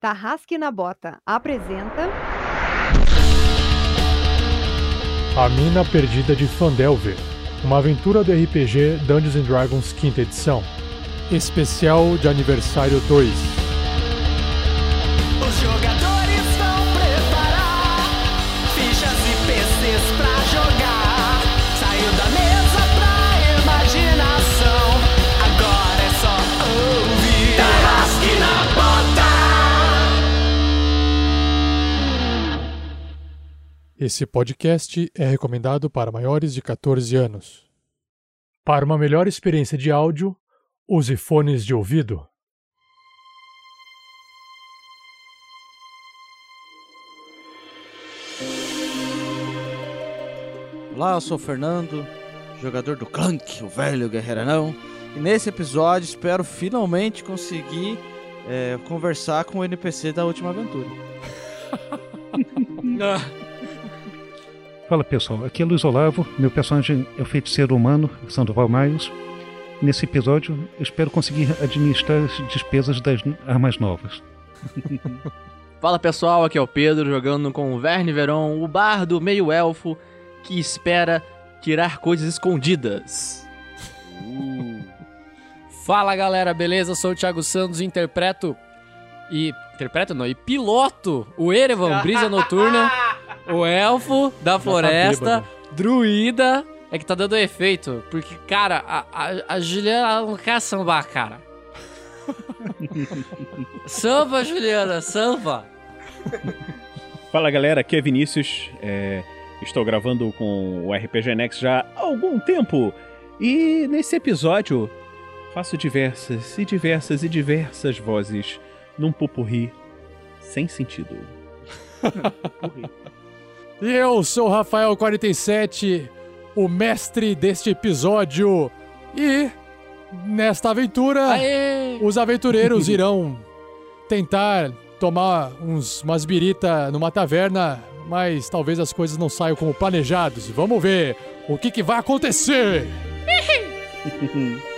Tarrasque na Bota apresenta. A Mina Perdida de Fandelver, uma aventura do RPG Dungeons Dragons quinta edição. Especial de aniversário 2. Esse podcast é recomendado para maiores de 14 anos. Para uma melhor experiência de áudio, use fones de ouvido. Olá, eu sou o Fernando, jogador do Clank, o velho guerreirão. E nesse episódio espero finalmente conseguir é, conversar com o NPC da última aventura. Fala pessoal, aqui é Luiz Olavo, meu personagem é o feiticeiro humano, Sandoval Miles. Nesse episódio, eu espero conseguir administrar as despesas das armas novas. Fala pessoal, aqui é o Pedro jogando com o Verne Veron, o bardo meio-elfo que espera tirar coisas escondidas. Fala galera, beleza? Eu sou o Thiago Santos, interpreto e. Interpreto não, e piloto o Erevan, Brisa Noturna, o elfo da floresta, druida. É que tá dando efeito, porque, cara, a, a, a Juliana não quer sambar, cara. samba, Juliana, samba. Fala galera, aqui é Vinícius. é, estou gravando com o RPG Next já há algum tempo. E nesse episódio faço diversas e diversas e diversas vozes num pupurri sem sentido. E eu sou o Rafael47, o mestre deste episódio. E nesta aventura, Aê! os aventureiros irão tentar tomar uns, umas birita numa taverna, mas talvez as coisas não saiam como planejados. Vamos ver o que, que vai acontecer.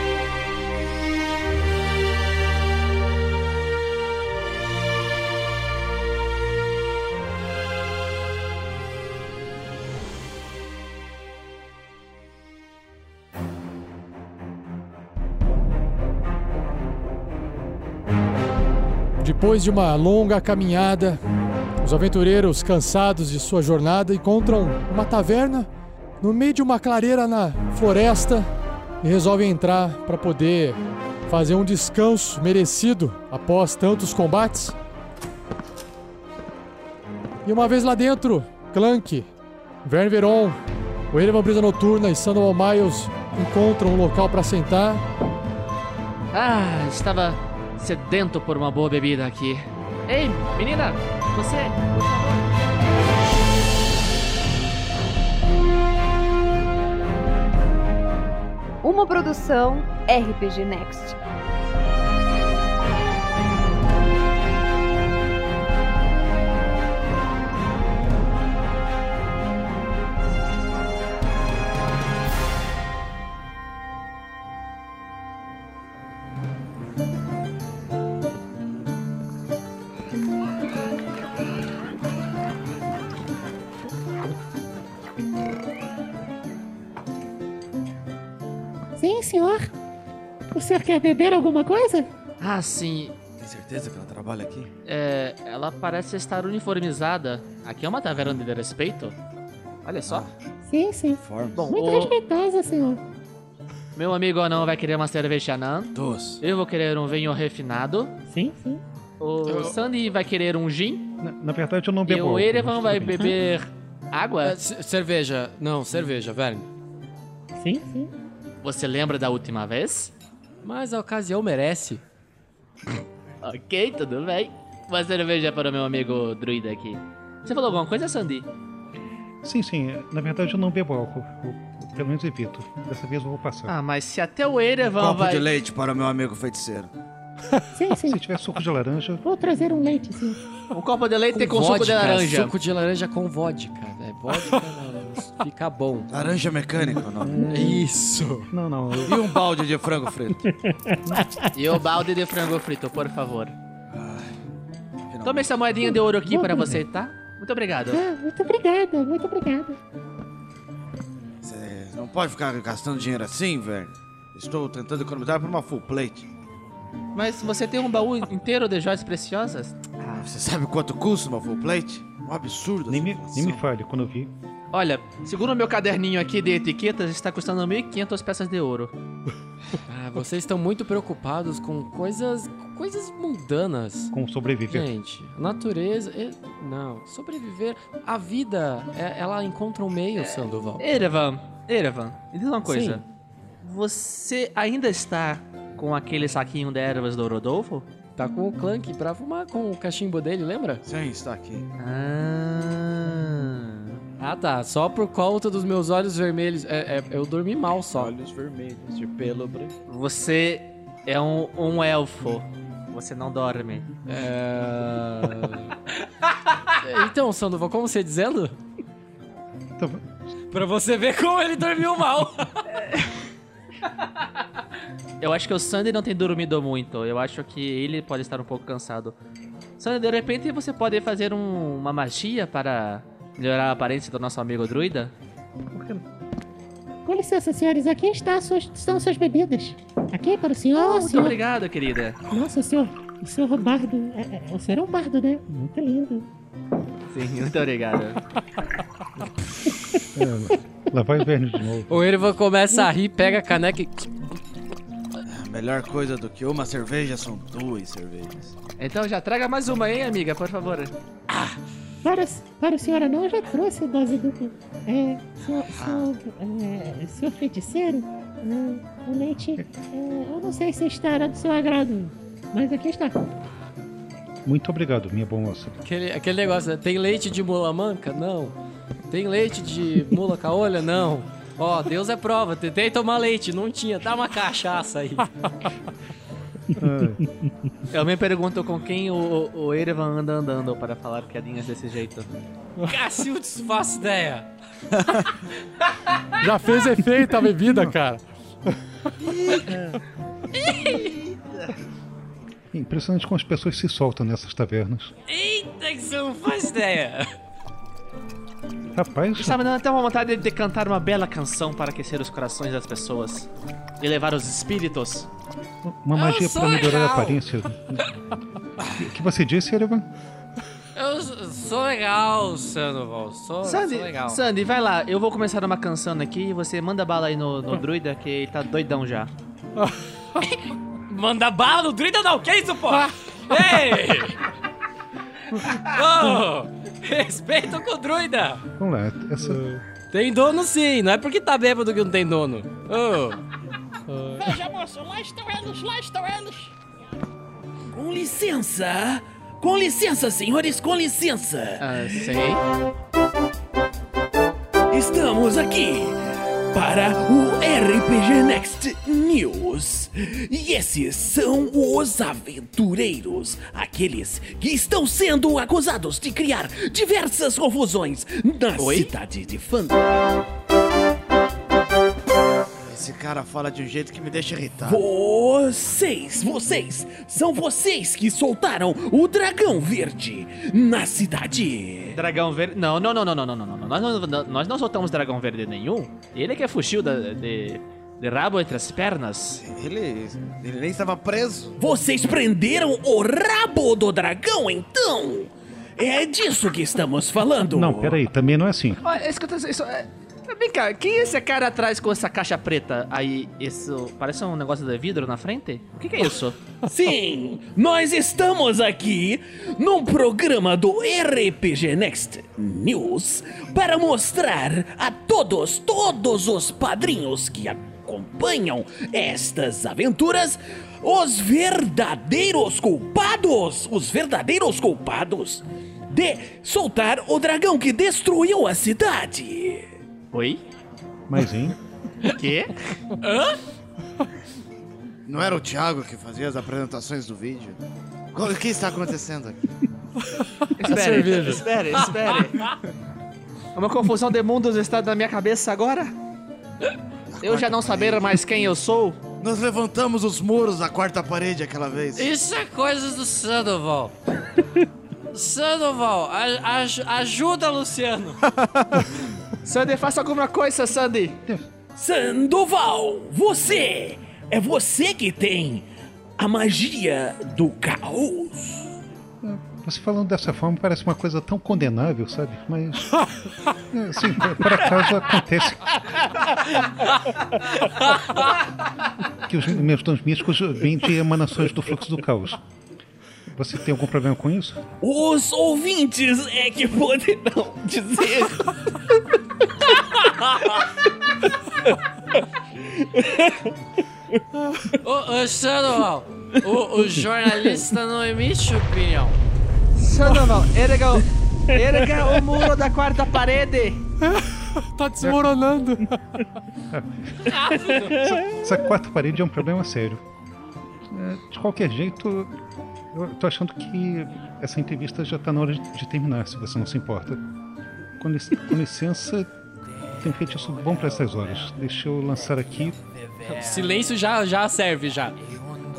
Depois de uma longa caminhada, os aventureiros, cansados de sua jornada, encontram uma taverna no meio de uma clareira na floresta e resolvem entrar para poder fazer um descanso merecido após tantos combates. E uma vez lá dentro, Clank, Verne Veron, o Erevan Brisa Noturna e Sandoval Miles encontram um local para sentar Ah, estava sedento por uma boa bebida aqui. Ei, menina, você. Uma produção RPG Next. Senhor. O senhor quer beber alguma coisa? Ah, sim. Tem certeza que ela trabalha aqui? É, ela parece estar uniformizada. Aqui é uma taverna de respeito? Olha só. Sim, sim. Bom, Muito o respeitosa, senhor. meu amigo anão vai querer uma cerveja anã. Doce. Eu vou querer um vinho refinado. Sim, sim. O Sandy vai querer um gin. Na, na verdade, eu não E bebo o álcool, Erevan vai beber água. É, cerveja. Não, cerveja, velho. Sim, sim. Você lembra da última vez? Mas a ocasião merece. Ok, tudo bem. Uma cerveja para o meu amigo druida aqui. Você falou alguma coisa, Sandy? Sim, sim. Na verdade, eu não bebo álcool. Eu Pelo menos evito. Dessa vez eu vou passar. Ah, mas se até o Erevan Copo vai... de leite para o meu amigo feiticeiro. Sim, sim. Se tiver suco de laranja, Vou trazer um leite, sim. Um copo de leite com, suco de vodka, laranja. Suco de laranja com vodka. É vodka, não, fica bom. Laranja mecânica, não. Isso. não, não. eu- E um balde de frango frito. E o balde de frango frito, por favor. Tome essa moedinha de ouro aqui para você, tá? Muito obrigado. Ah, muito obrigada, muito obrigada. Você não pode ficar gastando dinheiro assim, velho. Estou tentando economizar para uma full plate. Mas você tem um baú inteiro de joias preciosas? Ah, Você sabe quanto custa uma full plate? Um absurdo. Nem me, nem me fale, quando eu vi. Olha, segundo o meu caderninho aqui de etiquetas, está custando 1.500 peças de ouro. Ah, vocês estão muito preocupados com coisas. coisas mundanas. Com sobreviver. Gente, a natureza. é- Não, sobreviver. A vida, é- ela encontra um meio, Sandoval. Erevan, Erevan, me diz uma coisa. Sim. Você ainda está com aquele saquinho de ervas do Rodolfo? Tá com o Clank pra fumar com o cachimbo dele, lembra? Sim, está aqui. Ah. Ah, tá. Só por conta dos meus olhos vermelhos. É, é- eu dormi mal só. Olhos vermelhos de pelo branco. Você é um, um elfo. Você não dorme. É... então, Sandoval, como você dizendo? Tá bom. Pra você ver como ele dormiu mal. Eu acho que o Sandy não tem dormido muito. Eu acho que ele pode estar um pouco cansado. Sandy, de repente você pode fazer um- uma magia para melhorar a aparência do nosso amigo druida? Com licença, senhores, aqui está a suas- estão suas bebidas. Aqui para o senhor, Muito senhor. obrigado, querida. Nossa, o senhor, o senhor bardo, é, é, o senhor é um bardo, né? Muito lindo. Sim, muito obrigado. Lá vai o Verne de novo. O Erivan começa a rir, pega a caneca e. A melhor coisa do que uma cerveja são duas cervejas. Então já traga mais uma, hein, amiga, por favor. Para, para o senhor não, eu já trouxe dose dupla. É, senhor, senhor, é, feiticeiro, é, o leite, é, eu não sei se estará do seu agrado, mas aqui está. Muito obrigado, minha boa moça. Aquele, aquele negócio, né? tem leite de mula manca? Não. Tem leite de mula caolha? Não. Ó, Deus é prova, tentei tomar leite, não tinha. Dá uma cachaça aí. Ah, Eu me pergunto com quem o, o Erevan anda andando para falar piadinhas desse jeito. Cacildes, faço ideia. Já fez efeito a bebida, cara. é impressionante como as pessoas se soltam nessas tavernas. Eita, que você não faz ideia. Rapaz, Está me dando até uma vontade de cantar uma bela canção para aquecer os corações das pessoas. E levar os espíritos. uma magia para melhorar a legal. aparência. O que você disse, Erevan? Eu sou legal, Sandoval. Sou, Sandy, sou legal. Sandy, vai lá. Eu vou começar uma canção aqui e você manda bala aí no, no druida que ele tá doidão já. Manda bala no druida não, que isso, pô? Ei! Ô, respeita com o druida. Vamos lá, essa. Tem dono sim, não é porque tá bêbado que não tem dono. Ô, Veja, moço, lá estão eles, lá estão eles. Com licença. Com licença, senhores, com licença. Ah, sei. Estamos aqui para o RPG Next News. E esses são os aventureiros, aqueles que estão sendo acusados de criar diversas confusões na Oi? cidade de Fandom. Cara fala de um jeito que me deixa irritado. Vocês, vocês, são vocês que soltaram o dragão verde na cidade. Dragão verde. Não, não, não, não, não, não, não, não. Nós não, não- nós não soltamos dragão verde nenhum. Ele que é fugiu da- de, de rabo entre as pernas. Ele, ele nem estava preso. Vocês prenderam o rabo do dragão, então? É disso que estamos falando. Não, peraí, também não é assim. Olha, escuta isso. é- Vem cá, quem é esse cara atrás com essa caixa preta aí? Isso parece um negócio de vidro na frente? O que, que é isso? Sim, nós estamos aqui num programa do RPG Next News para mostrar a todos, todos os padrinhos que acompanham estas aventuras os verdadeiros culpados, os verdadeiros culpados de soltar o dragão que destruiu a cidade. Oi? Mas, hein? Quê? Hã? Não era o Thiago que fazia as apresentações do vídeo? O que está acontecendo aqui? Espere, espere, espere. Uma confusão de mundos está na minha cabeça agora? Eu já não saber mais quem eu sou? Nós levantamos os muros da quarta parede aquela vez. Isso é coisa do Sandoval. Sandoval, aj- ajuda, Luciano. Sandy, faça alguma coisa, Sandy. Sandoval, você! É você que tem a magia do caos. Você falando dessa forma parece uma coisa tão condenável, sabe? Mas. Assim, por, por acaso acontece. Que os meus dons místicos vêm de emanações do fluxo do caos. Você tem algum problema com isso? Os ouvintes é que poderão dizer. Ô, ô Sandoval, o, o jornalista não emite opinião. Sandoval, erga, o- erga o muro da quarta parede. Tá desmoronando. Essa, essa quarta parede é um problema sério. É, De qualquer jeito, eu tô achando que essa entrevista já tá na hora de, terminar, se você não se importa. Com, lic- com licença, tem feitiço bom para essas horas. Deixa eu lançar aqui Silêncio já, já serve, já.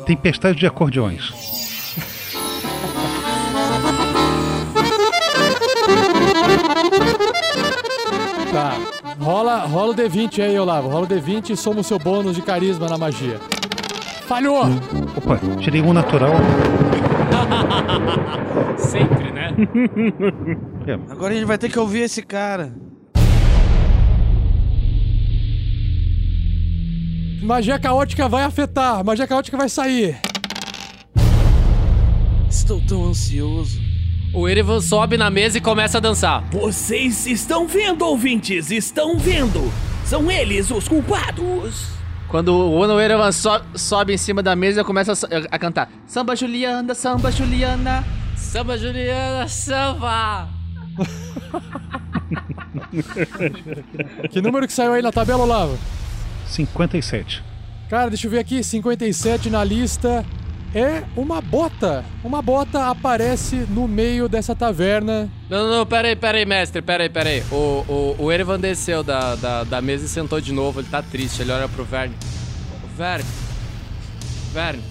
Tempestade de Acordeões. Tá. Rola, rola o D20 aí, Olavo. Rola o D20 e soma o seu bônus de carisma na magia. Falhou! Opa, tirei um natural. Sempre, né? É, Agora a gente vai ter que ouvir esse cara. Magia caótica vai afetar. Magia caótica vai sair. Estou tão ansioso. O Erevan sobe na mesa e começa a dançar. Vocês estão vendo, ouvintes? Estão vendo? São eles os culpados. Quando o Erevan so- sobe em cima da mesa, eu começo a, a cantar. Samba Juliana, samba Juliana. Samba Juliana, samba! Que número que saiu aí na tabela, Olavo? 57. Cara, deixa eu ver aqui. 57 na lista. É uma bota. Uma bota aparece no meio dessa taverna. Não, não, não, pera aí, pera aí, mestre, pera aí, pera aí. O, o, o Erevan desceu da, da, da mesa e sentou de novo, ele tá triste, ele olha pro Verne. Verne. Verne.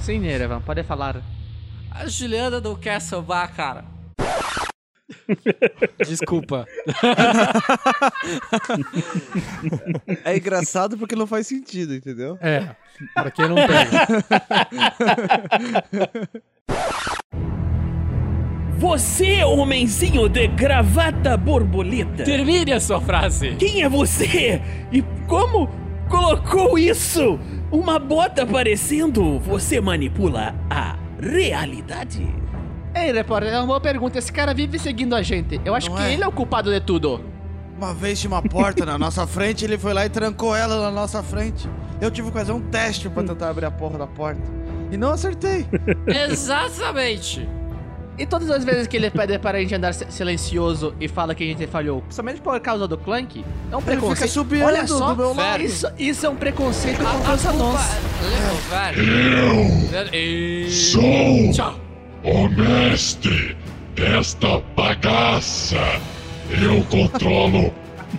Sim, Erevan, pode falar. A Juliana não quer sambar, cara. Desculpa. É engraçado porque não faz sentido, entendeu? É. Pra quem não pega. Você, homenzinho de gravata borboleta. Termine a sua frase. Quem é você? E como colocou isso? Uma bota aparecendo? Você manipula a realidade? Ei, repórter, é uma boa pergunta. Esse cara vive seguindo a gente. Eu acho Não que é? ele é o culpado de tudo. Uma vez tinha uma porta na nossa frente, ele foi lá e trancou ela na nossa frente. Eu tive que fazer um teste pra tentar abrir a porra da porta. E não acertei. Exatamente. E todas as vezes que ele pede para a gente andar si- silencioso e fala que a gente falhou, principalmente por causa do Clank, é um fica preconceito. subiando Olha só, do meu lado. Isso, isso é um preconceito contra nós. Eu Sou Tchau. o mestre desta bagaça. Eu controlo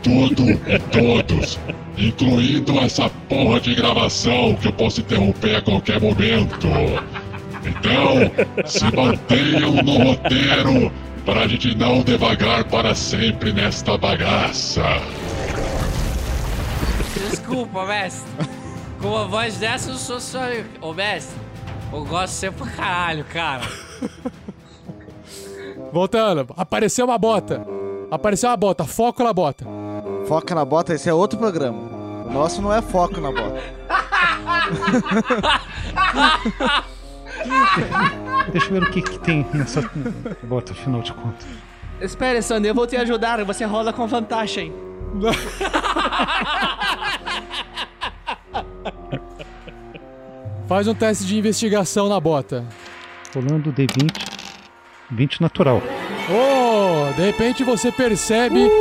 tudo e todos, incluindo essa porra de gravação que eu posso interromper a qualquer momento. Então, se mantenham no roteiro para a gente não devagar para sempre nesta bagaça. Desculpa, mestre. Com uma voz dessa, eu sou só. Ô, mestre, eu gosto você pra caralho, cara. Voltando. Apareceu uma bota. Apareceu uma bota. Foco na bota. Foca na bota, esse é outro programa. O nosso não é foco na bota. Deixa eu ver o que, que tem nessa bota, afinal de contas. Espere, Sandy, eu vou te ajudar. Você rola com vantagem. Faz um teste de investigação na bota. Rolando D20. 20 natural. Oh, de repente você percebe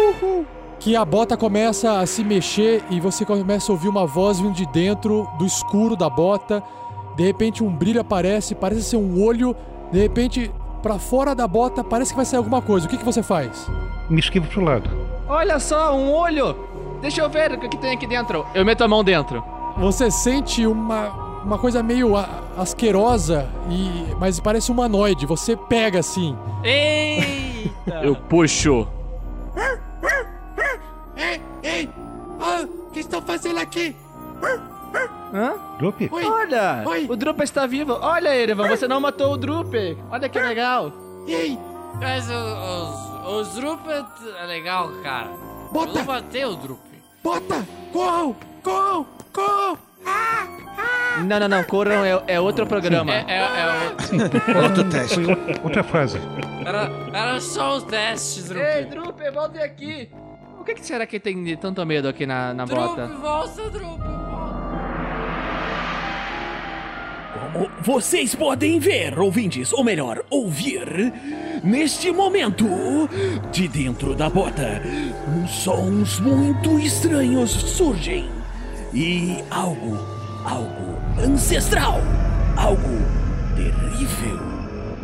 que a bota começa a se mexer e você começa a ouvir uma voz vindo de dentro do escuro da bota. De repente um brilho aparece, parece ser um olho. De repente, pra fora da bota, parece que vai sair alguma coisa. O que, que você faz? Me esquivo pro lado. Olha só, um olho! Deixa eu ver o que que tem aqui dentro. Eu meto a mão dentro. Você sente uma, uma coisa meio a- asquerosa, e, mas parece humanoide. Você pega assim. Eita! Eu puxo. Ei, ei! Ah, o que estão fazendo aqui? Hã? Drup? Oi. Olha! Oi. O Drupa está vivo. Olha, Erevan, você não matou o Drupe. Olha que legal. Ei, Mas os, os, os Drupet é legal, cara. Bota. Eu não matei o Drup. bota! Corram! Corram! Corram! Não, não, não. Corram é, é outro programa. É, é, é Outro teste. Outra frase. o- era, era só os testes, Drup. Ei, Drupe, volte aqui. O que, que será que tem de tanto medo aqui na, na Drup, bota? volta, Drup. Como vocês podem ver, ouvintes, ou melhor, ouvir, neste momento, de dentro da bota, uns sons muito estranhos surgem. E algo, algo ancestral, algo terrível,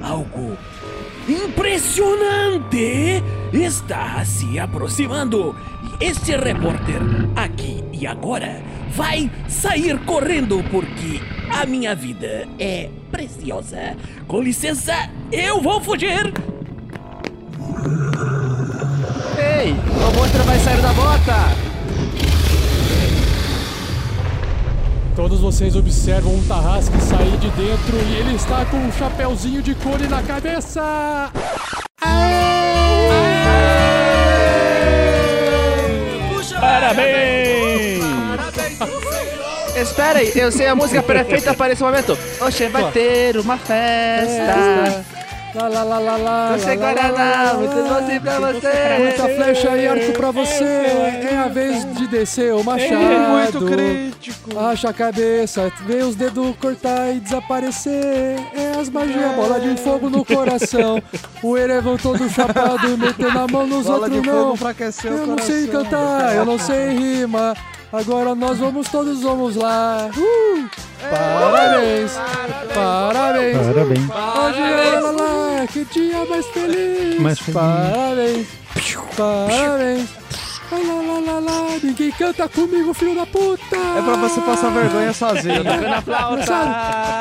algo impressionante está se aproximando. E este repórter, aqui e agora, vai sair correndo porque a minha vida é preciosa. Com licença, eu vou fugir. Ei, o monstro vai sair da bota. Todos vocês observam um Tarrasque sair de dentro e ele está com um chapéuzinho de cone na cabeça. Parabéns! Esperem, eu sei a música perfeita para esse momento. Hoje vai ter uma festa. Lá, lá, lá, lá, lá. Você guaraná, muito doce pra você. Muita flecha e arco pra você. É a vez de descer o machado. Muito crítico. Acha a cabeça, vê os dedos cortar e desaparecer. É as magias, bola de fogo no coração. O Erevan todo chapado, metendo a mão nos Bola outros não. Eu não sei cantar, eu não sei rima. Agora nós vamos todos, vamos lá. Uh! Parabéns, parabéns. Parabéns. Hoje é lá, lá, que dia mais feliz. Mais feliz. Parabéns, parabéns. Lá, lá, lá, lá, lá. Ninguém canta comigo, filho da puta. É pra você passar vergonha sozinho.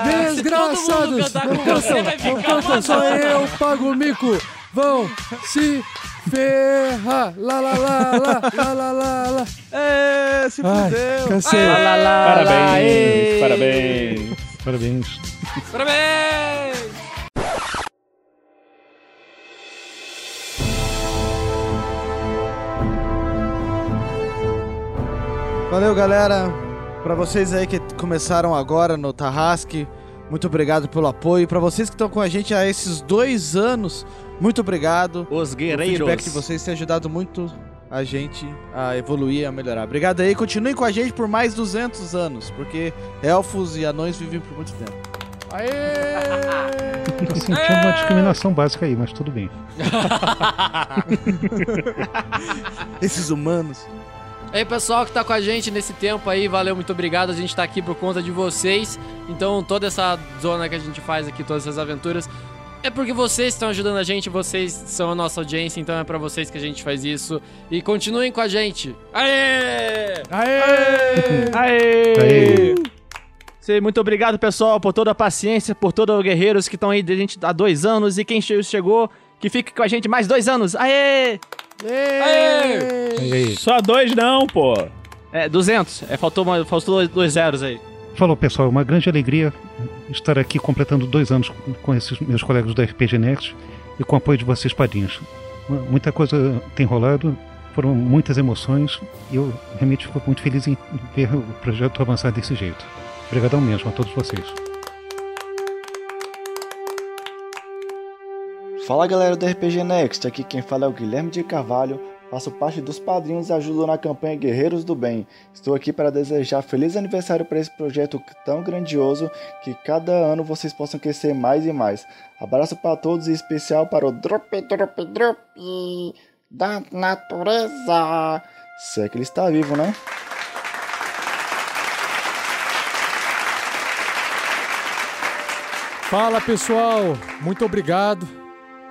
Desgraçados! cantar Não cantam, não cantam, só eu pago o mico! Vão se ferrar! Lá, lá, lá, lá, lá, lá, lá, lá! É, se Ai, fudeu. cansei! Parabéns! Parabéns! Parabéns. Parabéns! Valeu, galera. Pra vocês aí que começaram agora no Tarrasque, muito obrigado pelo apoio. Pra vocês que estão com a gente há esses dois anos, muito obrigado. Os O feedback de vocês tem ajudado muito a gente a evoluir, a melhorar. Obrigado aí. Continuem com a gente por mais 200 anos, porque elfos e anões vivem por muito tempo. Tô sentindo uma discriminação básica aí, mas tudo bem. Esses humanos. Ei, pessoal que tá com a gente nesse tempo aí, valeu, muito obrigado. A gente tá aqui por conta de vocês. Então, toda essa zona que a gente faz aqui, todas essas aventuras, é porque vocês estão ajudando a gente, vocês são a nossa audiência, então é pra vocês que a gente faz isso. E continuem com a gente. Aê! Aê! Aê! Aê. Sei, muito obrigado, pessoal, por toda a paciência, por todos os guerreiros que estão aí de gente há dois anos e quem che- chegou, que fique com a gente mais dois anos. Aê! Aê! Só dois não, pô. É, 200. É, faltou, uma, faltou dois, dois zeros aí. Falou, pessoal, uma grande alegria estar aqui completando dois anos com esses meus colegas do RPG Next e com o apoio de vocês, padrinhos. Muita coisa tem rolado, foram muitas emoções e eu realmente fico muito feliz em ver o projeto avançar desse jeito. Obrigadão mesmo a todos vocês. Fala galera do RPG Next, aqui quem fala é o Guilherme de Carvalho, faço parte dos padrinhos e ajudo na campanha Guerreiros do Bem. Estou aqui para desejar feliz aniversário para esse projeto tão grandioso que cada ano vocês possam crescer mais e mais. Abraço para todos e especial para o Drop Drop Drop da natureza. Se é que ele está vivo, né? Fala pessoal, muito obrigado.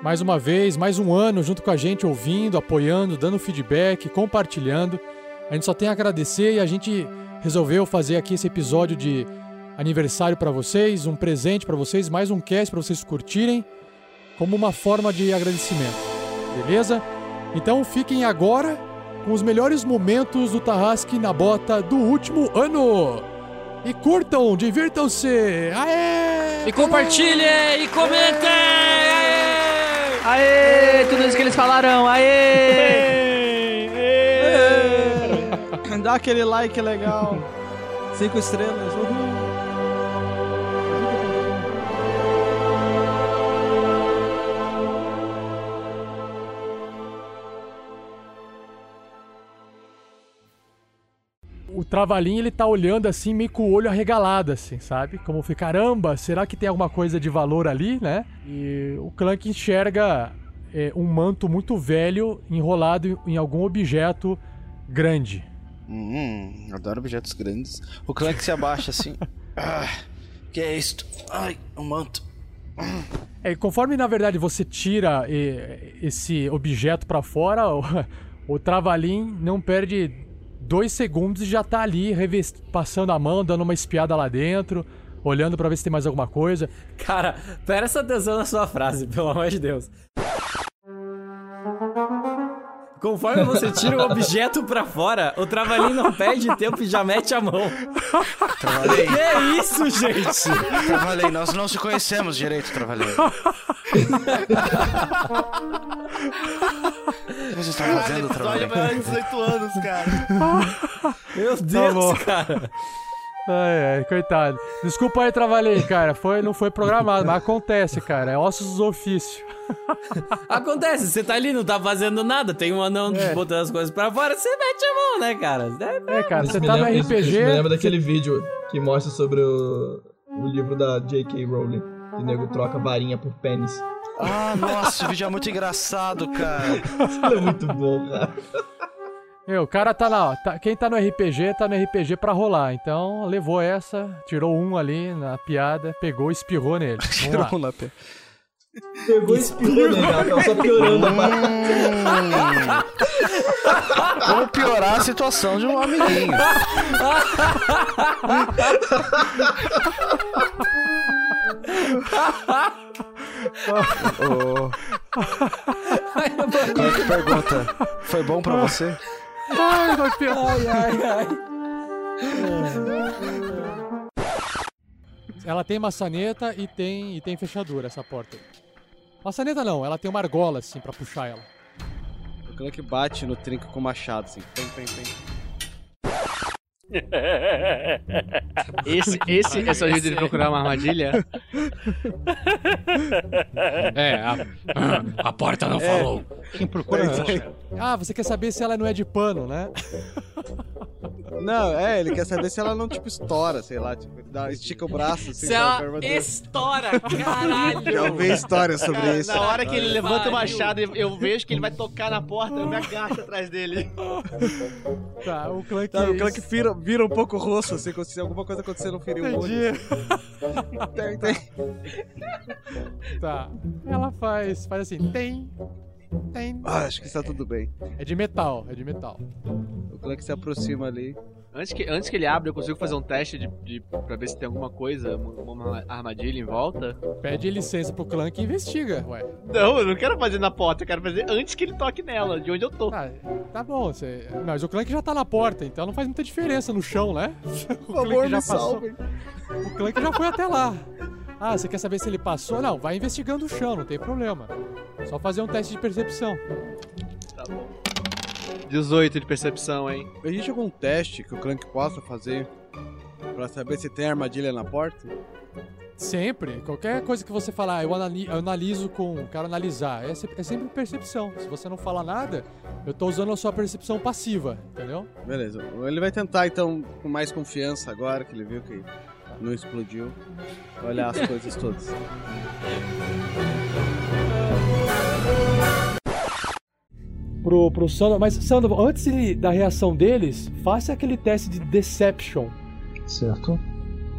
Mais uma vez, mais um ano junto com a gente, ouvindo, apoiando, dando feedback, compartilhando. A gente só tem a agradecer e a gente resolveu fazer aqui esse episódio de aniversário para vocês, um presente para vocês, mais um cast para vocês curtirem, como uma forma de agradecimento. Beleza? Então fiquem agora com os melhores momentos do Tarrasque na bota do último ano. E curtam, divirtam-se! Aê! E compartilhem e comentem! Aê! Tudo isso que eles falaram, aê! Dá aquele like legal. Cinco estrelas. Uhul. O Travalim, ele tá olhando assim, meio com o olho arregalado, assim, sabe? Como foi, caramba, será que tem alguma coisa de valor ali, né? E o Clank enxerga é, um manto muito velho enrolado em algum objeto grande. Hum, adoro objetos grandes. O Clank se abaixa assim. Ah, que é isto? Ai, um manto. É, conforme, na verdade, você tira esse objeto pra fora, o, o Travalim não perde dois segundos e já tá ali, reves- passando a mão, dando uma espiada lá dentro, olhando pra ver se tem mais alguma coisa. Cara, presta atenção na sua frase, pelo amor de Deus. Conforme você tira o objeto pra fora, o travalinho não perde tempo e já mete a mão. Travalei. Que é isso, gente? Travalei, nós não se conhecemos direito, Travalei. O você está fazendo, Travalei? mais de 18 anos, cara. Meu Tá Deus, bom. cara. Ai, ai, coitado. Desculpa aí, Travalei, cara. Foi, não foi programado, mas acontece, cara. É ossos do ofício. Acontece, você tá ali, não tá fazendo nada, tem um anão botando as coisas pra fora, você mete a mão, né, cara? É, cara, Isso você tá no lembra- isso- RPG. Isso me lembra daquele vídeo que mostra sobre o, o livro da J.K. Rowling. O nego troca varinha por pênis. Ah, nossa, esse vídeo é muito engraçado, cara. Isso é muito bom, cara. Meu, o cara tá lá, ó, tá- quem tá no RPG, tá no RPG pra rolar. Então, levou essa, tirou um ali na piada, pegou e espirrou nele. Tirou lá. um na pé. Pegou e espirrou nele, ela tava só piorando a parada. Como piorar a situação de um amiguinho. Como é que pergunta? Foi bom pra você? Ai, vai pior. Ai, ai, ai. Ela tem maçaneta e tem, e tem fechadura, essa porta aí. Maçaneta não, ela tem uma argola, assim, pra puxar ela. O Clank bate no trinco com o machado, assim. Pem, pem, pem. Esse, esse é seu jeito de procurar uma armadilha? É, a, a porta não É. falou. Quem procura Ah, você quer saber se ela não é de pano, né? Não, é, ele quer saber se ela não, tipo, estoura, sei lá, tipo, dá, estica o braço, assim, Se ela estoura, caralho! Já ouvi histórias sobre Cara, isso. Na hora que ele levanta o Pariu. machado, eu vejo que ele vai tocar na porta, eu me agacho atrás dele. Tá, o Clank... Tá, o Clank vira, vira um pouco o rosto, assim, como se alguma coisa acontecer no ferir o olho. Entendi. Tem, tem. Tá. Ela faz, faz assim, tem, tem. Ah, acho que está tudo bem. É de metal, é de metal. O Clank se aproxima ali. Antes que, antes que ele abra, eu consigo fazer um teste de, de, pra ver se tem alguma coisa, uma, uma armadilha em volta? Pede licença pro Clank e investiga, ué. Não, eu não quero fazer na porta, eu quero fazer antes que ele toque nela, de onde eu tô. Ah, tá bom, você... Mas o Clank já tá na porta, então não faz muita diferença no chão, né? O favor, Clank me já passou. salvem. O Clank já foi até lá. Ah, você quer saber se ele passou? Não, vai investigando o chão, não tem problema. Só fazer um teste de percepção. Tá bom. 18 de percepção, hein? Existe algum teste que o Clank possa fazer pra saber se tem armadilha na porta? Sempre. Qualquer coisa que você falar, eu, anali- eu analiso com. Quero analisar. É, é sempre percepção. Se você não falar nada, eu tô usando a sua percepção passiva, entendeu? Beleza. Ele vai tentar, então, com mais confiança agora que ele viu que não explodiu, olhar as coisas todas. pro, pro Sandoval. Mas, Sandoval, antes de- da reação deles, faça aquele teste de Deception. Certo.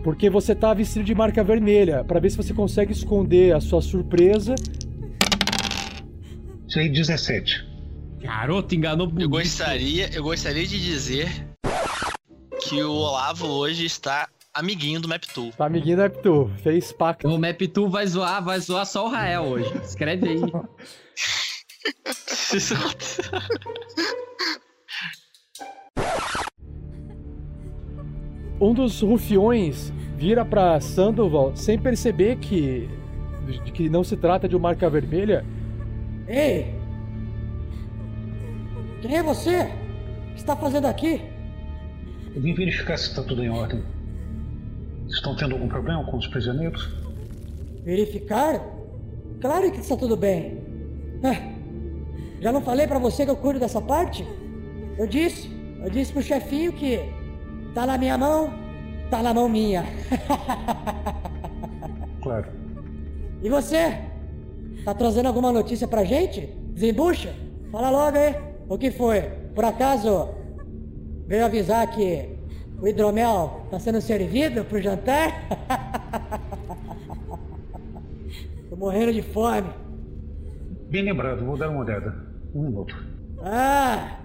Porque você tá vestido de marca vermelha, pra ver se você consegue esconder a sua surpresa. Tirei 17. Garoto, enganou Eu gostaria, eu gostaria de dizer que o Olavo hoje está amiguinho do Maptool. Tá amiguinho do Eptu, fez pacto. O Maptu vai zoar, vai zoar só o Rael hoje. Escreve aí. Um dos rufiões vira pra Sandoval sem perceber que, de que não se trata de uma marca vermelha. Ei! Quem é você? O que está fazendo aqui? Eu vim verificar se está tudo em ordem. Estão tendo algum problema com os prisioneiros? Verificar? Claro que está tudo bem. Ah, já não falei pra você que eu cuido dessa parte? Eu disse, eu disse pro chefinho que tá na minha mão, tá na mão minha. Claro. E você? Tá trazendo alguma notícia pra gente? Desembucha? Fala logo aí. O que foi? Por acaso veio avisar que o hidromel tá sendo servido pro jantar? Tô morrendo de fome. Bem lembrado, vou dar uma olhada. Um minuto. Ah!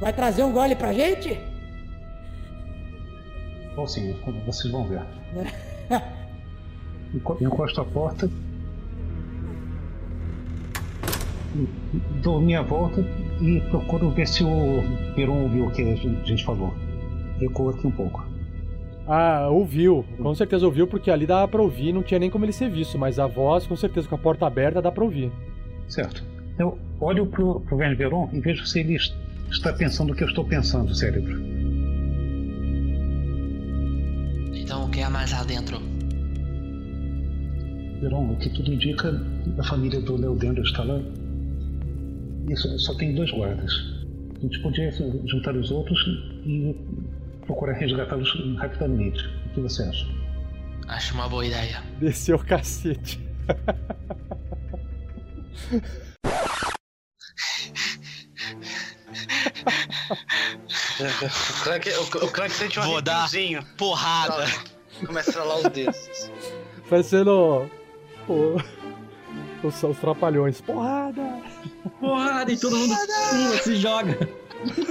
Vai trazer um gole pra gente? Bom, sim, vocês vão ver. Enco- Encosto a porta. Dou minha volta e procuro ver se o Peron ouviu o que a gente a gente falou. Recuo aqui um pouco. Ah, ouviu. Com certeza ouviu, porque ali dava pra ouvir, não tinha nem como ele ser visto, mas a voz, com certeza, com a porta aberta, dá pra ouvir. Certo. Eu olho pro, pro Verne Veron e vejo se ele est- está pensando o que eu estou pensando, cérebro. Então o que há mais lá dentro? Veron, o que tudo indica, a família do Leodendo está lá. Isso, só tem dois guardas. A gente podia juntar os outros e procurar resgatá-los rapidamente. O que você acha? Acho uma boa ideia. Desceu o cacete. O Clank, o, o Clank sente um Vou dar porrada. Começa a os dedos. Parecendo. O, os, os trapalhões. Porrada! Porrada e todo mundo pula, se joga.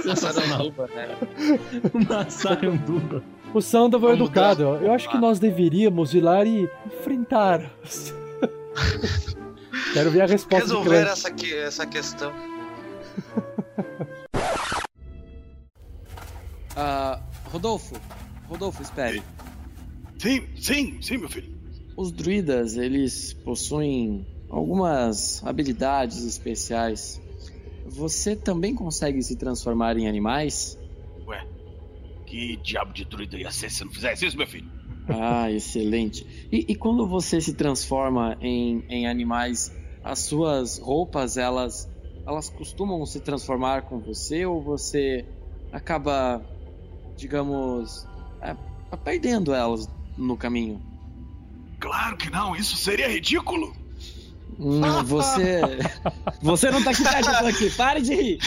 Sensacional. Uma saranduba. O Sandoval é educado. Eu acho que nós deveríamos ir lá e enfrentar. Quero ver a resposta do Resolver essa, que- essa questão. Ah, Rodolfo, Rodolfo, espere. Sim, sim, sim, meu filho. Os druidas, eles possuem algumas habilidades especiais. Você também consegue se transformar em animais? Ué, que diabo de druida ia ser se não fizesse isso, meu filho? Ah, excelente. E, e quando você se transforma em, em animais, as suas roupas, elas, elas costumam se transformar com você ou você acaba, digamos, é, perdendo elas no caminho? Claro que não, isso seria ridículo. Hum, você. Você não tá eu tô aqui. Pare de rir!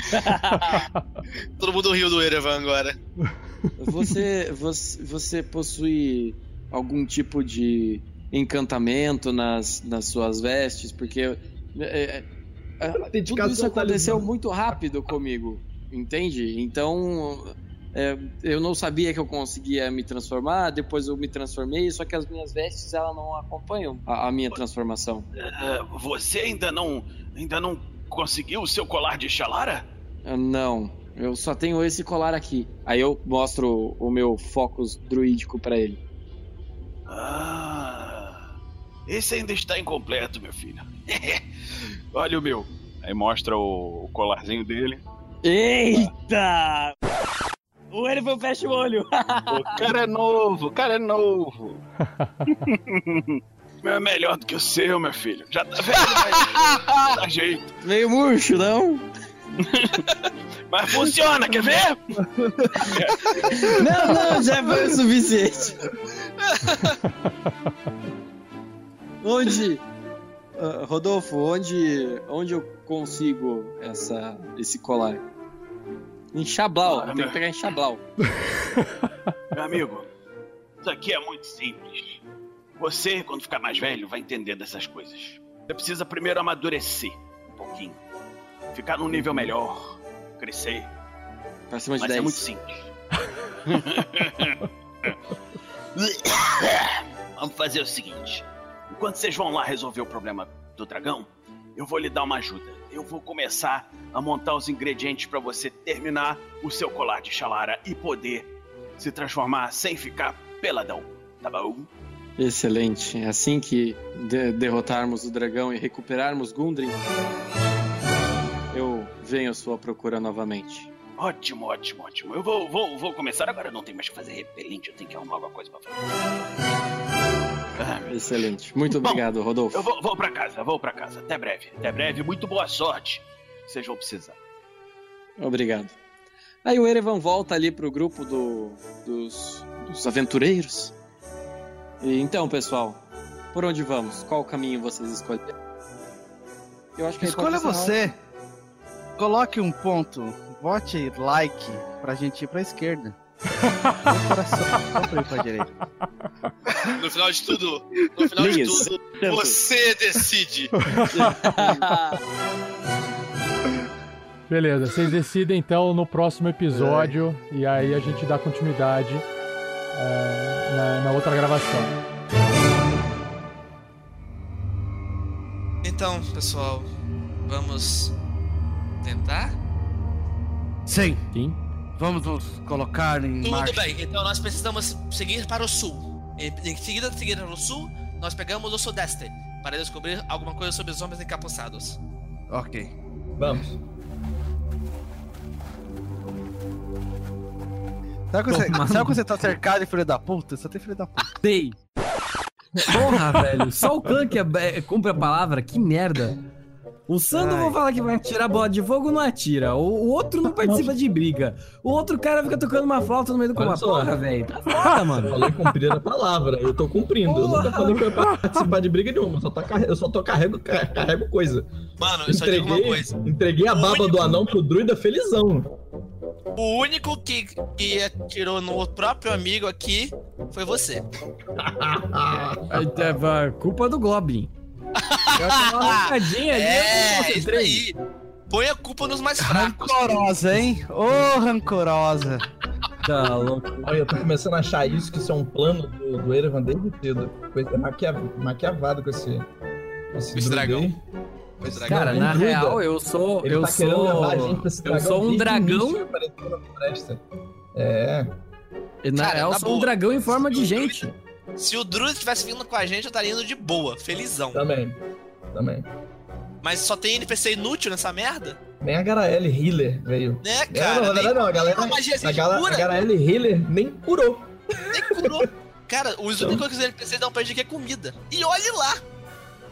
Todo mundo riu do Erevan agora. Você, você, você possui algum tipo de encantamento nas, nas suas vestes? Porque é, é, é, tudo isso aconteceu talismã. muito rápido comigo, entende? Então é, eu não sabia que eu conseguia me transformar, depois eu me transformei, só que as minhas vestes elas não acompanham a, a minha transformação. Ah, você ainda não, ainda não conseguiu o seu colar de Xalara? Ah, Não, eu só tenho esse colar aqui. Aí eu mostro o meu focus druídico pra ele. Ah, esse ainda está incompleto, meu filho. Olha o meu. Aí mostra o, o colarzinho dele. Eita! O Erevan fecha o olho. O cara é novo, o cara é novo. É melhor do que o seu, meu filho. Já tá velho, mas dá jeito. Meio murcho, não? Mas funciona, quer ver? Não, não, já foi o suficiente. Onde. Ah, Rodolfo, onde, onde eu consigo essa, esse colar? Em Ah, tem meu- que pegar. Meu amigo, isso aqui é muito simples. Você, quando ficar mais velho, vai entender dessas coisas. Você precisa primeiro amadurecer um pouquinho. Ficar num nível melhor. Crescer. Pra cima de Mas é 10. muito simples. Vamos fazer o seguinte. Enquanto vocês vão lá resolver o problema do dragão, eu vou lhe dar uma ajuda. Eu vou começar a montar os ingredientes para você terminar o seu colar de Xalara e poder se transformar sem ficar peladão. Tá bom? Excelente. É assim que de- derrotarmos o dragão e recuperarmos Gundren, eu venho à sua procura novamente. Ótimo, ótimo, ótimo. Eu vou, vou, vou começar agora. Não tenho mais que fazer repelente. Eu tenho que arrumar alguma coisa pra fazer. Excelente. Muito Bom, obrigado, Rodolfo. Eu vou, vou pra casa, vou pra casa. Até breve. Até breve. Muito boa sorte. Vocês vão precisar. Obrigado. Aí o Erevan volta ali pro grupo do- dos, dos aventureiros. E então, pessoal, por onde vamos? Qual caminho vocês escolheram? Eu acho que Escolha você. Coloque um ponto. Vote like pra gente ir pra esquerda. Meu coração só pra ir pra direita. No final de tudo, no final de tudo, você decide. Beleza, vocês decidem então no próximo episódio e aí a gente dá continuidade é, na, na outra gravação. Então, pessoal, vamos tentar? Sim. Sim. Vamos nos colocar em Tudo marcha. bem, então nós precisamos seguir para o sul. Em seguida, seguir para o sul, nós pegamos o sudeste para descobrir alguma coisa sobre os homens encapuçados. Ok. Vamos. Sabe quando, você, sabe quando você tá cercado de filho da puta? Só tem filho da puta. Sei. Porra, velho. Só o Clank é, é, cumpre a palavra. Que merda. O Sandro, vou falar que vai atirar bola de fogo, não atira. O, o outro não participa de briga. O outro cara fica tocando uma flauta no meio do combate. só. Porra, velho. Tá foda, mano. Eu falei cumprir a palavra, eu tô cumprindo. Eu nunca falei que eu ia participar de briga nenhuma, eu só, tô carre- eu só tô carrego, car- carrego coisa. Mano, eu só digo uma entreguei, coisa. entreguei a baba do anão pro druida felizão. O único que, que atirou no próprio amigo aqui foi você. Aí, é, culpa do Goblin. Eu uma arrancadinha ali, eu É, isso aí. Põe a culpa nos mais fracos. Rancorosa, hein? Ô, rancorosa. Tá louco. Olha, eu tô começando a achar isso, que isso é um plano do, do Erevan desde cedo. Coisa maquia, maquiavado com esse. Esse, Esse dragão. Esse Cara, Um na druida. real, eu sou. Ele eu tá querendo levar a sou. gente pra esse Eu dragão sou um dragão. início. É. Na Cara, real, eu sou um boa. dragão em forma de gente. Se o Druid tivesse vindo com a gente, eu estaria indo de boa, felizão. Também. Também. Mas só tem NPC inútil nessa merda? Nem a Garaele Healer veio. Né, cara? não, Nem- não, a galera. A gala, a Garaele Healer nem curou. Nem curou. Cara, os únicos que os NPCs dão pra gente aqui é comida. E olhe lá!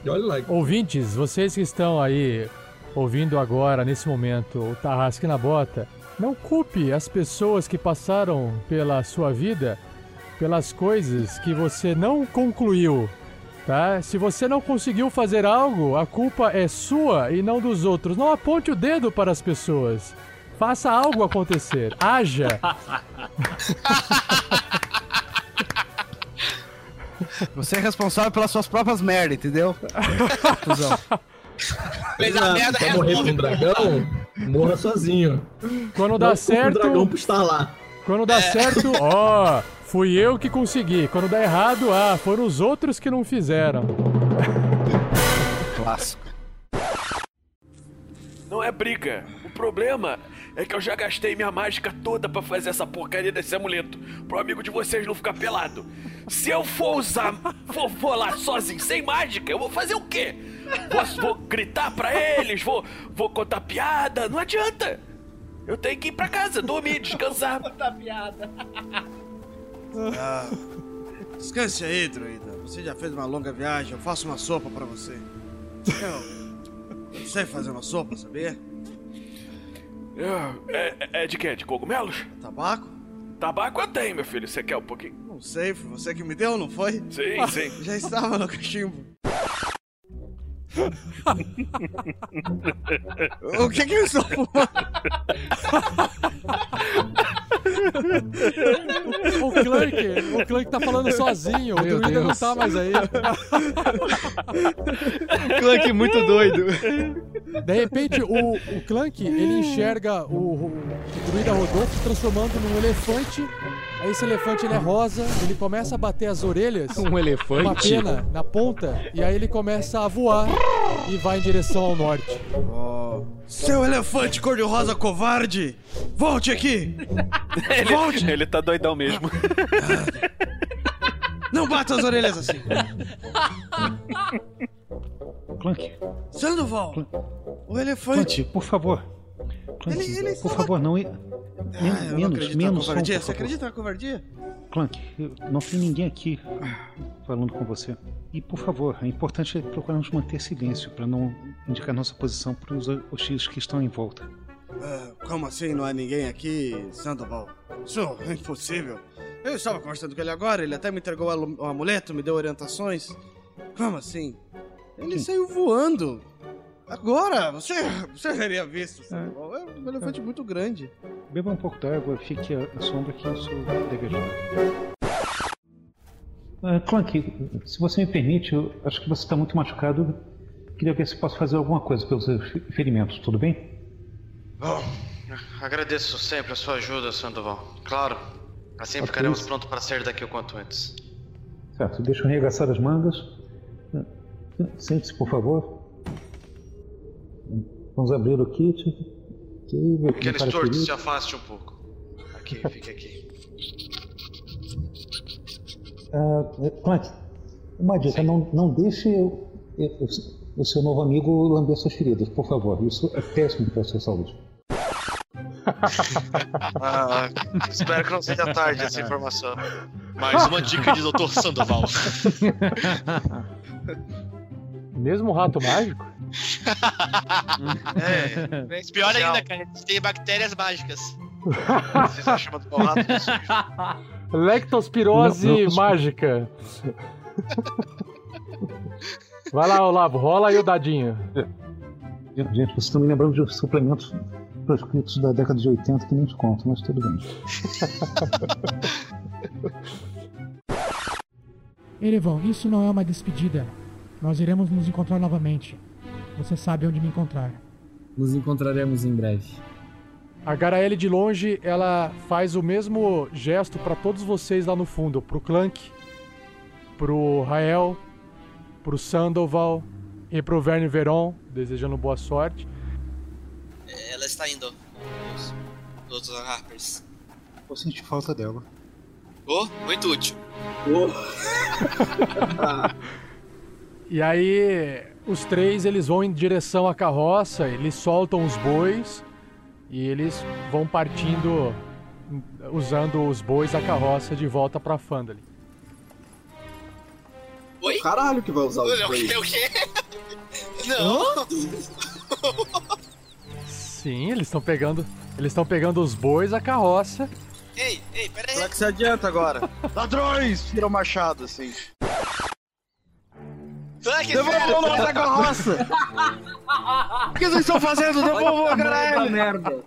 E olha lá. Ouvintes, vocês que estão aí ouvindo agora, nesse momento, o Tarrasque na Bota, não culpe as pessoas que passaram pela sua vida pelas coisas que você não concluiu, tá? Se você não conseguiu fazer algo, a culpa é sua e não dos outros. Não aponte o dedo para as pessoas. Faça algo acontecer. Haja. Você é responsável pelas suas próprias merdas, entendeu? Fez a merda, Quer morrer com um dragão? Morra sozinho. Quando dá Não certo. O dragão por estar lá. Quando dá certo, ó, fui eu que consegui. Quando dá errado, ah, foram os outros que não fizeram. Clássico. Não é briga. O problema é que eu já gastei minha mágica toda pra fazer essa porcaria desse amuleto. Pro amigo de vocês não ficar pelado. Se eu for usar, for, for lá sozinho, sem mágica, eu vou fazer o quê? Vou, vou gritar pra eles, vou, vou contar piada, não adianta. Eu tenho que ir pra casa, dormir, descansar. Conta piada. Ah, descanse aí, druida. Você já fez uma longa viagem, eu faço uma sopa pra você. Eu não sei fazer uma sopa, sabia? É, é, é de quê? De cogumelos? Tabaco? Tabaco eu tenho, meu filho. Você quer um pouquinho? Não sei, foi você que me deu, não foi? Sim, sim. Já estava no cachimbo. o que que eu estou fumando? O Clank, o Clank tá falando sozinho, o Meu druida não tá mais aí. Clank muito doido. De repente, o, o Clank, ele enxerga o, o druida Rodolfo transformando num elefante. Aí esse elefante ele é rosa, ele começa a bater as orelhas. Um elefante? Uma pena na ponta. E aí ele começa a voar e vai em direção ao norte. Seu elefante cor-de-rosa covarde! Volte aqui! Volte! Ele tá doidão mesmo. Não bata as orelhas assim! Clank, Sandoval! O elefante! Clank, por favor. Clank, Ele- ele por favor, não. Men Ah, menos, menos na som, Você acredita na covardia? Clank, não tem ninguém aqui falando com você. E por favor, é importante procurarmos manter silêncio para não indicar nossa posição para os hostis que estão em volta. Ah, como assim não há ninguém aqui, Sandoval? Isso é impossível. Eu estava conversando com ele agora, ele até me entregou o amuleto, me deu orientações. Como assim? Ele saiu voando. Agora, você, você teria visto, Sandoval. É um elefante muito grande. Beba um pouco d'água, fique à sombra que isso deve ajudar. Ah, Clank, se você me permite, eu acho que você está muito machucado. Queria ver se posso fazer alguma coisa pelos seus ferimentos, tudo bem? Bom, agradeço sempre a sua ajuda, Sandoval. Claro, assim Ok. ficaremos prontos para sair daqui o quanto antes. Certo, deixa eu arregaçar as mangas. Sente-se, por favor. Vamos abrir o kit. Aqui, ver Aquele torto ferido. se afaste um pouco. Aqui, fique aqui. Ah, Clank, uma dica, não, não deixe o, o- o seu novo amigo lamber suas feridas, por favor. Isso é péssimo para a sua saúde. Ah, espero que não seja tarde essa informação. Mais uma dica de Dr. Sandoval. Mesmo o rato mágico? É, Pior ainda, cara, a gente tem bactérias mágicas. Vocês acham do rato? Lectospirose Não, não, mágica. Vai lá, Olavo, rola aí o dadinho. Gente, gente, vocês estão me lembrando de suplementos proscritos da década de 80 que nem te conto, mas tudo bem. Erevão, isso não é uma despedida. Nós iremos nos encontrar novamente. Você sabe onde me encontrar. Nos encontraremos em breve. A Garaele de longe, ela faz o mesmo gesto pra todos vocês lá no fundo, pro Clank, pro Rael, pro Sandoval e pro Verne Veron, desejando boa sorte. Ela está indo. Os, os Harpers. Eu senti falta dela. Oh, muito útil. E aí, os três eles vão em direção à carroça, eles soltam os bois e eles vão partindo usando os bois da carroça de volta pra Fandali. Oi? Caralho que vai usar os O dois. quê? O quê? Não! Sim, eles estão pegando, eles estão pegando os bois, a carroça. Ei, ei, peraí. Será que se adianta agora? Ladrões! Tira o machado, assim. Clank, Devolvam nossa carroça! O que vocês estão fazendo? Devolvam a Garaele! merda.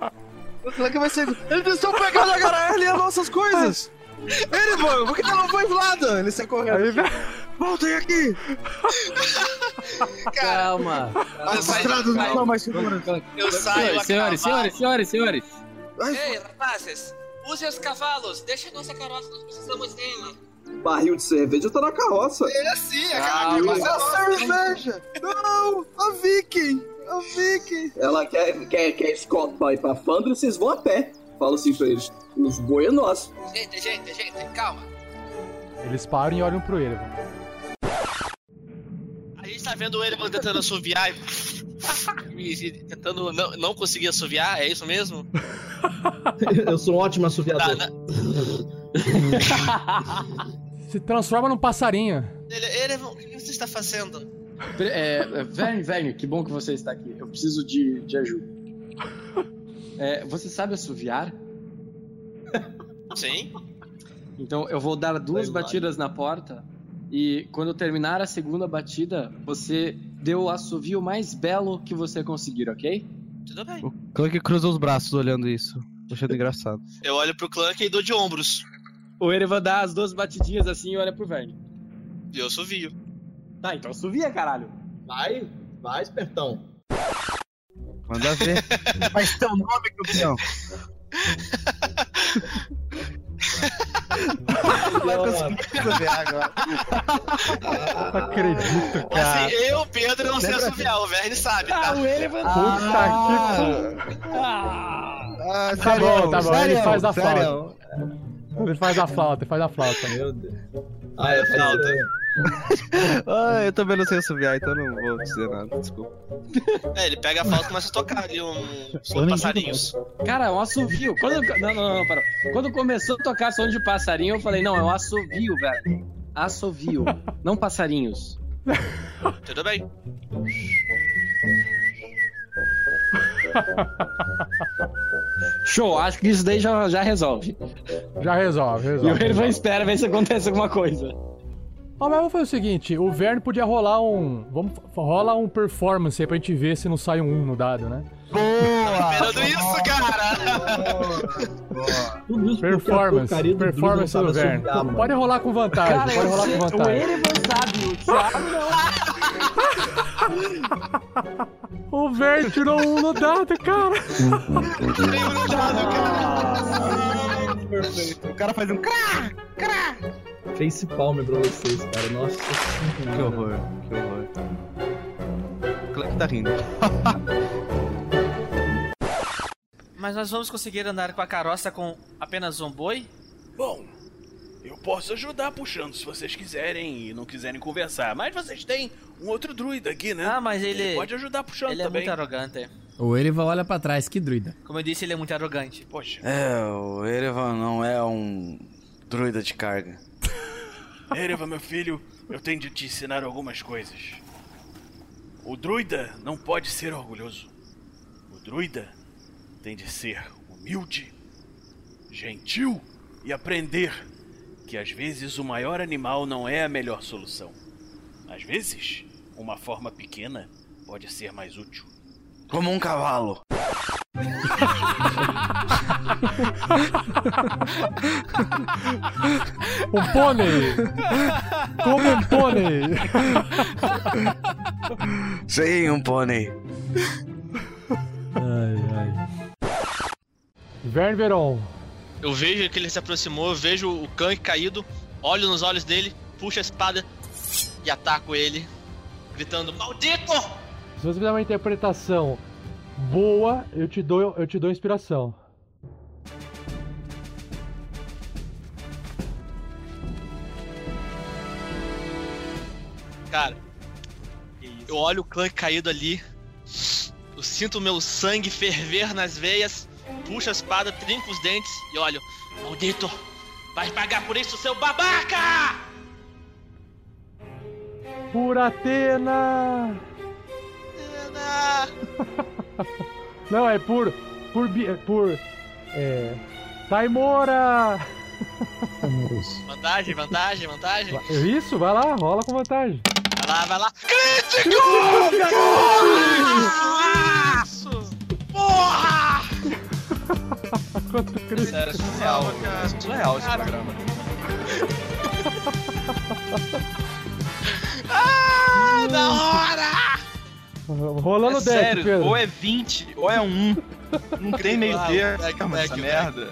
Será que vai ser... Eles estão pegando a Garaele e as nossas coisas! Ele, mano, por que ela não foi nada? Ele sai correndo. Voltem aqui! Calma. As estradas não são mais seguras. Eu saio a Senhores, senhores, senhores, senhores. Ei, rapazes, usem os cavalos, deixem nossa carroça, nós precisamos dela. Barril de cerveja tá na carroça. É assim, a Calma. carroça. Não! A Viking! A Viking! Ela quer, quer, quer escolta pra ir pra Fandra e vocês vão a pé. Fala assim pra eles. Os boi é nosso. Gente, gente, gente, calma. Eles param e olham pro Erevan. A gente tá vendo o Erevan tentando assoviar e, tentando não, não conseguir assoviar, é isso mesmo? Eu sou um ótimo assoviador. Tá, na- Se transforma num passarinho. Ele- Erevan, o que você está fazendo? É, é, Verne, Verne, que bom que você está aqui. Eu preciso de, de ajuda. É, você sabe assoviar? Sim? Então eu vou dar duas Vai, batidas na porta e quando terminar a segunda batida, você deu o assovio mais belo que você conseguir, ok? Tudo bem. O Clank cruza os braços olhando isso. Achando engraçado. Eu olho pro Clank e dou de ombros. O Erevan dá as duas batidinhas assim e olha pro Verne. E eu assovio. Tá, então assovia, caralho. Vai, vai, espertão. Manda ver. Mas teu nome, campeão. Vai conseguir assoviar agora. Não acredito, cara. Assim, eu, Pedro, não sei assoviar, o Verne sabe, tá? Ah, o Erevan. Puta que Ah, Tá bom, tá bom, ele sério, faz a sério. flauta. Ele faz a flauta, ele faz a flauta. Meu Deus. Ah, é flauta. Ah, eu também não sei assoviar, então não vou dizer nada, desculpa. É, ele pega a flauta e começa a tocar ali um som de passarinhos. Cara, é um assovio. Quando... Não, não, não, para. Quando começou a tocar som de passarinho, eu falei, não, é um assovio, velho. Assovio, não passarinhos. Tudo bem. Show, acho que isso daí já, já resolve. Já resolve, E resolve. o Erevan espera ver se acontece alguma coisa. Mas vamos fazer o seguinte, o Verne podia rolar um... Vamos, rola um performance aí pra gente ver se não sai um 1 no dado, né? Esperando isso, cara! Tudo isso porque a Performance, do performance do sabe Verne. assoviar, mano. Pode rolar com vantagem, Cara, pode rolar com o vantagem. Erevan sabe, o Thiago não. O Verne tirou um no dado, cara. Perfeito. O cara faz um crá, crá. Face palm pra vocês, cara. Nossa Que horror, que horror. O Clank tá rindo. Mas nós vamos conseguir andar com a carroça com apenas um boi? Bom, eu posso ajudar puxando se vocês quiserem e não quiserem conversar. Mas vocês têm um outro druida aqui, né? Ah, mas ele. pode ajudar puxando Ele é também. muito arrogante. O Erevan olha pra trás, que druida. Como eu disse, ele é muito arrogante. Poxa. É, o Erevan não é um druida de carga. Ereva, meu filho, eu tenho de te ensinar algumas coisas. O druida não pode ser orgulhoso. O druida tem de ser humilde, gentil e aprender que às vezes o maior animal não é a melhor solução. Às vezes, uma forma pequena pode ser mais útil. Como um cavalo. Um pônei. Como um pônei. Sim, um pônei. Ai, ai. Verne Veron. Eu vejo que ele se aproximou, eu vejo o Kank caído, olho nos olhos dele, puxo a espada e ataco ele, gritando: Maldito! Se você fizer uma interpretação boa, eu te dou, eu te dou inspiração. Cara, eu olho o Clank caído ali, eu sinto o meu sangue ferver nas veias, puxo a espada, trinco os dentes e olho: Maldito! Vai pagar por isso, seu babaca! Por Atena! Não, é por. Por. bi- Por. É. Taimora! Vantagem, vantagem, vantagem. Isso, vai lá, rola com vantagem. Vai lá, vai lá. Crítico! Isso! Porra! Quanto crítico. Sério, surreal, cara. Surreal esse programa. ah, da hora! Rolando é 10, sério, Pedro. ou é 20, ou é 1. Não tem meio termo, o essa merda.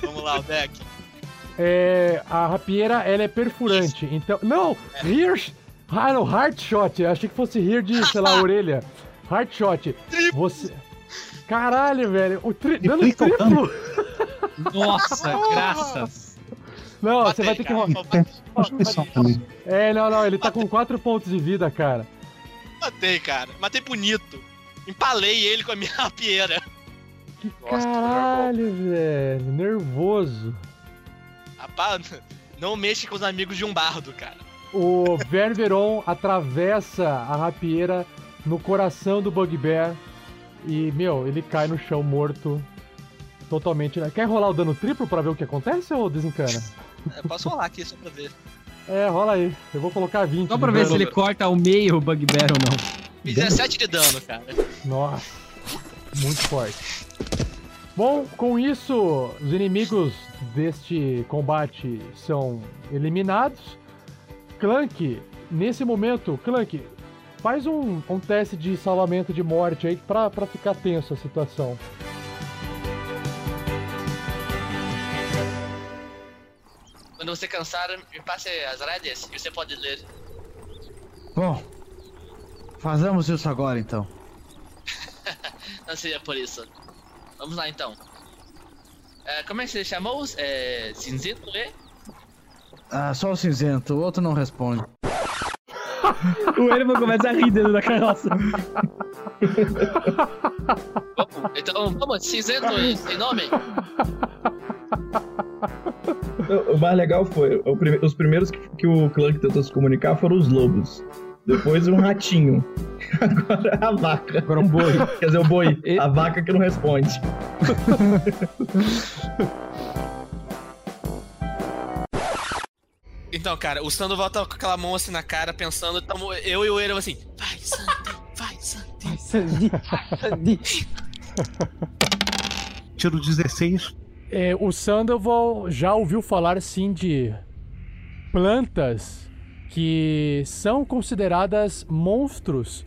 Vamos lá, o deck. É, a rapieira, ela é perfurante. Então. Não! Hear. Ah, não, Heart Shot. Eu achei que fosse Hear de, sei lá, orelha. Heart Shot. Você. Caralho, velho. O tri... Dando triplo. Nossa, graças. Não, você vai ter que rolar. É, não, não, ele tá com 4 pontos de vida, cara. Matei, cara. Matei bonito. Empalei ele com a minha rapieira. Caralho, velho. Nervoso. Rapaz, não mexe com os amigos de um bardo, cara. O Ververon atravessa a rapieira no coração do Bugbear e, meu, ele cai no chão morto, totalmente. né? Quer rolar o dano triplo pra ver o que acontece ou desencana? É, posso rolar aqui só pra ver. É, rola aí. Eu vou colocar 20. Só pra ver dano. se ele corta ao meio o Bugbear ou não. 17 de dano, cara. Nossa, muito forte. Bom, com isso, os inimigos deste combate são eliminados. Clank, nesse momento, Clank, faz um, um teste de salvamento de morte aí pra, pra ficar tenso a situação. Quando você cansar, me passe as rédeas e você pode ler. Bom, fazemos isso agora então. Não seria por isso. Vamos lá então. É, como é que você chamou? É, cinzento, é? Ah, só o cinzento, o outro não responde. O Erevan começa a rir dentro da carroça. Então, vamos, cinzento sem nome? O mais legal foi, o prime- os primeiros que, que o Clank tentou se comunicar foram os lobos. Depois um ratinho. Agora a vaca. Agora um boi. Quer dizer, o boi. A vaca que não responde. Então, cara, o Sandoval tá com aquela mão assim na cara, pensando, tamo, eu e o Erevan assim, vai, Sandy, vai, Sandy. Vai, Sandy, Sandy. Tiro 16. É, o Sandoval já ouviu falar sim de plantas que são consideradas monstros,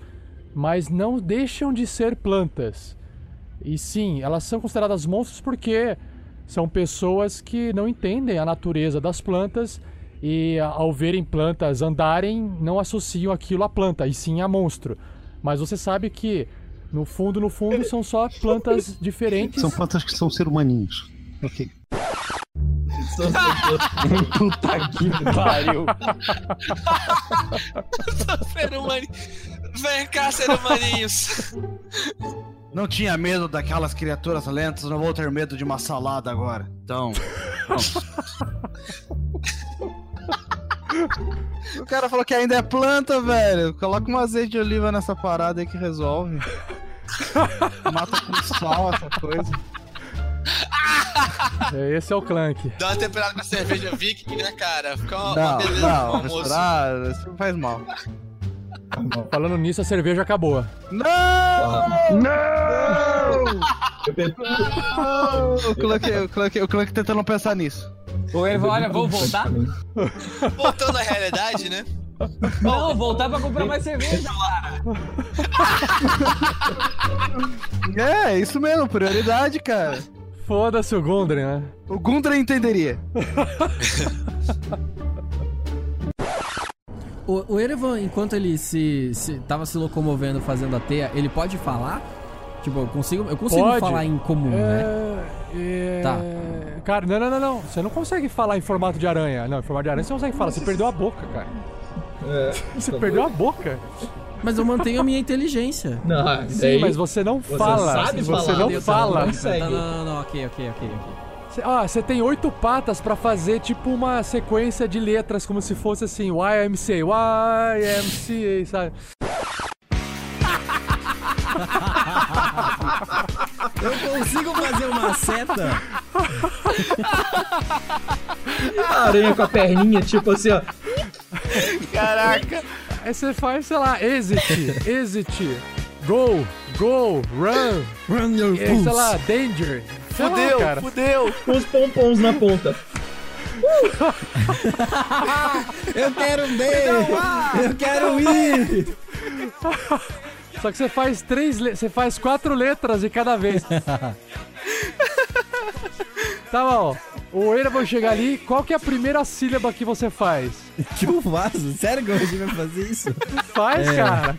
mas não deixam de ser plantas. E sim, elas são consideradas monstros porque são pessoas que não entendem a natureza das plantas e ao verem plantas andarem, não associam aquilo à planta, e sim a monstro. Mas você sabe que no fundo, no fundo, são só plantas diferentes. São plantas que são ser humaninhos. Ok. Puta que pariu. ser humano. Vem cá, ser humaninhos. Não tinha medo daquelas criaturas lentas, não vou ter medo de uma salada agora. Então. o cara falou que ainda é planta, velho. Coloca um azeite de oliva nessa parada aí que resolve. Mata com sal essa coisa. É, Esse é o Clank. Dá uma temperada com a cerveja Viking, né, cara? Fica uma, uma Não, beleza no não, almoço. misturar, isso faz mal. Falando nisso, a cerveja acabou. Não! Não! O Clank, o, Clank, o Clank tentando pensar nisso. O Erevan, olha, vamos voltar? Voltando à realidade, né? Não, voltar pra comprar mais cerveja, cara. É, isso mesmo, prioridade, cara. Foda-se o Gundren, né? O Gundren entenderia. O, o Erevan, enquanto ele se, se tava se locomovendo fazendo a teia, ele pode falar? Tipo, eu consigo, eu consigo Pode. falar em comum, né? É... Tá. Cara, não, não, não, não. Você não consegue falar em formato de aranha. Não, em formato de aranha você consegue falar. Você perdeu a boca, cara. É, Você tá perdeu bom. a boca. Mas eu mantenho a minha inteligência. Não, Sim, daí mas você não você fala. sabe você falar, não Deus, fala. não consegue. Não, não, não, não, ok, ok, ok, ok. Ah, você tem oito patas pra fazer tipo uma sequência de letras, como se fosse assim, YMCA, YMCA, sabe? Eu consigo fazer uma seta? A aranha com a perninha, tipo assim, ó. Caraca! Aí você faz, sei lá, exit, exit, go, go, run, run your e, sei lá, danger. Sei lá, Fudeu, cara. fudeu. Com os pompons na ponta. Eu quero ver! Eu quero ir! Só que você faz três, você faz quatro letras de cada vez. tá bom. O Eira chegar ali, qual que é a primeira sílaba que você faz? Que eu faço? Sério que você vai fazer isso? Faz, É. cara.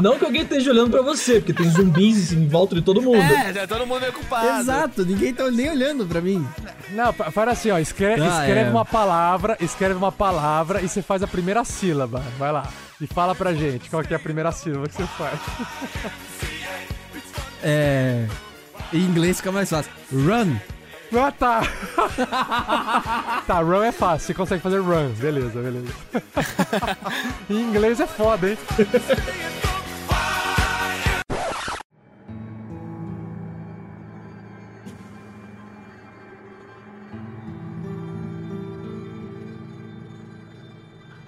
Não que alguém esteja olhando pra você, porque tem zumbis em volta de todo mundo. É, já todo mundo é culpado. Exato, ninguém tá nem olhando pra mim. Não, fa- faz assim, ó, escreve, Ah, escreve é. uma palavra, escreve uma palavra e você faz a primeira sílaba. Vai lá. E fala pra gente qual que é a primeira sílaba que você faz. É. Em inglês fica mais fácil. Run. Ah, tá. tá, run é fácil. Você consegue fazer run. Beleza, beleza. em inglês é foda, hein?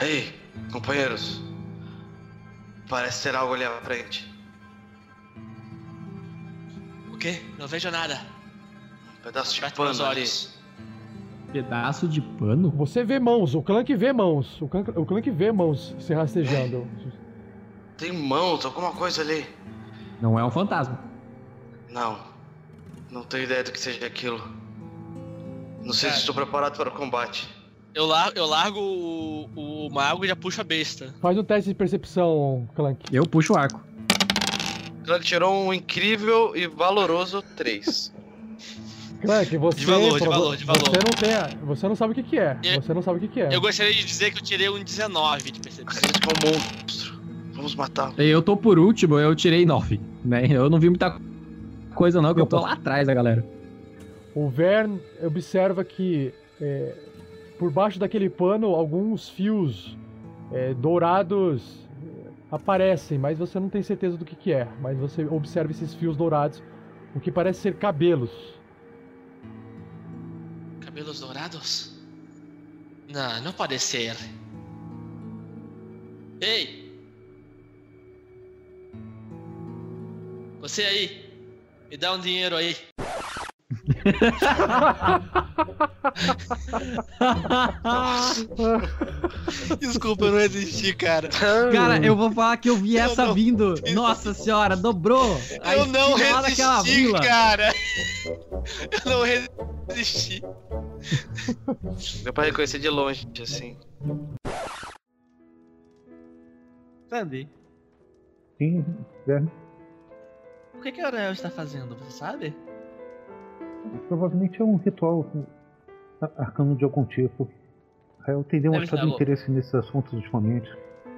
Ei, companheiros. Parece ser algo ali à frente. O quê? Não vejo nada. Um pedaço de Perto pano meus ali. olhos. Pedaço de pano? Você vê mãos, o Clank vê mãos. O Clank, o Clank vê mãos se rastejando. Tem mãos, alguma coisa ali. Não é um fantasma. Não. Não tenho ideia do que seja aquilo. Não sei Cara. se estou preparado para o combate. Eu, lar eu largo o, o mago e já puxo a besta. Faz um teste de percepção, Clank. Eu puxo o arco. Clank tirou um incrível e valoroso 3. Clank, você. De valor, de valor, de valor. Você não tem. a- Você não sabe o que, que é. Eu- Você não sabe o que, que é. Eu gostaria de dizer que eu tirei um 19 de percepção. É um monstro. Vamos matar. Eu tô por último, eu tirei 9, né? Eu não vi muita coisa não, que eu tô lá atrás da galera. O Vern observa que é, por baixo daquele pano alguns fios é, dourados é, aparecem, mas você não tem certeza do que, que é. Mas você observa esses fios dourados, o que parece ser cabelos. Cabelos dourados? Não, não pode ser. Ei! Você aí, me dá um dinheiro aí. Desculpa, eu não resisti, cara. Cara, eu vou falar que eu vi essa não- vindo. Nossa senhora, dobrou. a Eu não resisti, vila. cara. Eu não resisti. Meu pai reconhecer de longe, assim. Sandy, Sim, é, o que, que a Aurel está fazendo, você sabe? Provavelmente é um ritual ar- arcano de algum tipo. Eu tem Deve demonstrado estar interesse nesses assuntos ultimamente.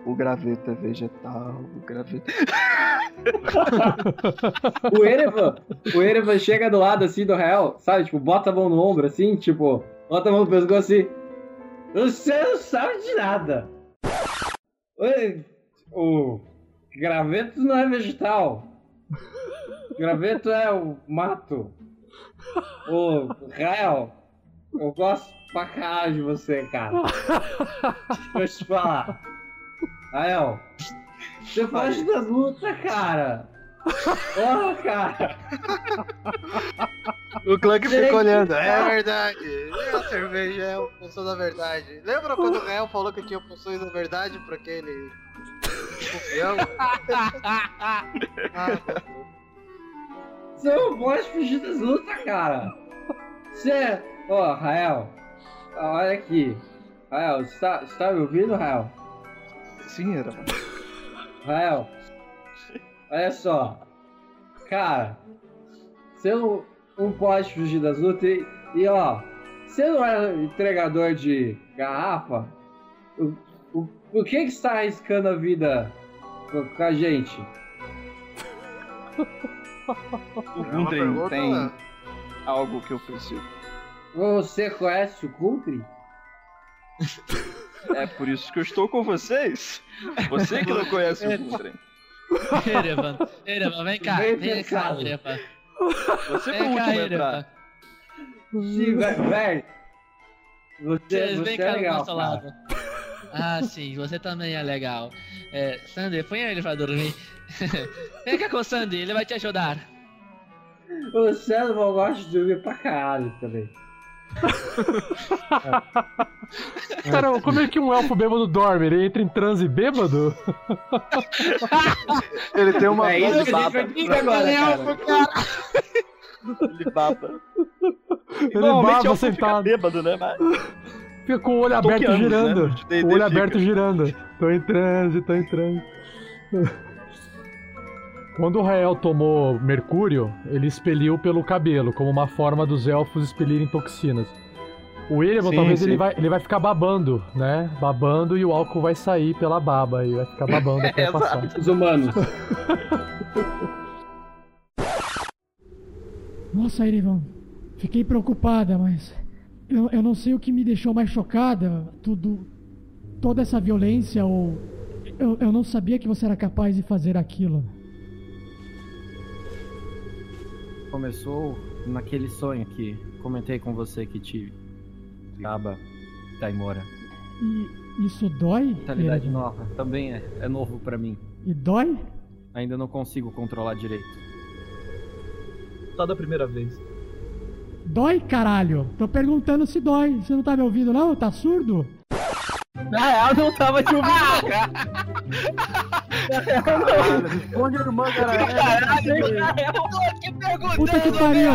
O graveto é vegetal, o graveto. O Erevan, o Erevan chega do lado assim do réu, sabe? Tipo, bota a mão no ombro assim, tipo, bota a mão no pescoço assim. Você não sabe de nada. O graveto não é vegetal. Graveto é o mato. O réu, eu gosto pra caralho de você, cara. Deixa eu te falar. Rael, você foge das lutas, cara. Porra, cara. O Clank Gente, fica olhando. É verdade. A cerveja é a função da verdade. Lembra quando o Gael falou que tinha funções da verdade pra aquele. Confião? Você não pode fugir das lutas, cara. Você. Ó, Rael. Olha aqui. Rael, você tá, você tá me ouvindo, Rael? Sim, era. Rael. Olha só. Cara. Você não, não pode fugir das lutas e, e, ó. Você não é entregador de garrafa? O, o, por que que você tá arriscando a vida com a gente? O Gundren tem algo que eu preciso. Você conhece o Country? É por isso que eu estou com vocês. Você que não conhece o Gundren. Erevan, Erevan, vem cá, Bem vem cá. Erevan. Você Vem o cá, Erevan. Sim, velho. velho. Você, você vem é cá do legal, nosso cara. lado. Ah, sim, você também é legal. É, Sandy, põe ele pra dormir. vem cá com o Sandy, ele vai te ajudar. O César gosta de dormir pra caralho também. Cara, como é que um elfo bêbado dorme? Ele entra em transe bêbado? Ele tem uma É isso que baba. vai descobrir agora, cara. Ele baba. Ele baba elfo fica sentado. bêbado, né? Mas... Fica com o olho aberto Tolkianos, girando. né? O olho aberto girando. Tô em transe, tô em transe. Quando o Rael tomou mercúrio, ele expeliu pelo cabelo, como uma forma dos elfos expelirem toxinas. O Erevan, Sim, talvez sim. ele vai, ele vai ficar babando, né? Babando e o álcool vai sair pela baba e vai ficar babando até Exato. passar. Os humanos. Nossa, Erivan, fiquei preocupada, mas eu, eu não sei o que me deixou mais chocada. Tudo, toda essa violência ou eu, eu não sabia que você era capaz de fazer aquilo. Começou naquele sonho que comentei com você que tive. Gaba Taimora. E Isso dói? Mentalidade Erevan? nova. Também é, é novo pra mim. E dói? Ainda não consigo controlar direito. Só da primeira vez. Dói, caralho? Tô perguntando se dói. Você não tá me ouvindo, não? Tá surdo? Na real, não tava te ouvindo, cara. Responde a irmã, Puta que pariu.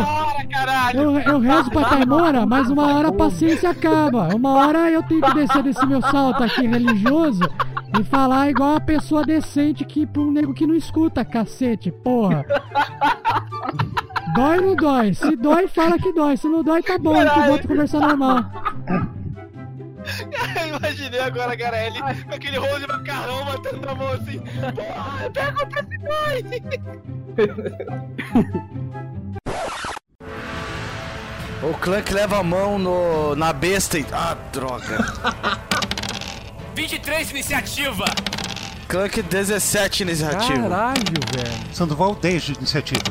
Eu, eu rezo pra Taimora, mas uma hora a paciência acaba. Uma hora eu tenho que descer desse meu salto aqui religioso e falar igual a pessoa decente que pra um nego que não escuta, cacete, porra. Dói ou não dói? Se dói, fala que dói. Se não dói, tá bom, que volta a conversar normal. Eu imaginei agora a Garelli com aquele rolo de macarrão batendo na mão assim. Porra, pega pra esse O Clank leva a mão no, na besta e. Ah, droga. 23 iniciativa. Clank 17 iniciativa. velho. Sandoval 10 de iniciativa.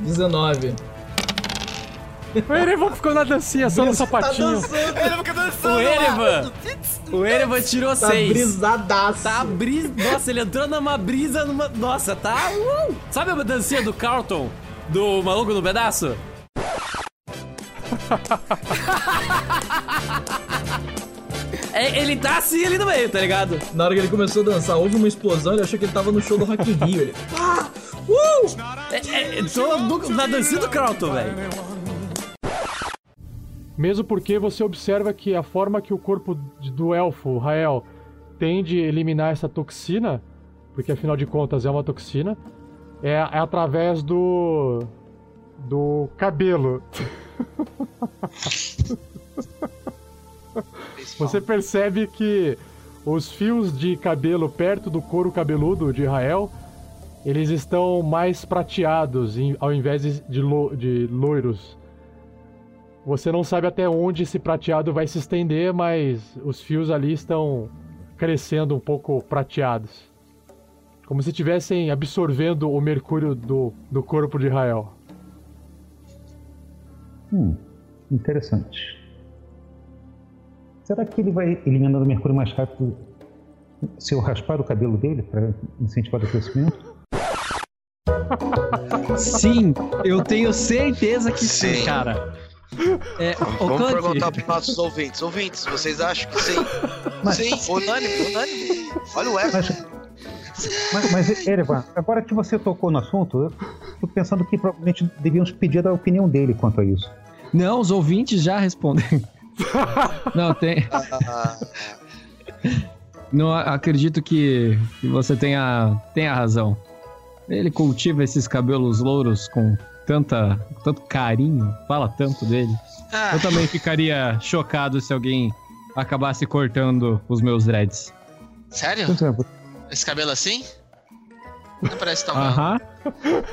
19. O Erevan ficou na dancinha só no sapatinho. O Erevan! O Erevan tirou Tá 6. brisadaço. Tá bris... Nossa, ele entrou numa brisa numa. Nossa, tá. Uh! Sabe a dancinha do Carlton? Do maluco no pedaço? É, ele tá assim ali no meio, tá ligado? Na hora que ele começou a dançar, houve uma explosão, ele achou que ele tava no show do Rock in Rio. Ele... Ah! Uh! É, é, entrou no- na dancinha do Carlton, velho. Mesmo porque você observa que a forma que o corpo do elfo, Rael, tem de eliminar essa toxina, porque afinal de contas é uma toxina, é, é através do. do cabelo. Você percebe que os fios de cabelo perto do couro cabeludo de Rael, eles estão mais prateados ao invés de lo- de loiros. Você não sabe até onde esse prateado vai se estender, mas os fios ali estão crescendo um pouco prateados. Como se estivessem absorvendo o mercúrio do, do corpo de Rael. Hum, interessante. Será que ele vai eliminando o mercúrio mais rápido se eu raspar o cabelo dele para incentivar o crescimento? Sim, eu tenho certeza que sim, Sim. cara. É, Vamos perguntar pros nossos ouvintes. Ouvintes, vocês acham que sim? Sim, unânime, unânime. Olha o F. Mas, mas Erevan, agora que você tocou no assunto, eu fico pensando que provavelmente devíamos pedir a opinião dele quanto a isso. Não, os ouvintes já respondem. Não, tem. Não a- acredito que, que você tenha, tenha razão. Ele cultiva esses cabelos louros com tanta, tanto carinho, fala tanto dele. Ah. Eu também ficaria chocado se alguém acabasse cortando os meus dreads. Sério? Esse cabelo assim? Não parece tão. Aham.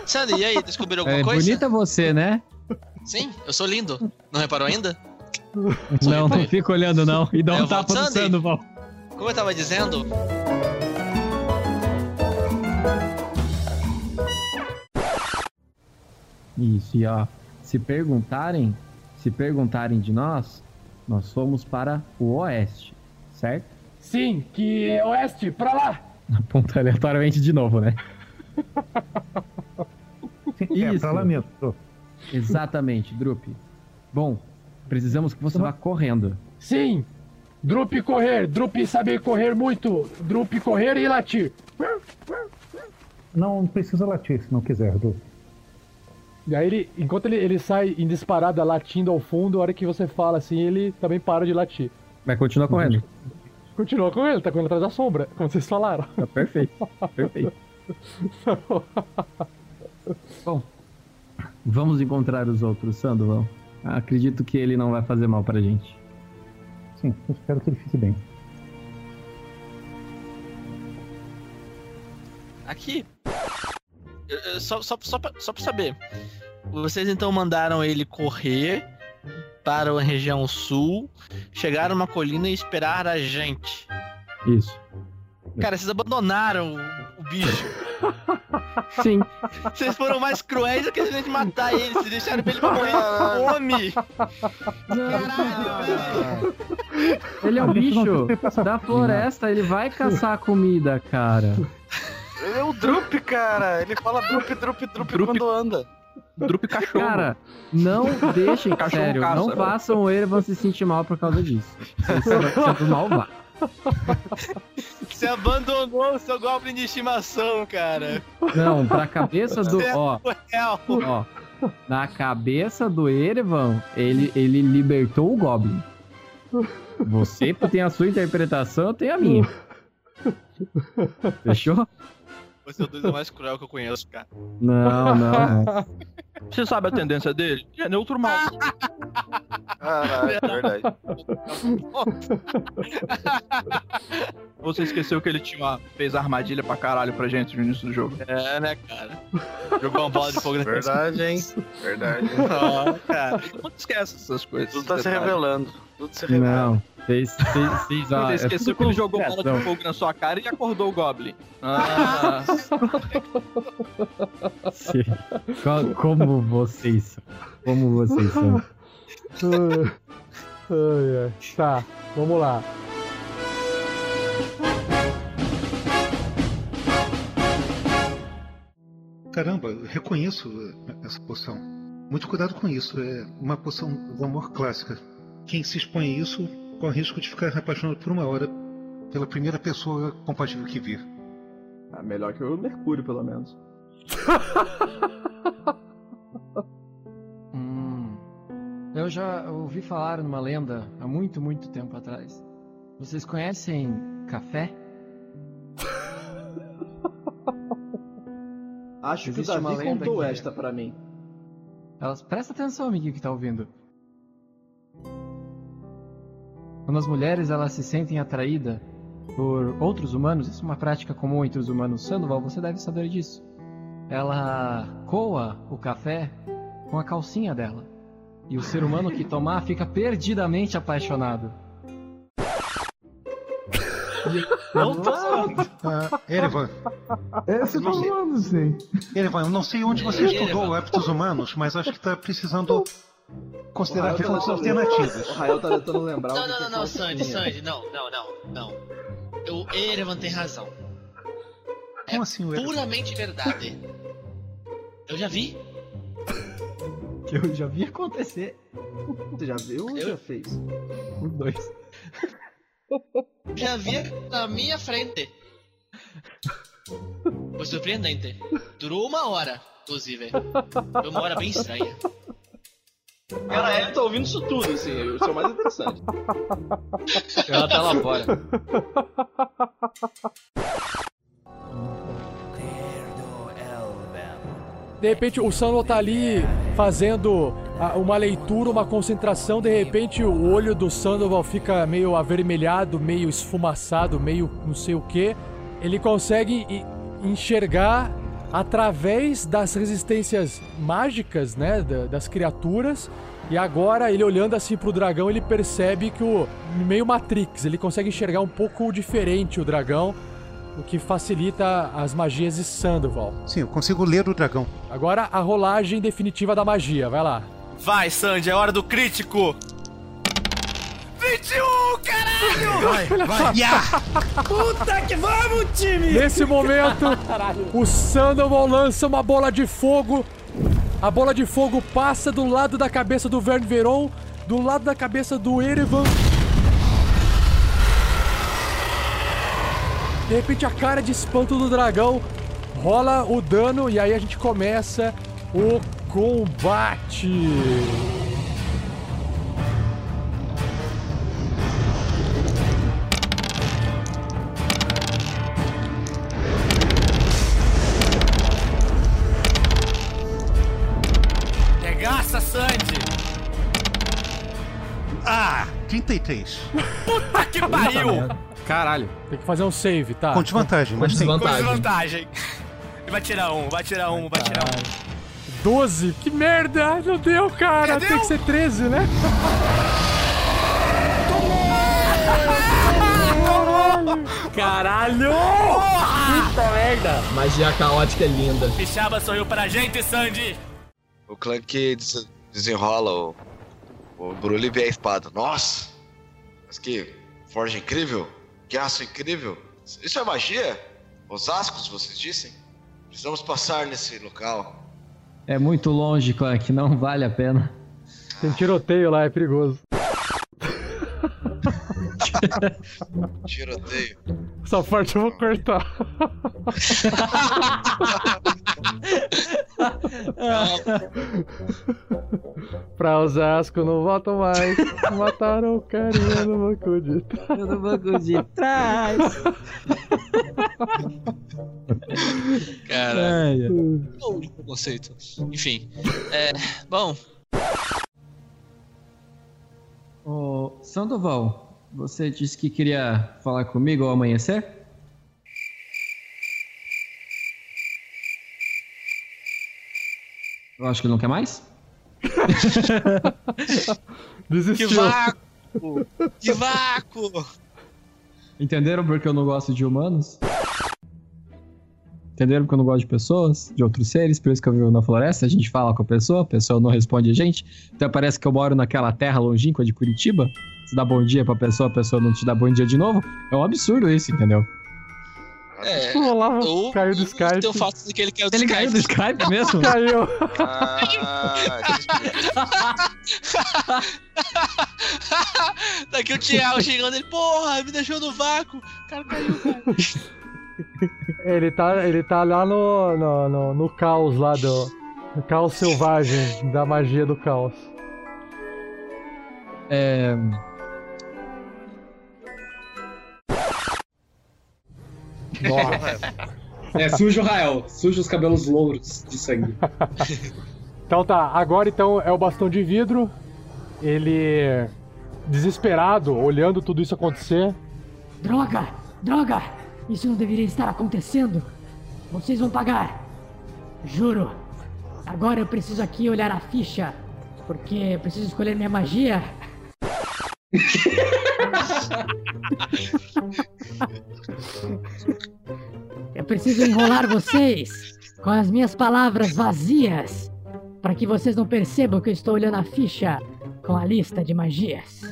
Sandy, e aí, descobriram alguma É coisa? bonita você, né? Sim, eu sou lindo. Não reparou ainda? Não, não fica olhando não. E dá É, um tapa no. Sandoval. Como eu tava dizendo, Isso, e ó, se perguntarem, se perguntarem de nós, nós fomos para o oeste, certo? Sim, que é oeste, pra lá! Aponta aleatoriamente de novo, né? É, pra lá mesmo. Exatamente, Drup. Bom, precisamos que você vá correndo. Sim! Drup correr, Drup saber correr muito, Drup correr e latir. Não precisa latir se não quiser, Du. E aí ele, enquanto ele, ele sai em disparada latindo ao fundo, a hora que você fala assim, ele também para de latir. Vai continuar correndo. Continua com ele, tá correndo atrás da sombra, como vocês falaram. Tá perfeito, perfeito. Bom, vamos encontrar os outros, Sandoval. Acredito que ele não vai fazer mal pra gente. Sim, eu espero que ele fique bem. aqui. Eu- eu- Só, só, só, pra, só pra saber. Vocês então mandaram ele correr para a região sul, chegar numa colina e esperar a gente. Isso. Cara, vocês abandonaram o, o bicho. Sim. Vocês foram mais cruéis do que a gente matar ele. Vocês deixaram ele morrer de fome. Ele é um bicho da floresta, ele vai caçar comida, cara. Ele é o Drup, cara. Ele fala Drup, Drup, Drup, quando anda. Drup cachorro. Cara, não deixem, Cachorro sério, caça, não né? façam o Erevan se sentir mal por causa disso. Isso é do malvado. Você abandonou o seu Goblin de estimação, cara. Não, pra cabeça do. Você é Ó, ó. Na cabeça do Erevan, ele, ele libertou o Goblin. Você tem a sua interpretação, eu tenho a minha. Fechou? Você é o dois é o mais cruel que eu conheço, cara. Não, não. Você sabe a tendência dele? É neutro mal. Caralho, é verdade. Você esqueceu que ele tinha uma, fez armadilha pra caralho pra gente no início do jogo. É, né, cara? Jogou uma bola de fogo na Verdade, hein? Verdade. Ah, cara. Não esquece essas coisas. Tudo tá se revelando. Tudo se revela. Não. Ó, Você é esqueceu que ele jogou bola de fogo na sua cara e acordou o Goblin. Ah, Como vocês são. Como vocês são. Tá, vamos lá. Caramba, eu reconheço essa poção. Muito cuidado com isso. É uma poção do amor clássica. Quem se expõe a isso corre risco de ficar apaixonado por uma hora pela primeira pessoa compatível que vir. Ah, melhor que o Mercúrio, pelo menos. Hum, eu já ouvi falar numa lenda há muito, muito tempo atrás. Vocês conhecem café? Acho que o Existe uma Davi lenda contou que- esta pra mim. Elas, presta atenção, amiguinho que tá ouvindo. Quando as mulheres elas se sentem atraídas por outros humanos, isso é uma prática comum entre os humanos. Sandoval, você deve saber disso. Ela coa o café com a calcinha dela. E o ser humano que tomar fica perdidamente apaixonado. Não tô falando. Ah, Erevan, Esse eu não sei. falando, sim. Erevan, eu não sei onde você estudou hábitos humanos, mas acho que tá precisando considerar Rael tá fontes alternativas. O Rael tá tentando lembrar Não, o que não, que não, não. Sandy, Sandy, não, não, não, não. O Erevan tem razão. Como assim, o Erevan? Puramente verdade. Eu já vi. Que eu já vi acontecer. Você já viu ou Eu- já fez? Os dois. Já vi na minha frente. Foi surpreendente. Durou uma hora, inclusive. Foi uma hora bem estranha. Cara, ele tá ouvindo isso tudo, assim, isso é o mais interessante. Ela tá lá fora. De repente o Sanlo tá ali fazendo a- uma leitura, uma concentração, de repente o olho do Sandoval fica meio avermelhado, meio esfumaçado, meio não sei o que. Ele consegue enxergar através das resistências mágicas, né, da- das criaturas. E agora ele olhando assim pro dragão, ele percebe que o meio Matrix, ele consegue enxergar um pouco diferente o dragão, o que facilita as magias de Sandoval. Sim, eu consigo ler o dragão. Agora a rolagem definitiva da magia, vai lá. Vai, Sandy, é hora do crítico. 21, caralho! Vai, vai. Puta que vamos, time! Nesse momento, o Sandoval lança uma bola de fogo. A bola de fogo passa do lado da cabeça do Verne Veron, do lado da cabeça do Erevan. De repente, a cara de espanto do dragão rola o dano e aí a gente começa o combate. 33. Puta que pariu! Caralho. Tem que fazer um save, tá? Com desvantagem, mas tem. Com desvantagem. Vai tirar um, vai tirar um, vai tirar um. 12? Que merda! Não deu, cara! Tem que ser 13, né? Caralho! Puta merda! Magia caótica é linda. Pichaba sorriu pra gente, Sandy. O Clank des- desenrola o, o Brulho e vê a espada. Nossa! Mas que forja incrível! Que aço incrível! Isso é magia? Os ascos, vocês dissem? Precisamos passar nesse local. É muito longe, Clank, não vale a pena. Tem tiroteio lá, é perigoso. Tiroteio. Essa parte eu vou cortar. pra Osasco não voltam mais. Mataram o carinha no banco de trás. No banco de trás. Cara, Ai, ai. o preconceito. Enfim, é, bom, Ô, Sandoval, você disse que queria falar comigo ao amanhecer? Eu acho que ele não quer mais? Desistiu. que vácuo! Que vácuo! Entenderam porque eu não gosto de humanos? Entenderam porque eu não gosto de pessoas, de outros seres, por isso que eu vivo na floresta, a gente fala com a pessoa, a pessoa não responde a gente. Então parece que eu moro naquela terra longínqua de Curitiba. Você dá bom dia pra pessoa, a pessoa não te dá bom dia de novo. É um absurdo isso, entendeu? É, Rolava, ou, caiu do Skype. tem o fato de que ele caiu do Ele Skype. caiu do Skype mesmo? Caiu. Daqui o Thiago chegando, ele, porra, me deixou no vácuo. O cara caiu, cara. Ele tá, ele tá lá no, no, no, no caos lá do. No caos selvagem da magia do caos. É. Nossa. É, suja o Rael, suja os cabelos louros de sangue. Então tá, agora então é o bastão de vidro. Ele. Desesperado, olhando tudo isso acontecer. Droga! Droga! Isso não deveria estar acontecendo. Vocês vão pagar. Juro. Agora eu preciso aqui olhar a ficha. Porque eu preciso escolher minha magia. Eu preciso enrolar vocês com as minhas palavras vazias. Para que vocês não percebam que eu estou olhando a ficha com a lista de magias.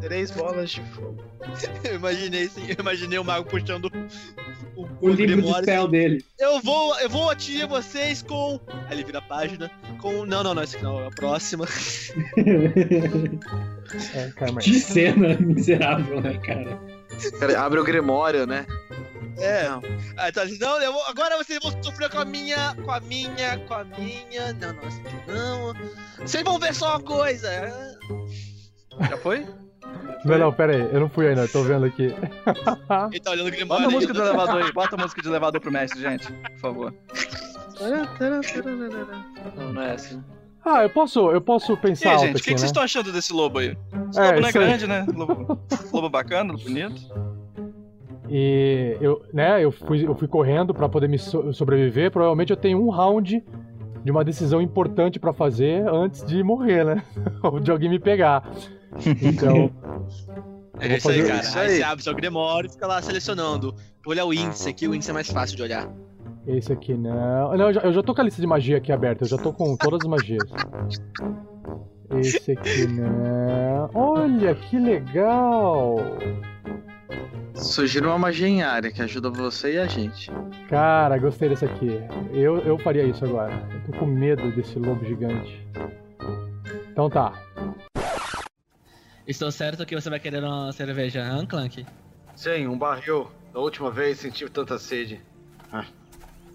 Três bolas de fogo. Eu imaginei, sim, eu imaginei o mago puxando o, O livro de Grimório, spell assim, dele. Eu vou, eu vou atingir vocês com. Aí ele vira a página. Com. Não, não, não, esse aqui não, é a próxima. É, calma aí. Que cena miserável, né, cara? Cara, abre o Grimório, né? É. Aí tá assim, não, vou- agora vocês vão sofrer com a minha. Com a minha. Com a minha. Não, não, aqui não. Vocês vão ver só uma coisa. Já foi? Não, não, pera aí, eu não fui ainda, eu tô vendo aqui. Ele tá olhando o Grimório. Bota a aí, música do elevador aí. Bota a música de elevador pro mestre, gente. Por favor. Não, não é essa. Ah, eu posso, eu posso E pensar aí, alto gente, o que, que né? vocês estão achando desse lobo aí? Esse É, lobo não é isso aí. grande, né? Lobo, lobo bacana, bonito. E eu, né, eu fui, eu fui correndo pra poder me so- sobreviver. Provavelmente eu tenho um round de uma decisão importante pra fazer antes de morrer, né? Ou de alguém me pegar. Então, É isso aí, cara. isso Aí aí. você abre seu Grimório e fica lá selecionando. Olha o índice aqui, o índice é mais fácil de olhar. esse aqui não. Não, eu já, eu já tô com a lista de magia aqui aberta, eu já tô com todas as magias. Esse aqui não. Olha que legal! Sugiro uma magia em área que ajuda você e a gente. Cara, gostei desse aqui. Eu, eu faria isso agora. Eu tô com medo desse lobo gigante. Então tá. Estou certo que você vai querer uma cerveja, hã, Clank? Sim, um barril. Da última vez senti tanta sede. Ah,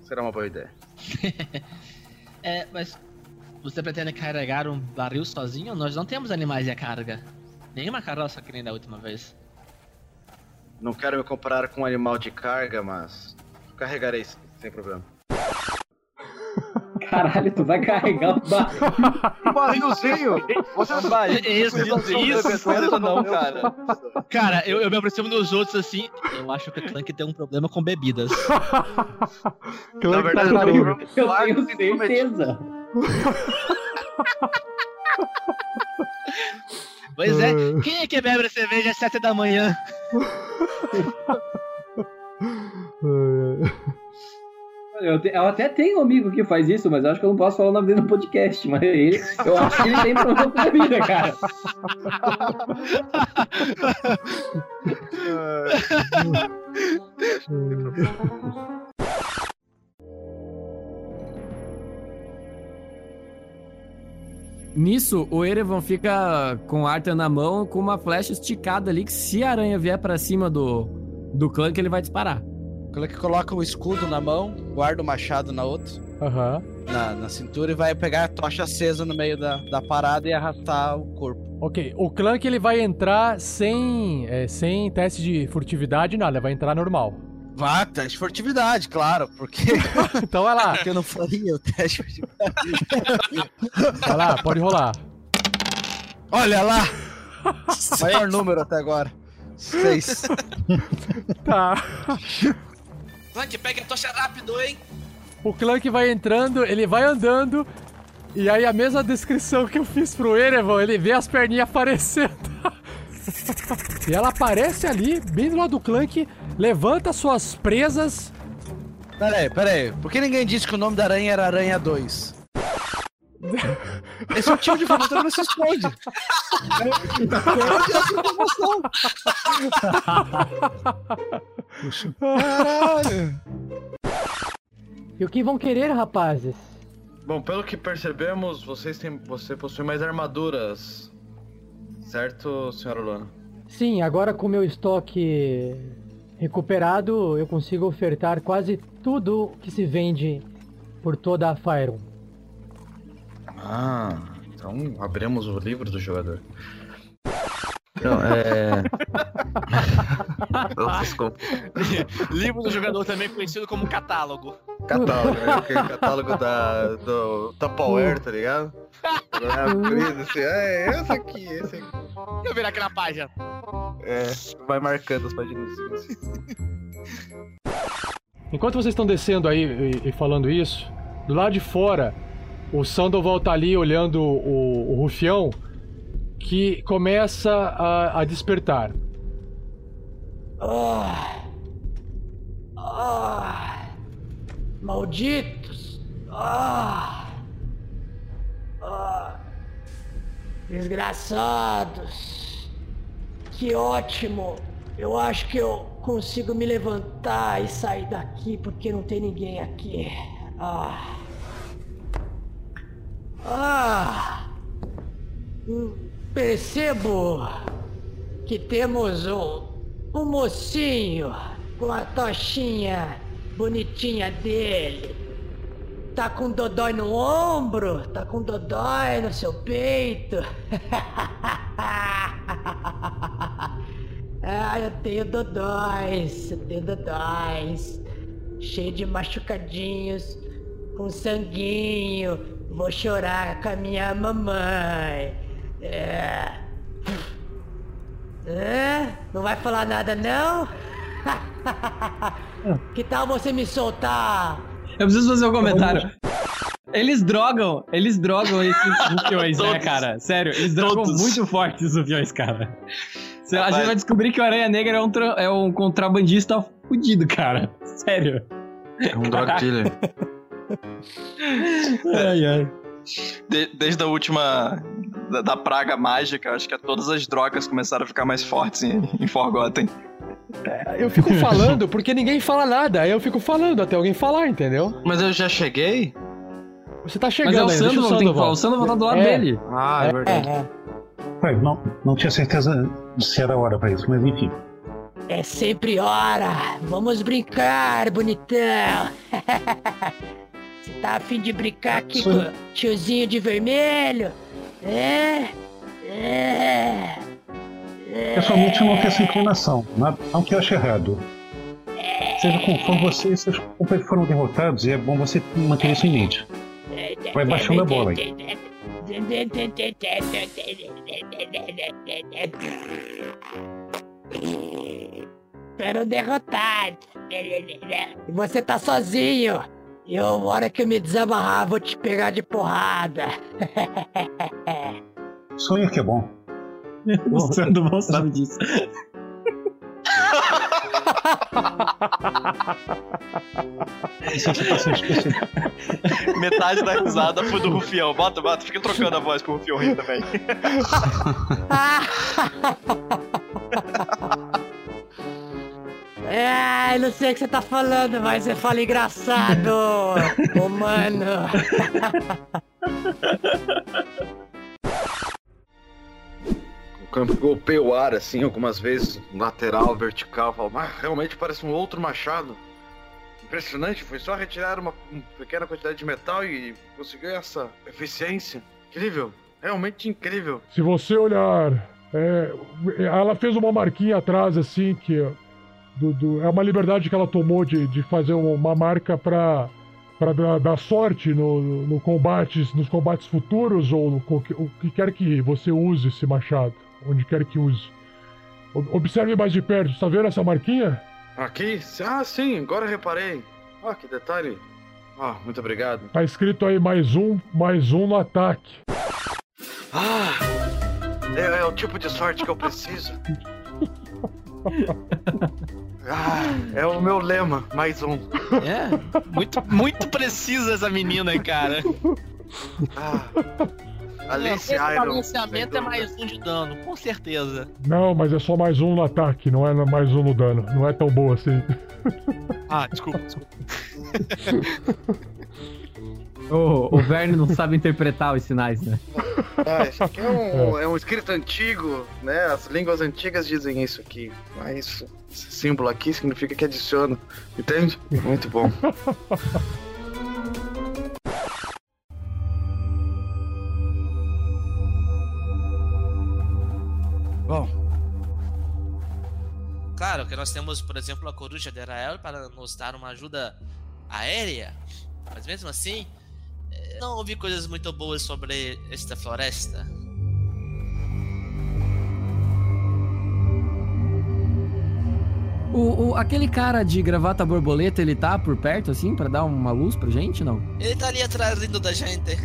será uma boa ideia. É, mas você pretende carregar um barril sozinho? Nós não temos animais e a carga. Nenhuma carroça que nem da última vez. Não quero me comparar com um animal de carga, mas carregarei sem problema. Caralho, tu vai carregar o barril. Um barrilzinho! Você não vai. Isso, isso, isso não, cara. Cara, eu, eu me aproximo dos outros assim. Eu acho que o Clank tem um problema com bebidas. Clank verdade, tá eu. Eu tenho certeza. Pois é, quem é que bebe a cerveja às 7 da manhã? Eu, te- eu até tenho um amigo que faz isso, mas eu acho que eu não posso falar o nome dele no podcast. Mas ele, eu acho que ele tem problema com a vida, cara. Nisso, o Erevan fica com o Arthur na mão, com uma flecha esticada ali, que se a aranha vier pra cima do, do clã, que ele vai disparar. O Clank coloca o escudo na mão, guarda o machado na outra, Aham. na, na cintura e vai pegar a tocha acesa no meio da, da parada e arrastar o corpo. Ok, o Clank ele vai entrar sem, é, sem teste de furtividade, nada, ele vai entrar normal. Vá, teste de furtividade, claro, porque. então vai lá. Porque eu não faria o teste de furtividade. Vai lá, pode rolar. Olha lá! Maior número até agora. Seis. Tá. Clank, pega a tocha rápido, hein? O Clank vai entrando, ele vai andando, e aí a mesma descrição que eu fiz pro Erevan, ele vê as perninhas aparecendo. E ela aparece ali, bem do lado do Clank, levanta suas presas. Peraí, peraí. Por que ninguém disse que o nome da aranha era Aranha 2? Esse é o tipo de informação que não se esconde. Esconde essa informação. Caralho. E o que vão querer, rapazes? Bom, pelo que percebemos, vocês têm, você possui mais armaduras. Certo, senhora Luana? Sim, agora com meu estoque recuperado, eu consigo ofertar quase tudo que se vende por toda a Fyron. Ah, então abrimos o livro do jogador. Não, é. Desculpa. Livro do jogador também conhecido como catálogo. Catálogo, né? Catálogo da, do Tupperware, tá ligado? Agora abrindo assim, é esse aqui, esse aqui. Deixa eu virar aqui na página. É, vai marcando as páginas. Enquanto vocês estão descendo aí e, e falando isso, do lado de fora, o Sandoval tá ali olhando o, o rufião que começa a, a despertar. Ah. Ah. Malditos! Ah. Ah. Desgraçados! Que ótimo! Eu acho que eu consigo me levantar e sair daqui porque não tem ninguém aqui. Ah. Ah. Hum, Percebo que temos um, um mocinho com a tochinha bonitinha dele. Tá com dodói no ombro? Tá com dodói no seu peito? ah, eu tenho dodóis, eu tenho dodóis. Cheio de machucadinhos, com sanguinho. Vou chorar com a minha mamãe. É. É? Não vai falar nada não? que tal você me soltar? Eu preciso fazer um comentário. Eles drogam, eles drogam esses rufiões, né, cara? Sério, eles drogam Todos. muito forte os rufiões, cara. Cê- A gente vai descobrir que o Aranha Negra é um, tra- é um contrabandista fudido, cara. Sério. É um drug dealer. ai, ai. De- desde a última. Da, da praga mágica, acho que todas as drogas começaram a ficar mais fortes em, em Forgotten. Eu fico falando porque ninguém fala nada, aí eu fico falando até alguém falar, entendeu? Mas eu já cheguei? Você tá Mas chegando é o ainda, deixa Sandoval, tem que falar. O Sandoval tá do lado É. dele. Ah, é verdade. Ué, não, não tinha certeza se era hora pra isso, mas enfim. É sempre hora! Vamos brincar, bonitão! Você tá afim de brincar aqui Sim. com o tiozinho de vermelho? É? É? Pessoalmente, eu não tenho essa inclinação, nada- não que eu ache errado. Seja como for você, seus companheiros foram derrotados e é bom você manter isso em mente. Vai baixando a bola aí. Foram derrotados. E você tá sozinho. E eu, hora que eu me desamarrar, vou te pegar de porrada. Sonho que é bom. O Sandoval sabe disso. Metade da risada foi do Rufião. Bota, bota, fica trocando a voz pro Rufião rir também. É, não sei o que você tá falando, mas você fala engraçado, ô mano. O campo golpeia o ar assim, algumas vezes, lateral, vertical. Falo, mas realmente parece um outro machado. Impressionante, foi só retirar uma uma pequena quantidade de metal e conseguiu essa eficiência. Incrível, realmente incrível. Se você olhar, é, ela fez uma marquinha atrás, assim, que do- do- é uma liberdade que ela tomou de, de fazer uma marca pra, pra dar, dar sorte no, no combates, nos combates futuros ou no, o que quer que você use esse machado, onde quer que use. Observe mais de perto, está vendo essa marquinha? Aqui? Ah, sim, agora reparei. Ah, que detalhe. Ah, muito obrigado. Tá escrito aí mais um, mais um no ataque. Ah, é, é o tipo de sorte que eu preciso. Ah, é o meu lema, mais um. É, muito, muito precisa essa menina, cara. Alice Esse Iron. balanceamento é mais um de dano, com certeza. Não, mas é só mais um no ataque, não é mais um no dano. Não é tão boa assim. Ah, desculpa, desculpa. O, o Verne não sabe interpretar os sinais, né? Ah, isso aqui é um, é um escrito antigo, né? As línguas antigas dizem isso aqui. Mas esse símbolo aqui significa que adiciona. Entende? Muito bom. Bom, Claro que nós temos, por exemplo, a coruja de Arael para nos dar uma ajuda aérea. Mas mesmo assim, eh, não ouvi coisas muito boas sobre esta floresta. O, o- aquele cara de gravata borboleta, ele tá por perto, assim, pra dar uma luz pra gente, não? Ele tá ali atrás rindo da gente.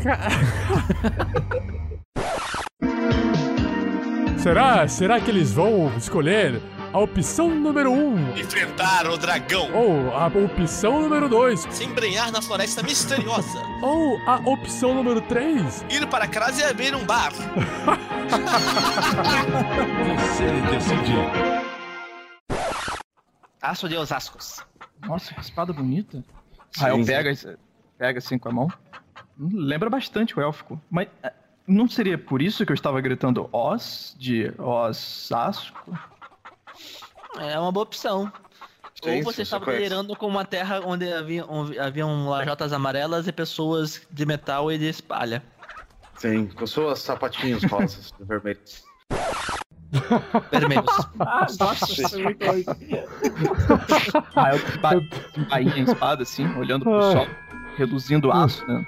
Será? Será que eles vão escolher a opção número 1? Um, Enfrentar o dragão. ou a opção número 2? Se embrenhar na floresta misteriosa. Ou a opção número 3? Ir para casa e abrir um bar. Você decide. Aço de Osascos. Nossa, que espada bonita. Rael sim. pega, pega assim com a mão. Lembra bastante o élfico. Mas eh, não seria por isso que eu estava gritando Os de Osasco? É uma boa opção. Sim, Ou você você estava delirando com uma terra onde havia, onde haviam lajotas amarelas e pessoas de metal e de espalha. Sim, com suas sapatinhos rosas, vermelhos. Vermelhos. Nossa, foi muito Rael bainha a espada assim, olhando pro sol, reduzindo o aço, né?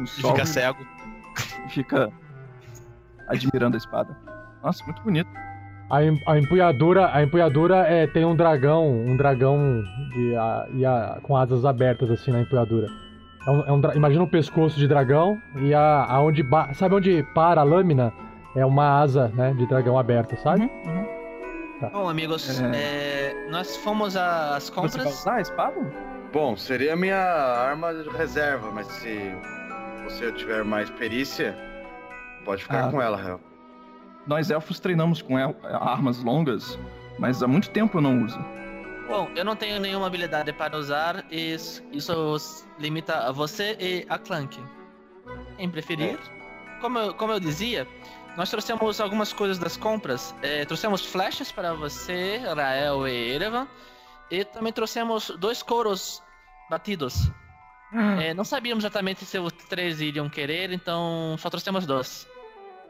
O sol fica cego. E fica admirando a espada. Nossa, muito bonito. A, em- a empunhadura, a empunhadura é, tem um dragão, um dragão e a- e a- com asas abertas assim na empunhadura. É um, é um imagina um pescoço de dragão e a, aonde ba- sabe onde para a lâmina é uma asa, né, de dragão aberta, sabe? Tá. Bom, amigos, é, nós fomos às compras. Você vai usar a espada? Bom, seria a minha arma de reserva, mas se você tiver mais perícia, pode ficar Ah. com ela, Rael. Nós elfos treinamos com el- armas longas, mas há muito tempo eu não uso. Bom, eu não tenho nenhuma habilidade para usar e isso, isso limita a você e a Clank. Em preferir, como, eu, como eu dizia, nós trouxemos algumas coisas das compras. É, trouxemos flechas para você, Rael e Erevan, e também trouxemos dois couros batidos. É, não sabíamos exatamente se os três iriam querer, então só trouxemos dois.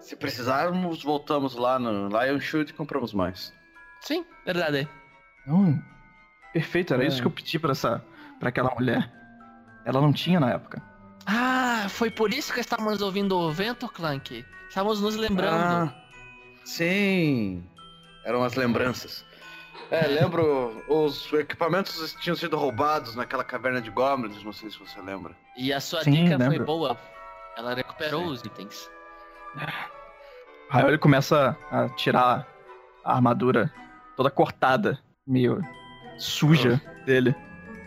Se precisarmos, voltamos lá no Lion Shoot e compramos mais. Sim, verdade. Não, perfeito, era É. isso que eu pedi pra essa, para aquela mulher. Ela não tinha na época. Ah, foi por isso que estávamos ouvindo o vento, Clank. Estávamos nos lembrando. Ah, sim. Eram as lembranças. É, lembro, os equipamentos tinham sido roubados naquela caverna de goblins, não sei se você lembra. E a sua Sim, dica foi lembro. boa. Ela recuperou os itens. Ele começa a tirar a armadura toda cortada, meio suja dele.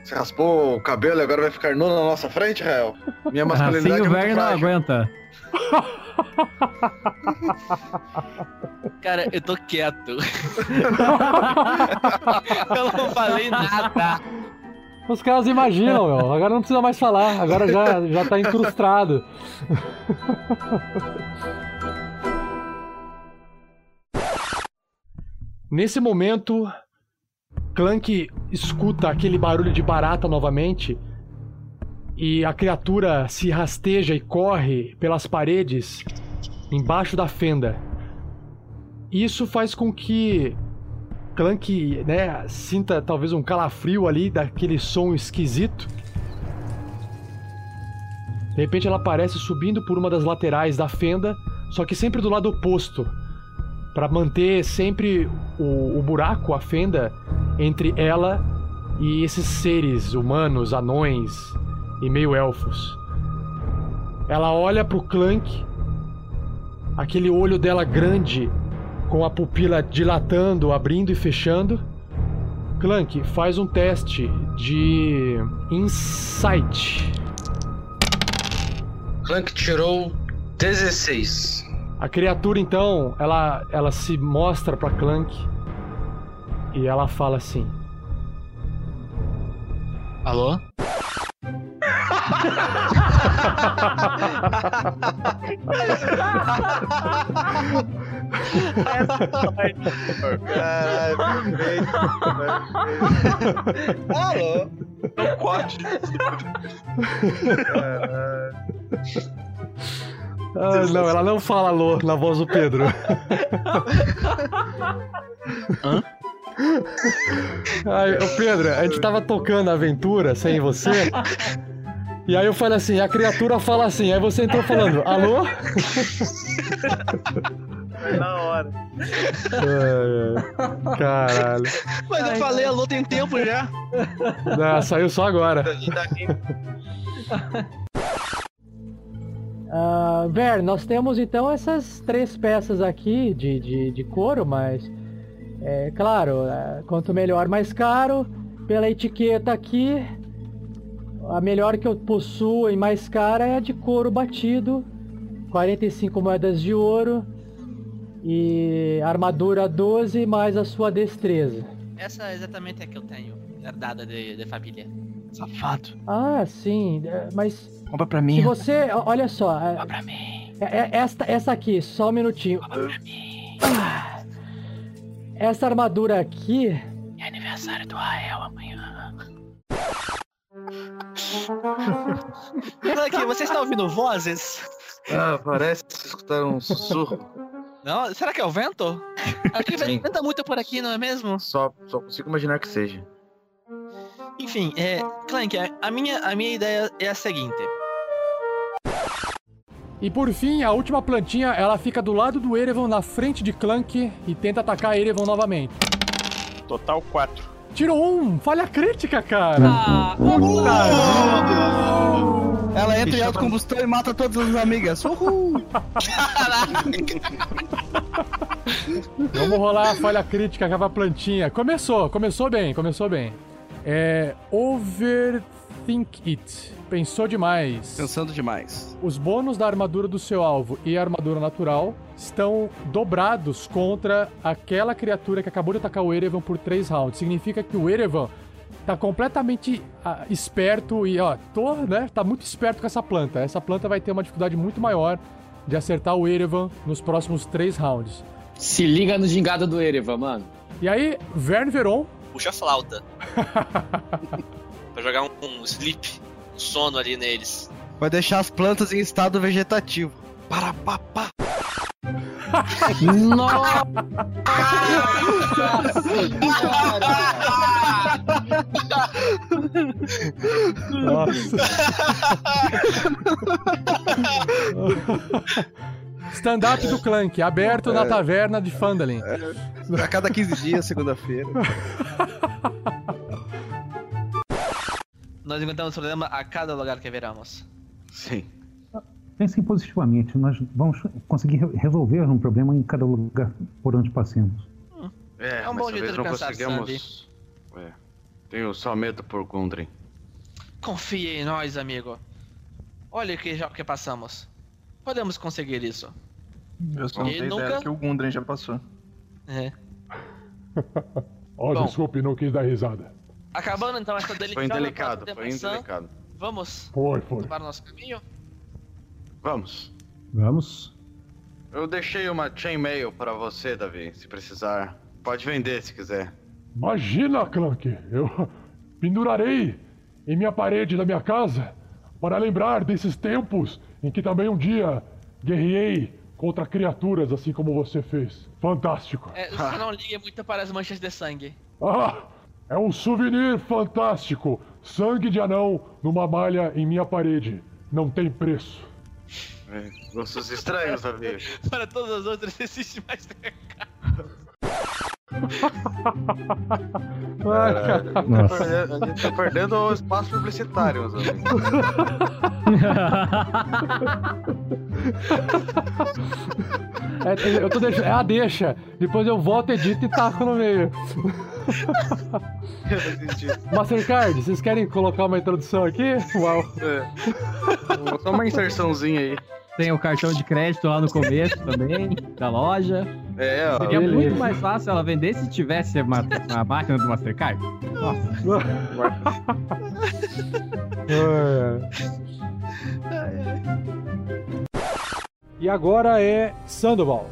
Você raspou o cabelo e agora vai ficar nu na nossa frente, Rael? Minha masculinidade Assim é o velho não aguenta. Cara, eu tô quieto. eu não falei nada. Os caras imaginam, meu. Agora não precisa mais falar. Agora já, já tá incrustado. Nesse momento, Clank escuta aquele barulho de barata novamente. E a criatura se rasteja e corre pelas paredes embaixo da fenda. Isso faz com que Clank, né, sinta talvez um calafrio ali daquele som esquisito. De repente ela aparece subindo por uma das laterais da fenda, só que sempre do lado oposto, para manter sempre o, o buraco, a fenda entre ela e esses seres humanos, anões e meio elfos. Ela olha pro Clank, aquele olho dela grande com a pupila dilatando, abrindo e fechando. Clank, faz um teste de insight. Clank tirou 16. A criatura então, ela ela se mostra pra Clank e ela fala assim: Alô? Caralho, perfeito. perfeito. Alô? É um corte. Ah, não, ela não fala alô na voz do Pedro. Ai, ô Pedro, a gente tava tocando a aventura sem você. E aí eu falei assim, a criatura fala assim, aí você entrou falando, alô? Foi na hora. Ai, ai. Caralho. Mas eu falei alô tem tempo já. Ah, saiu só agora. Ah, Ver, nós temos então essas três peças aqui de, de, de couro, mas é claro, é, quanto melhor, mais caro. Pela etiqueta aqui, a melhor que eu possuo e mais cara é a de couro batido, 45 moedas de ouro e armadura 12 mais a sua destreza. Essa exatamente é que eu tenho, herdada de, de família. Safado. Ah, sim, é, mas Compra pra mim. se você, olha só, é, pra mim. é- esta, essa aqui, só um minutinho. Ah, essa armadura aqui, É aniversário do Rael amanhã. Clank, você está ouvindo vozes? Ah, parece escutar um sussurro. Não? Será que é o vento? Aqui Sim. venta muito por aqui, não é mesmo? Só, só consigo imaginar que seja. Enfim, é, Clank, a- a minha, a minha ideia é a seguinte. E por fim, a última plantinha, ela fica do lado do Erevan, na frente de Clank, e tenta atacar Erevan novamente. Total 4. Tirou um! Falha crítica, cara! Ah, Ela entra em alta combustão e mata todas as amigas. Uhul! Vamos rolar a falha crítica com a plantinha. Começou, começou bem, começou bem. É. Overthink it. Pensou demais. Pensando demais. Os bônus da armadura do seu alvo e a armadura natural estão dobrados contra aquela criatura que acabou de atacar o Erevan por 3 rounds. Significa que o Erevan tá completamente ah, esperto e, ó, tô, né? Tá muito esperto com essa planta. Essa planta vai ter uma dificuldade muito maior de acertar o Erevan nos próximos 3 rounds. Se liga no gingado do Erevan, mano. E aí, Verne Veron Puxa a flauta. pra jogar um, um sleep, um sono ali neles. Vai deixar as plantas em estado vegetativo. Para papá. Nossa! Nossa. Stand-up do Clank, aberto na É. taverna de Fandalin. A cada 15 dias, segunda-feira. Nós encontramos problema a cada lugar que viramos. Sim. Pensem positivamente, nós vamos conseguir re- resolver um problema em cada lugar por onde passemos. É, É um mas bom jeito de não pensar, conseguimos. É. Tenho só medo por Gundren. Confie em nós, amigo. Olha o que já que passamos. Podemos conseguir isso. Eu só não tenho nunca- ideia que o Gundren já passou. É. Ó, Bom. desculpe, não quis dar risada. Acabando então essa Foi deliciosa indelicado, foi indelicado. Vamos Foi, foi. para o nosso caminho? Vamos. Vamos. Eu deixei uma chainmail para você, Davi, se precisar. Pode vender se quiser. Imagina, Clank, eu pendurarei em minha parede da minha casa para lembrar desses tempos em que também um dia guerrei contra criaturas assim como você fez. Fantástico. É, você não liga muito para as manchas de sangue. Ah, é um souvenir fantástico. Sangue de anão numa malha em minha parede. Não tem preço. É, gostos estranhos, Davi. para todas as outras existe mais Cara, a, gente tá Nossa. perdendo, a gente tá perdendo o espaço publicitário, meus amigos. É, eu tô deixando, é a deixa. Depois eu volto, edito e taco no meio. Mastercard, vocês querem colocar uma introdução aqui? Uau. É. Só uma inserçãozinha aí. Tem o cartão de crédito lá no começo também, da loja. É, ó. Seria beleza. muito mais fácil ela vender se tivesse uma, uma máquina do Mastercard. Nossa. E agora é Sandoval.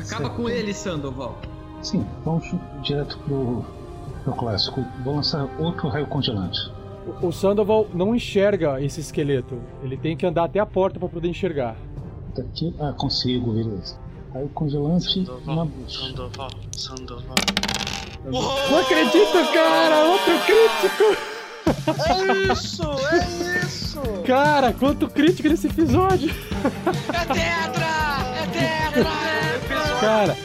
Acaba com ele, Sandoval. Sim, vamos direto pro, pro clássico. Vou lançar outro raio congelante. O- O Sandoval não enxerga esse esqueleto. Ele tem que andar até a porta pra poder enxergar. Daqui, ah, consigo, beleza. Raio congelante na bucha. Sandoval, Sandoval. Não acredito, cara! Outro crítico! É isso, é isso! Cara, quanto crítico nesse episódio! É tetra! É tetra! Cara,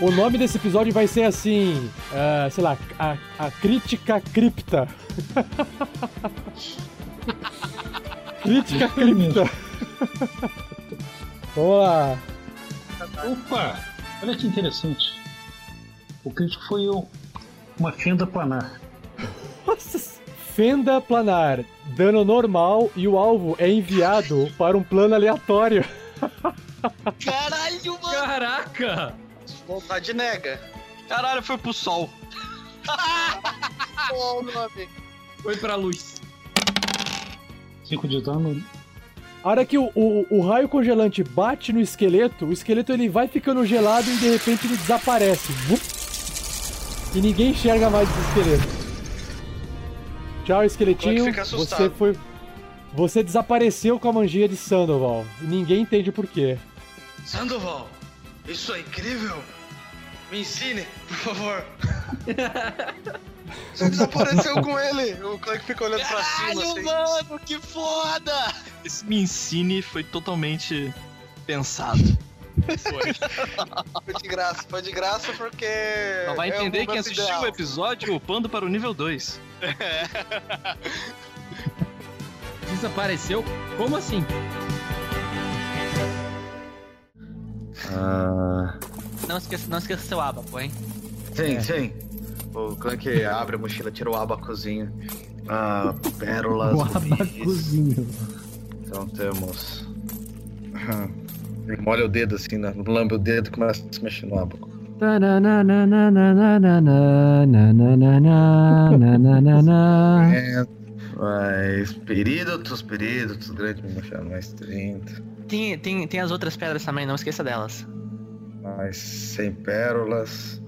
o nome desse episódio vai ser assim, ah, sei lá, a, a crítica cripta. crítica cripta. Vamos lá. Opa! Olha que interessante. O crítico foi o- uma fenda planar. Nossa, fenda planar, dano normal e o alvo é enviado para um plano aleatório. Caralho, mano! Caraca! Vontade nega. Caralho, foi pro sol. Bom nome. Foi pra luz. 5 de dano. A hora que o, o, o raio congelante bate no esqueleto, o esqueleto ele vai ficando gelado e de repente ele desaparece. E ninguém enxerga mais esse esqueleto. Tchau, esqueletinho. Assustado. Você foi. Você desapareceu com a mangia de Sandoval. E ninguém entende por quê. Sandoval, isso é incrível. Me ensine, por favor. Você desapareceu com ele. O Clank fica olhando pra cima Caralho, assim. mano, que foda! Esse me ensine foi totalmente pensado. Foi de graça, foi de graça porque. Só vai é entender quem momento assistiu ideal. o episódio upando para o nível 2. Desapareceu? Como assim? Ah, Não esqueça, não esqueça seu abaco, hein? sim, sim. O Clank abre a mochila, tira o abacozinho. Ah, pérolas. O rubis. abacuzinho. Então temos. Molha o dedo assim, né? lambe o dedo e começa a se mexer no abaco. É, mais períodos, períodos, grande mais 30. Tem, tem, tem as outras pedras também, não esqueça delas. Mais 100 pérolas.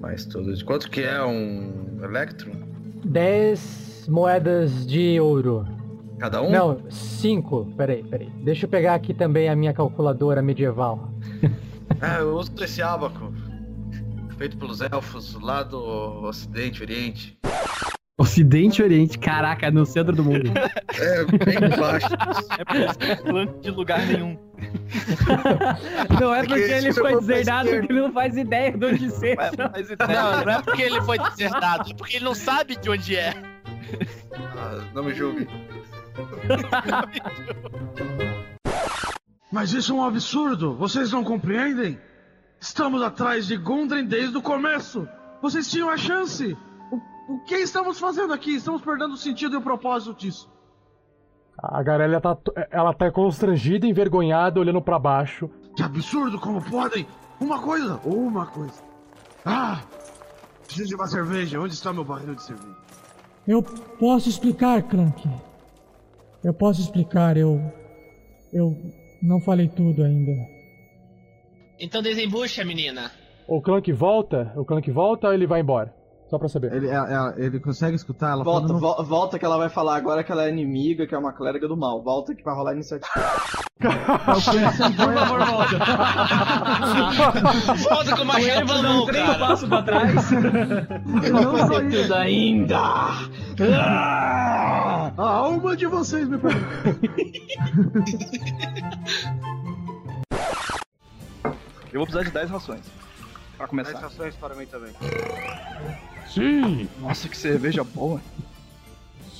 Mais tudo. De quanto que é um Electrum? 10 moedas de ouro. Cada um? Não, 5. Peraí, peraí. Deixa eu pegar aqui também a minha calculadora medieval. Ah, eu uso esse abaco. Feito pelos elfos lá do Ocidente, Oriente. Ocidente e Oriente, caraca, no centro do mundo. É, bem baixo. É por isso que é plano de lugar nenhum. Não é que porque ele foi pra deserdado que ele não faz ideia de onde seja. Não, não é porque ele foi desertado, é porque ele não sabe de onde é. Ah, não me julgue. Mas isso é um absurdo! Vocês não compreendem? Estamos atrás de Gundren desde o começo! Vocês tinham a chance! O que estamos fazendo aqui? Estamos perdendo o sentido e o propósito disso. A Garela tá, ela tá constrangida, envergonhada, olhando pra baixo. Que absurdo, como podem? Uma coisa, uma coisa. Ah! Preciso de uma cerveja. Onde está meu barril de cerveja? Eu posso explicar, Clank. Eu posso explicar, eu. Eu não falei tudo ainda. Então desembucha, menina. O Clank volta? O Clank volta ou ele vai embora? Só pra saber. Ele, ela- ele consegue escutar ela Volta, falando... vo- volta que ela vai falar agora que ela é inimiga, que é uma clériga do mal. Volta que vai rolar iniciativa. Por favor, volta. Volta com o machado na mão, um três cara. passos pra trás. Eu não falei tudo ainda! A alma de vocês me pergunta. Eu vou precisar de 10 rações. Pra começar. 10 rações para mim também. Sim! Nossa, que cerveja boa.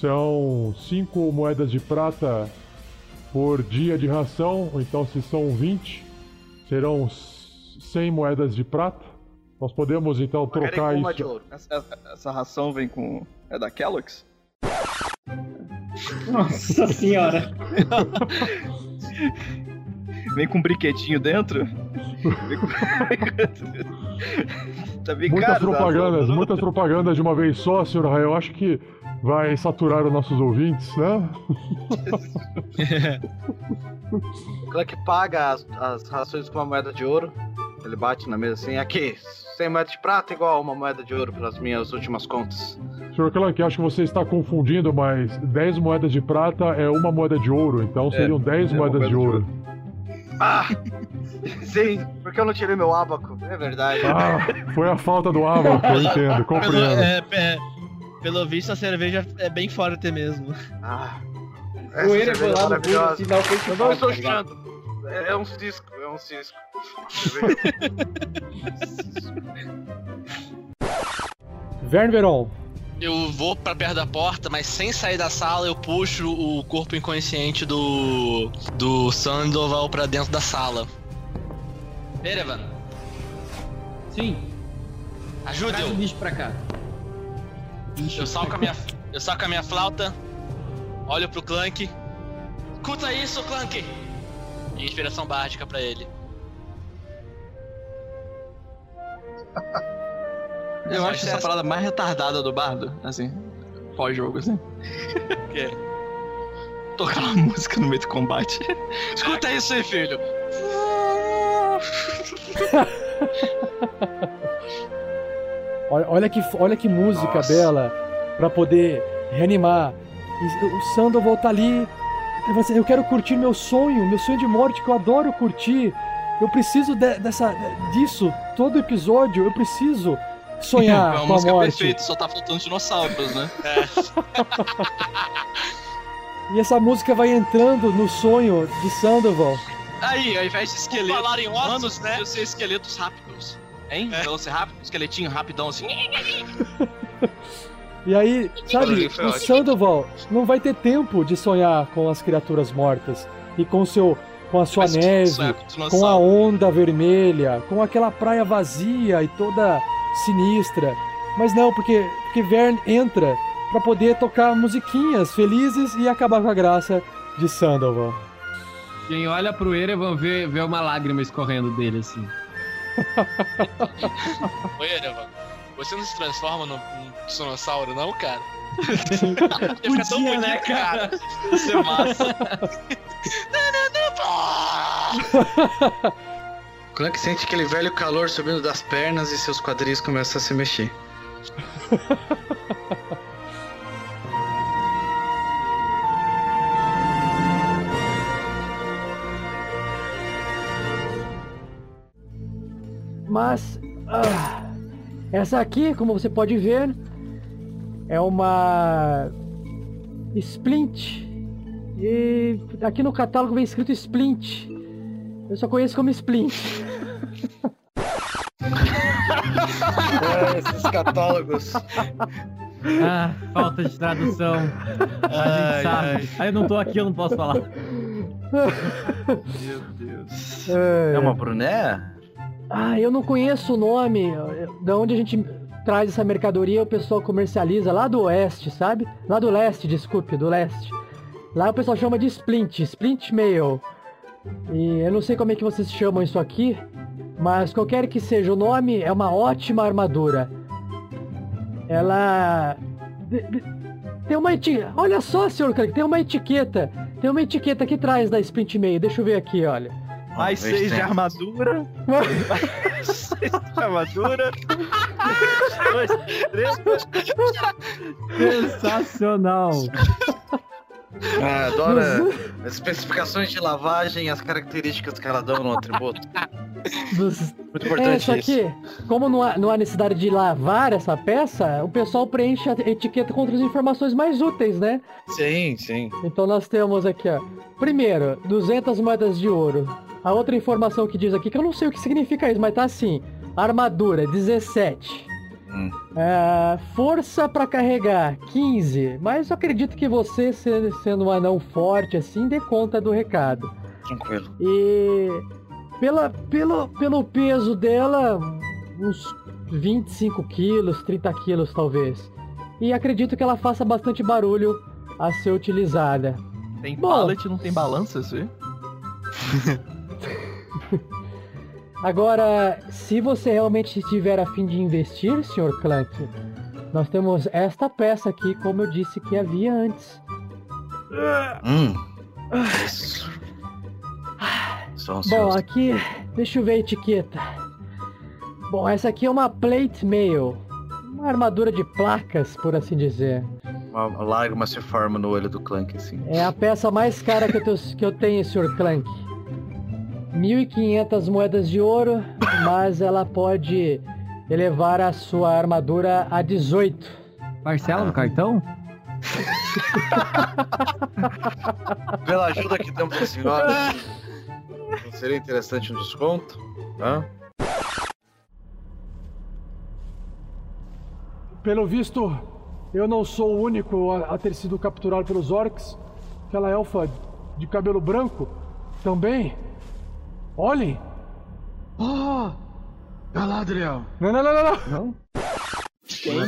São cinco moedas de prata por dia de ração, então se são 20, serão 100 moedas de prata. Nós podemos então trocar isso. Essa, essa- essa ração vem com. É da Kellogg's? Nossa senhora! Vem com um brinquedinho dentro? Vem com... tá bem Muitas caro, propagandas, muitas propagandas de uma vez só, senhor. Eu acho que vai saturar os nossos ouvintes, né? O Clank paga as, as rações com uma moeda de ouro. Ele bate na mesa assim, aqui, 100 moedas de prata igual uma moeda de ouro para as minhas últimas contas. Senhor Clank, acho que você está confundindo, mas 10 moedas de prata é uma moeda de ouro, então seriam 10 é moedas moeda de de ouro. Ah! Sim, porque eu não tirei meu abaco, é verdade. Ah, foi a falta do abaco, eu entendo, Pelo, compreendo. é, é, pelo visto, a cerveja é bem forte mesmo. Ah. O Erevan lá no assim, dá o peito Eu não estou chorando. É, é um cisco, é um cisco. Vern Veron, Eu vou pra perto da porta, mas sem sair da sala, eu puxo o corpo inconsciente do. do Sandoval pra dentro da sala. Erevan, Sim. ajude Traz eu. o bicho pra cá. Eu saco a minha, eu saco a minha flauta, olho pro Clank. Escuta isso, Clank! E inspiração básica pra ele. Eu acho essa parada mais retardada do bardo, assim, pós-jogo, assim. O quê? Tocar uma música no meio do combate. Escuta isso aí, filho! olha, olha que, olha que música bela pra poder reanimar. E o Sandoval tá ali. Dizer, Eu quero curtir meu sonho, meu sonho de morte que eu adoro curtir. Eu preciso de- dessa, disso todo episódio. Eu preciso sonhar é uma com a música morte. perfeita, só tá faltando dinossauros, né? E essa música vai entrando no sonho de Sandoval. Aí, ao invés de esqueletos. falar em ossos, né? Eu sei esqueletos rápidos. Hein? É. Velociraptor, esqueletinho rapidão assim. E aí, sabe, o. Sandoval não vai ter tempo de sonhar com as criaturas mortas e com seu com a sua Mas neve, sonhar com a onda vermelha, com aquela praia vazia e toda sinistra. Mas não, porque porque Vern entra pra poder tocar musiquinhas felizes e acabar com a graça de Sandoval. Quem olha pro Erevan vê, vê uma lágrima escorrendo dele, assim. Ô Erevan, você não se transforma num, num dinossauro, não, cara? Ia ficar tão bonito, né, cara? Ia ser massa. O Clank sente aquele velho calor subindo das pernas e seus quadris começam a se mexer. Mas ah, essa aqui, como você pode ver, é uma Splint. E aqui no catálogo vem escrito Splint. Eu só conheço como Splint. É, esses catálogos. Ah, falta de tradução. A Ai, gente sabe. ai. Aí eu não tô aqui, eu não posso falar. Meu Deus. É É uma bruné? Ah, eu não conheço o nome. Da onde a gente traz essa mercadoria, o pessoal comercializa lá do oeste, sabe? Lá do leste, desculpe, do leste. Lá o pessoal chama de splint, splint mail. E eu não sei como é que vocês chamam isso aqui, mas qualquer que seja o nome, é uma ótima armadura. Ela tem uma etiqueta. Olha só, senhor Craig, tem uma etiqueta. Tem uma etiqueta aqui atrás da Sprint Mail. Deixa eu ver aqui, olha. Mais seis de armadura. Mais seis de armadura. Dois, três. Sensacional. Ah, adoro as especificações de lavagem e as características que ela dão no atributo. Muito É, importante só isso. que, como não há, não há necessidade de lavar essa peça, o pessoal preenche a etiqueta com outras informações mais úteis, né? Sim, sim. Então nós temos aqui, ó. Primeiro, 200 moedas de ouro. A outra informação que diz aqui, que eu não sei o que significa isso, mas tá assim. Armadura, 17. É, força pra carregar, 15. Mas eu acredito que você, se- sendo um anão forte assim, dê conta do recado. Tranquilo. E pela, pelo, pelo peso dela, uns 25 quilos, 30 quilos talvez. E acredito que ela faça bastante barulho a ser utilizada. Tem Bom. pallet, não tem balança, isso aí? Agora, se você realmente estiver a fim de investir, Sr. Clank, nós temos esta peça aqui, como eu disse que havia antes. Hum. Isso. Sou Bom, aqui, deixa eu ver a etiqueta. Bom, essa aqui é uma plate mail. Uma armadura de placas, por assim dizer. Uma lágrima se forma no olho do Clank, assim. É a peça mais cara que eu, te- que eu tenho, Sr. Clank. 1.500 moedas de ouro, mas ela pode elevar a sua armadura a 18. Parcela no cartão? Pela ajuda que damos pra senhora, não seria interessante um desconto? Hã? Pelo visto, eu não sou o único a, a ter sido capturado pelos orcs. Aquela elfa de cabelo branco também. Olhem! Oh! Galadriel! Não, não, não, não, não! Não? Quem Não!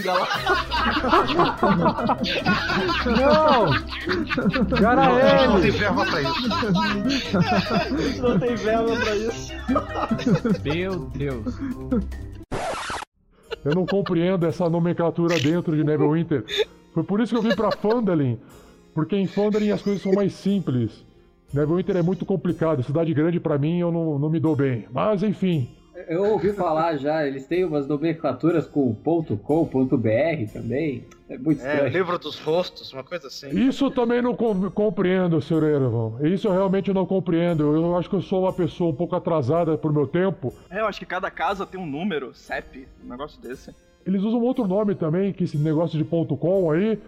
Cara, Não, gente não tem verba pra isso. Não tem verba pra isso. Meu Deus. Eu não compreendo essa nomenclatura dentro de Neverwinter. Foi por isso que eu vim pra Phandalin. Porque em Phandalin as coisas são mais simples. Neverwinter é muito complicado. Cidade grande pra mim eu não, não me dou bem. Mas enfim. Eu ouvi falar já, eles têm umas nomenclaturas com ponto .com, ponto .br também. É muito É, estranho. livro dos rostos, uma coisa assim. Isso eu também não com- compreendo, Sr. Erevan. Isso eu realmente não compreendo. Eu acho que eu sou uma pessoa um pouco atrasada pro meu tempo. É, eu acho que cada casa tem um número, CEP, um negócio desse. Eles usam outro nome também, que esse negócio de ponto .com aí.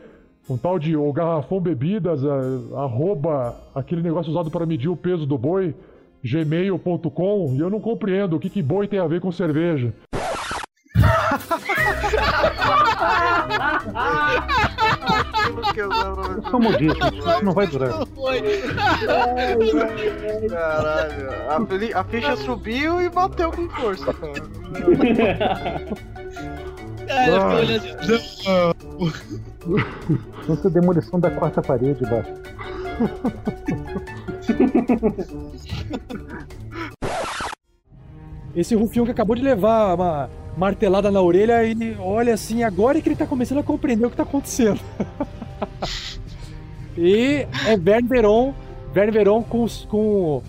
Um tal de o garrafão bebidas, a- arroba, aquele negócio usado para medir o peso do boi, gmail.com, e eu não compreendo o que, que boi tem a ver com cerveja. É só modismo, isso não vai durar. Caralho, a, fili- a ficha subiu e bateu com força, cara. Cara, eu fiquei olhando. Essa é demolição da quarta parede, baixo. Esse rufião que acabou de levar uma martelada na orelha, ele olha assim, agora é que ele tá começando a compreender o que tá acontecendo. e é Verne Veron, Verne Veron com, com,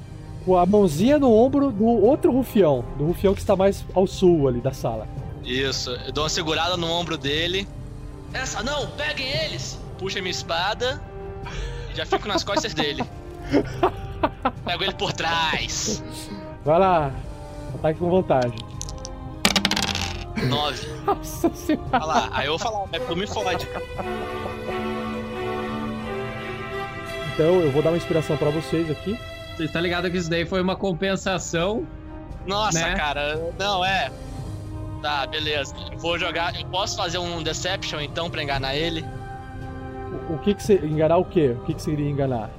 com a mãozinha no ombro do outro rufião, do rufião que está mais ao sul ali da sala. Isso, eu dou uma segurada no ombro dele. Essa não, peguem eles! Puxa minha espada e já fico nas costas dele. Pego ele por trás. Vai lá, ataque com vantagem. Nove. Nossa senhora. Olha lá, aí eu vou falar, mas tu me fode. Então eu vou dar uma inspiração pra vocês aqui. Você está ligado que isso daí foi uma compensação? Nossa, Né? cara, não é. Tá, beleza. Eu vou jogar. Eu posso fazer um Deception então pra enganar ele? O que que você... Enganar o quê? O que que você iria enganar?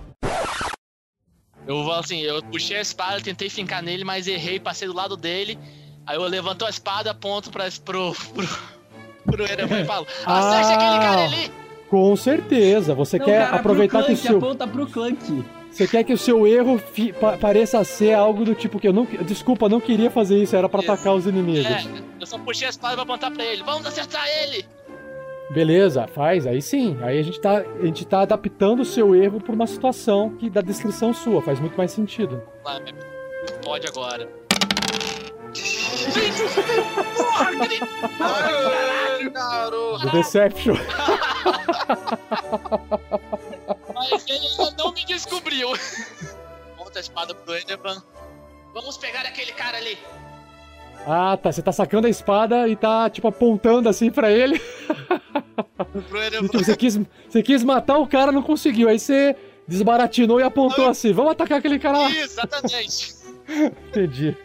Eu vou assim, eu puxei a espada, tentei fincar nele, mas errei, passei do lado dele. Aí eu levantou a espada, aponto pra, pro, pro, pro Erevan e falo: acerte aquele cara ali! Com certeza. Você Não, quer cara, aproveitar pro que o Clank, seu. aponta pro Clank. Você quer que o seu erro fi- pa- pareça ser algo do tipo que eu não. Desculpa, não queria fazer isso, era pra atacar os inimigos. É, eu só puxei a espada pra apontar pra ele. Vamos acertar ele! Beleza, faz, aí sim. Aí a gente tá, a gente tá adaptando o seu erro pra uma situação que da descrição sua, faz muito mais sentido. Lá, Pode agora. Porra, grito! Caralho, Deception. Mas ele ainda não me descobriu. Monta a espada pro Erevan. Vamos pegar aquele cara ali. Ah, tá. Você tá sacando a espada e tá, tipo, apontando assim pra ele. Pro E, tipo, você, quis, você quis matar o cara, não conseguiu. Aí você desbaratinou e apontou assim: vamos atacar aquele cara lá. Exatamente. Entendi.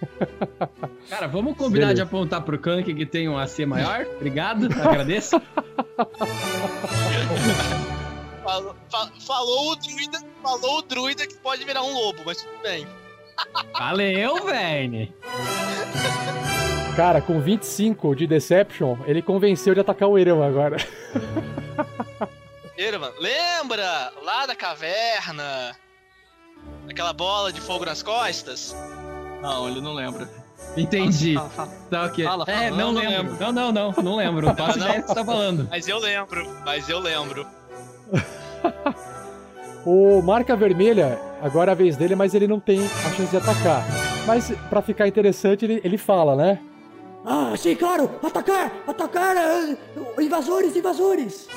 Cara, vamos combinar Beleza. de apontar pro Clank que tem um AC maior? Obrigado, agradeço. Falou, fa- falou o druida, falou o druida que pode virar um lobo, mas tudo bem. Valeu, velho. Cara, com 25 de Deception, ele convenceu de atacar o Erevan agora. Erevan, lembra lá da caverna? Aquela bola de fogo nas costas? Não, ele não lembra. Entendi. Fala, fala, Tá ok. Fala, fala. é, não, Não, não lembro. lembro. Não, não, não. Não lembro. Não faço Não? ideia do que você tá falando. Mas eu lembro, mas eu lembro. O Marca Vermelha, agora é a vez dele, mas ele não tem a chance de atacar. Mas pra ficar interessante, ele, ele fala, né? Ah, sim, claro! Atacar! Atacar! eh, invasores, invasores!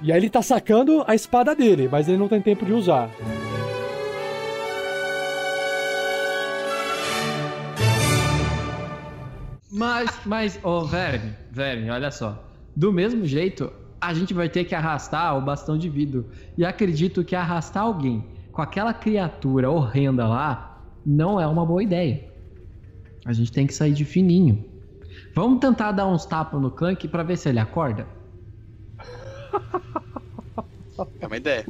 E aí ele tá sacando a espada dele, mas ele não tem tempo de usar. Mas, mas, ô, Verne, Verne, olha só. Do mesmo jeito, a gente vai ter que arrastar o bastão de vidro. E acredito que arrastar alguém com aquela criatura horrenda lá não é uma boa ideia. A gente tem que sair de fininho. Vamos tentar dar uns tapas no Clank pra ver se ele acorda? É uma ideia.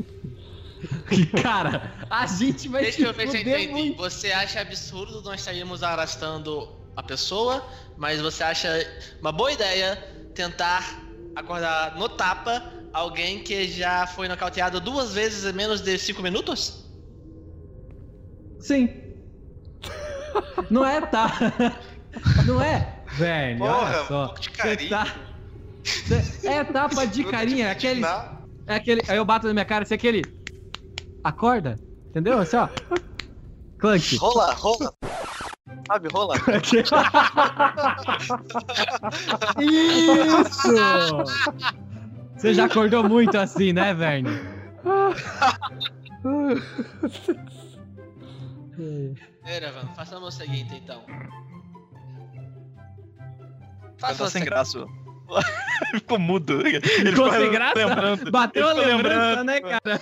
Cara, a gente vai Deixa eu ver se eu entendi. Você acha absurdo nós sairmos arrastando a pessoa, mas você acha uma boa ideia tentar acordar no tapa alguém que já foi nocauteado duas vezes em menos de cinco minutos? Sim. Não é, tá? Não é? Velho, Porra, olha um só. pouco de carinho. tá- É tapa de carinha, é aquele. É aquele. Aí eu bato na minha cara, assim, aquele. Acorda, entendeu? Assim, ó. Clank. Rola, rola. Sabe, rola. Isso! Você já acordou muito assim, né, Verne? Erevan, façamos o seguinte então. Tá Faça sem assim. graça. ficou mudo. Ele Ficou sem ficou graça? lembrando. Bateu a lembrança, lembrando. né, cara?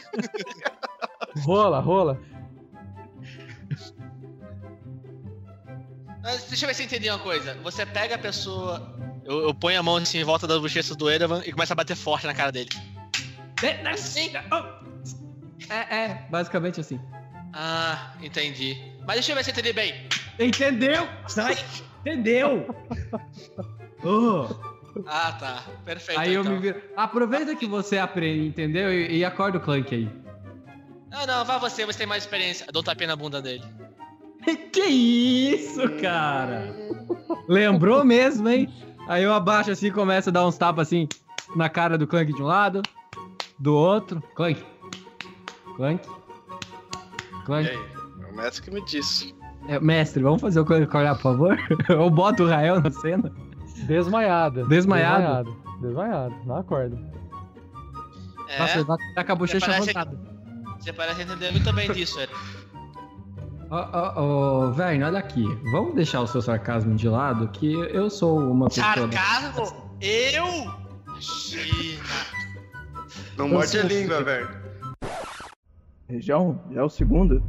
Rola, rola. Mas deixa eu ver se eu entendi uma coisa. Você pega a pessoa. Eu, eu ponho a mão assim em volta das bochechas do Erevan e começa a bater forte na cara dele. Assim. É, é, basicamente assim. Ah, entendi. Mas deixa eu ver se eu entendi bem. Entendeu? Sai. Entendeu? Oh. Ah, tá. Perfeito. Aí eu então. me viro. Aproveita que você aprende, entendeu? E, e acorda o Clank aí. Não, não, vá você, você tem mais experiência. Eu dou um tapinha na bunda dele. Que isso, cara? Lembrou mesmo, hein? Aí eu abaixo assim e começo a dar uns tapas assim na cara do Clank de um lado, do outro. Clank. Clank. E Clank. aí? É o mestre que me disse. É, mestre, vamos fazer o Clank acordar, por favor? Eu boto o Rael na cena. Desmaiado. Desmaiado? Desmaiado. Desmaiado. Não acorda. É, Nossa, tá, com a bochecha Você parece- avançada. você parece entender muito bem disso, Erevan. Ó, ó, ó, Verne, olha aqui. Vamos deixar o seu sarcasmo de lado, que eu sou uma pessoa... Sarcasmo? Eu? Imagina. Não Eu morde a língua, velho. Região? Já é o segundo?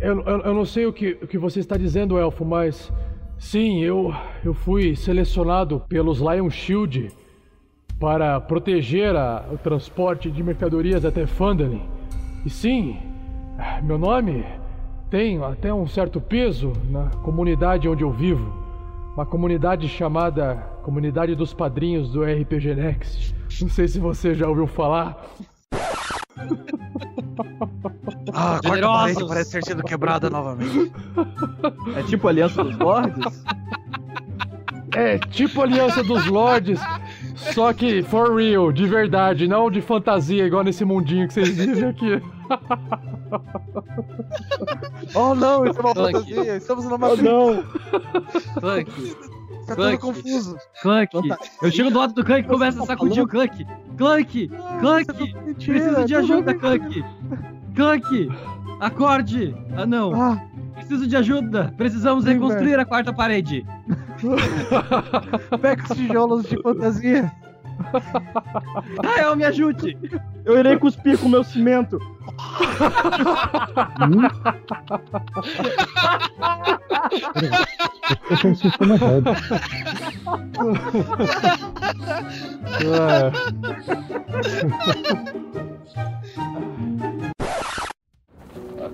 Eu, eu, eu não sei o que, o que você está dizendo, Elfo, mas sim, eu, eu fui selecionado pelos Lion Shield para proteger a- o transporte de mercadorias até Phandalin. E sim, meu nome tem até um certo peso na comunidade onde eu vivo. uma comunidade chamada Comunidade dos Padrinhos do RPG Next. Não sei se você já ouviu falar. Ah, a quarta Generosos. parede parece ter sido quebrada novamente. É tipo Aliança dos Lords? É tipo Aliança dos Lords, só que for real, de verdade, não de fantasia, igual nesse mundinho que vocês vivem aqui. Oh não, isso é uma Clank. fantasia, estamos numa Oh, não. Clank. Tá Clank. tudo confuso. Clank. Tá. Eu chego do lado do Clank e começo a sacudir o Clank. Clank. Clank. Preciso de ajuda, Clank. Clank. Acorde. Ah, não. Preciso de ajuda. Precisamos Sim, reconstruir a quarta parede. Pega os tijolos de fantasia. Rael, me ajude. Eu irei cuspir com meu cimento. Eu tenho sistema errado. Ah,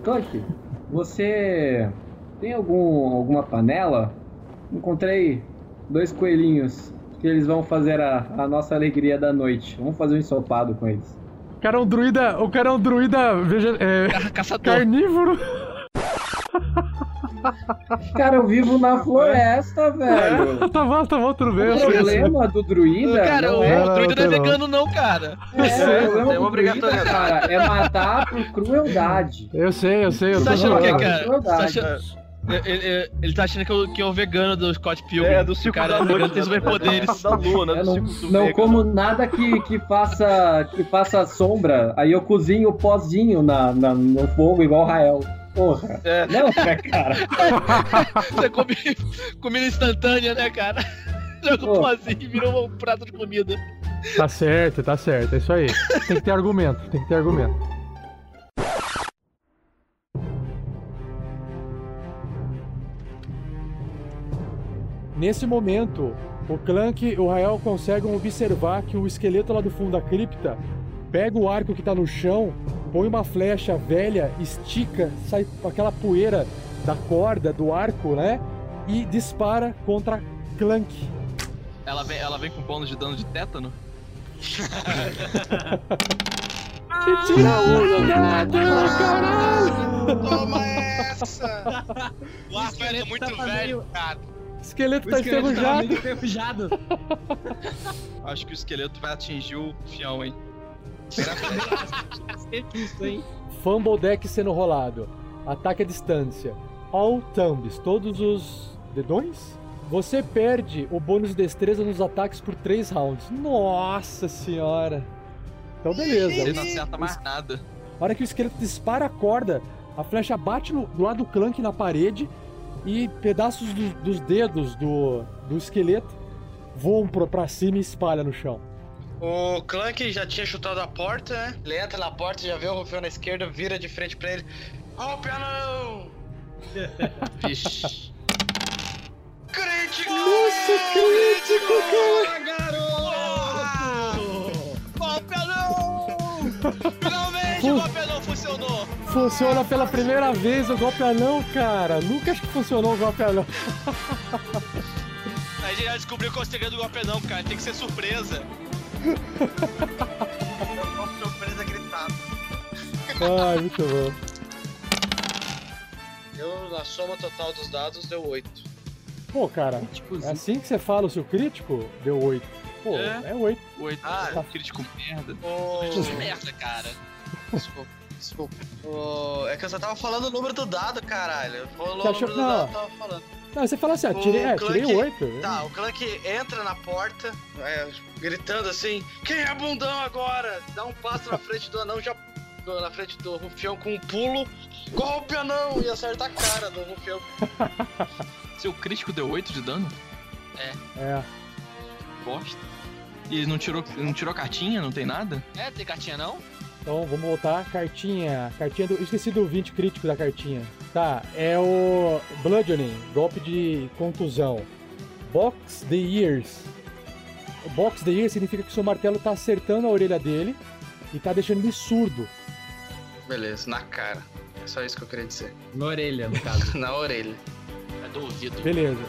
Clank, você tem algum, alguma panela? Encontrei dois coelhinhos que eles vão fazer a, a nossa alegria da noite. Vamos fazer um ensopado com eles. O cara é um druida. O cara é um druida veja, é, carnívoro. Cara, eu vivo na floresta, velho. tá bom, tá bom, tudo bem. O sei, sei. problema do druida Cara, não o é... druida não é vegano não, cara. É, o problema druida, obrigatoriedade. cara, é matar por crueldade. Eu sei, eu sei, eu Você tá achando o zoando. cara? Você tá. Ele, ele- ele tá achando que eu, que é o vegano do Scott Pilgrim. É, do O Circo cara da é vegano tem superpoderes. Da lua, né? Eu Do não, não como nada que, que faça que faça sombra. Aí eu cozinho o pozinho na, na- no fogo igual o Rael. Porra. É. Não, né, cara. Você come comida instantânea, né, cara? Joga um pozinho e virou um prato de comida. Tá certo, tá certo, é isso aí. Tem que ter argumento, tem que ter argumento. Nesse momento, o Clank e o Rael conseguem observar que o esqueleto lá do fundo da cripta pega o arco que tá no chão, põe uma flecha velha, estica, sai aquela poeira da corda do arco, né? E dispara contra Clank. Ela vem, ela vem com bônus de dano de tétano? Que tira o dado, caralho! Toma essa! O arco é muito velho, cara. O tá esqueleto meio enferrujado. enferrujado. Acho que o esqueleto vai atingir o fião, hein? Isso, hein? Fumble deck sendo rolado. Ataque à distância. All thumbs, todos os dedões? Você perde o bônus de destreza nos ataques por 3 rounds. Nossa senhora. Então beleza. Ele não acerta mais nada. A hora que o esqueleto dispara a corda, a flecha bate no, do lado do Clank na parede e pedaços do- dos dedos do, do esqueleto voam pro, pra cima e espalha no chão. O Clank já tinha chutado a porta, né? Ele entra na porta, já vê o Rufião na esquerda, vira de frente pra ele. Ó, o piano! Vixe. Crítico! Nossa, crítico, Golpe não! Finalmente o golpe não funcionou! Funciona pela primeira vez o golpe anão, cara. Nunca acho que funcionou o golpe anão. A gente já descobriu qual é o segredo do golpe não, cara. Tem que ser surpresa. Surpresa gritada. Ai, muito bom. Eu, na soma total dos dados, deu 8. Pô, cara, é assim que você fala o seu crítico? Deu 8. Pô, É. é 8. Oito. Ah, Ah, crítico merda. Ô, Crítico merda, cara. Desculpa, desculpa. É que eu só tava falando o número do dado, caralho. Falou Você o achou- número do não. dado, eu tava falando. Não, você fala assim, O tirei, é, tirei Clank- 8. Tá, o Clank entra na porta, é, gritando assim: Quem é bundão agora? Dá um passo na frente do anão, já na frente do rufião com um pulo. Golpe anão! E acerta a cara do rufião. Seu crítico deu 8 de dano? É. Bosta. E não tirou, não tirou cartinha? Não tem nada? É, tem cartinha não? Então vamos voltar. Cartinha. Cartinha do. Esqueci do 20 crítico da cartinha. Tá, é o Bludgeoning, golpe de contusão. Box the Ears. Box the Ears significa que o seu martelo tá acertando a orelha dele e tá deixando ele surdo. Beleza, na cara. É só isso que eu queria dizer. Na orelha, no caso. na orelha. É do ouvido. Beleza.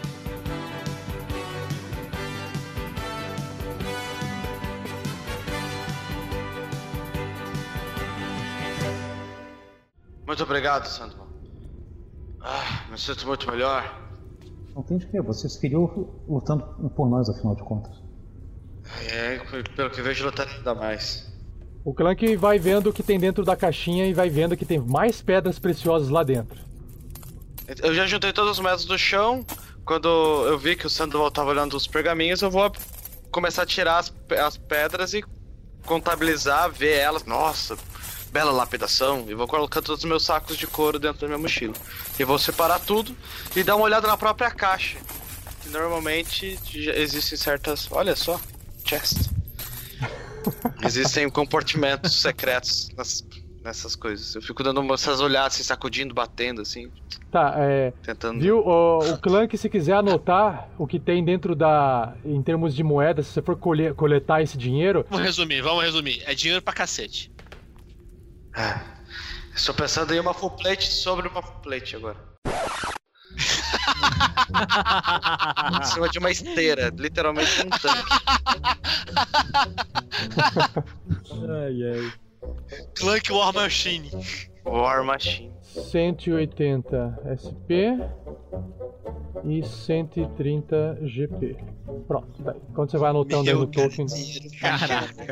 Muito obrigado, Sandoval. Ah, me sinto muito melhor. Não tem de quê, você seguiria lutando por nós, afinal de contas. É, pelo que vejo, lutar ainda mais. O Clank vai vendo o que tem dentro da caixinha e vai vendo que tem mais pedras preciosas lá dentro. Eu já juntei todas as moedas do chão. Quando eu vi que o Sandoval tava olhando os pergaminhos, eu vou começar a tirar as, as pedras e contabilizar, ver elas. Nossa, bela lapidação. E vou colocar todos os meus sacos de couro dentro da minha mochila. E vou separar tudo e dar uma olhada na própria caixa. Que normalmente existem certas. Olha só, chest. Existem compartimentos secretos nas- nessas coisas. Eu fico dando essas olhadas, assim, sacudindo, batendo, assim. Tá, é. Tentando. Viu? O, o Clank, se quiser anotar o que tem dentro da. em termos de moedas, se você for colher- coletar esse dinheiro. Vamos resumir, vamos resumir. É dinheiro pra cacete. Estou pensando em uma full plate sobre uma full plate agora. em cima de uma esteira, literalmente um tanque. Ai, ai. Clank War Machine. War Machine. 180 SP e 130 GP. Pronto, daí. Quando você vai anotando aí no token.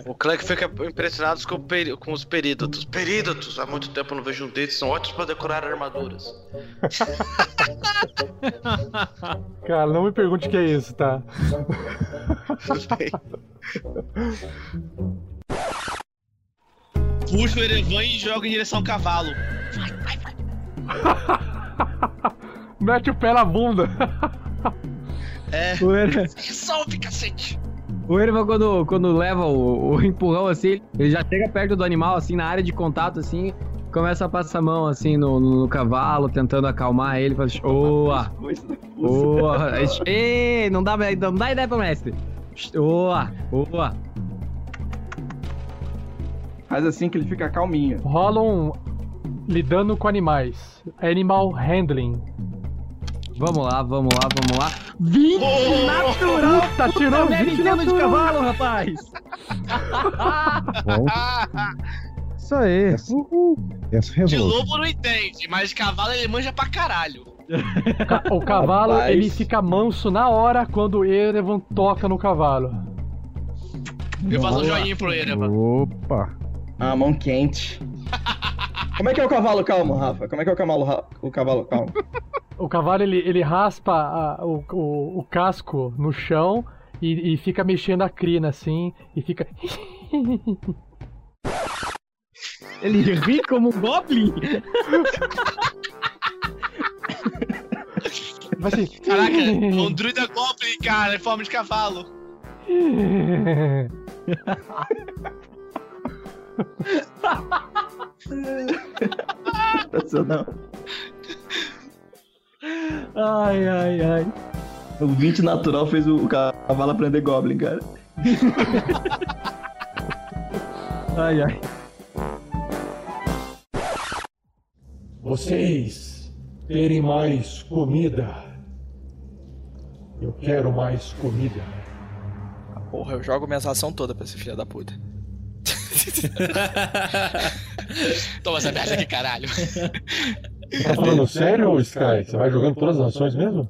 O Clank fica impressionado com, peri- com os perídotos. Perídotos! Há muito tempo eu não vejo um deles, são ótimos para decorar armaduras. Cara, não me pergunte o que é isso, tá? Puxa o Erevan e joga em direção ao cavalo. Mete o pé na bunda. É. O Ere- Resolve, cacete! O Erevan, quando, quando leva o, o empurrão assim, ele já chega perto do animal, assim, na área de contato, assim, começa a passar a mão, assim, no, no cavalo, tentando acalmar ele, fala assim, oa, oa, ei, não dá, não dá ideia pro mestre. Oa, oa. Faz assim que ele fica calminho. Rola um lidando com animais. Animal handling. Vamos lá, vamos lá, vamos lá. 20 Oh! natural! Puta, tirou Puta, 20 de dano de natural. cavalo, rapaz! Isso aí. Essa De resolve. lobo não entende, mas de cavalo ele manja pra caralho. Ca- O cavalo, Rapaz. ele fica manso na hora quando o Erevan toca no cavalo. Eu faço um joinha pro Erevan. Opa. Ah, mão quente. Como é que é o cavalo calmo, Rafa? Como é que é o cavalo, o cavalo calmo? O cavalo, ele, ele raspa a- o, o, o casco no chão e, e fica mexendo a crina assim, e fica... Ele ri como um goblin? Vai assim... Caraca, um druida goblin, cara, em forma de cavalo. Sensacional. Ai, ai, ai. O 20 natural fez o cavalo aprender Goblin, cara. ai, ai. Vocês terem mais comida. Eu quero mais comida. Porra, eu jogo minhas ações todas pra esse filho da puta. Toma essa merda aqui, caralho. Tá falando sério, Sky? Você vai jogando todas as ações mesmo?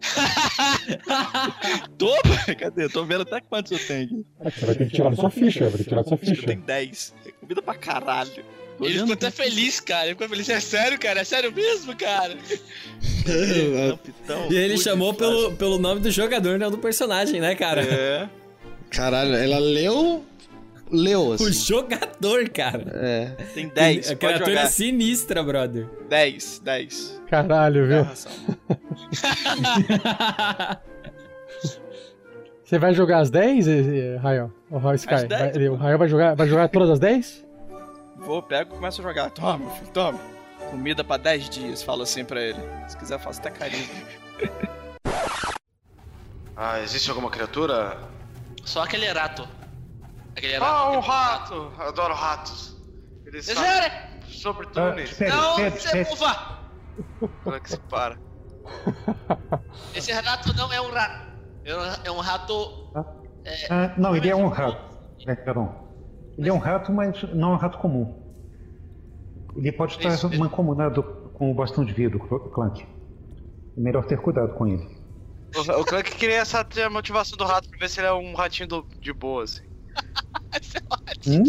Tô? Cadê? Tô vendo até quantos eu tenho aqui. Você vai ter que tirar da sua ficha, vai ter que tirar da sua que eu ficha. tenho 10. É comida pra caralho. Ele ficou até feliz, cara. Ele ficou feliz. É sério, cara? É sério mesmo, cara? E ele chamou pelo, pelo nome do jogador, não do personagem, né, cara? É. Caralho, ela leu. Leu, assim. O jogador, cara. É. Tem 10. A criatura jogar. é sinistra, brother. 10, 10. Caralho, viu? Você vai jogar as 10, eh, eh, Rael? O Rael Sky? As 10, Vai- o Rael vai jogar, vai jogar todas as 10? Vou, pego e começo a jogar. Toma, filho, toma. Comida pra 10 dias, falo assim pra ele. Se quiser, eu faço até carinho. Ah, existe alguma criatura? Só aquele rato. Aquele rato. Ah, um rato! Adoro ratos. Eles Deserem! sobre Ah, túneis. sério, Não, sério, você uva! Como é que se para? Esse rato não é um rato. É um- É rato. Ah, não, ele é um rato. É, perdão. Ele é um rato, mas não é um rato comum. Ele pode estar mancomunado com o bastão de vidro, Clank. É melhor ter cuidado com ele. O, o Clank queria essa motivação do rato pra ver se ele é um ratinho do- de boa, assim. Hum?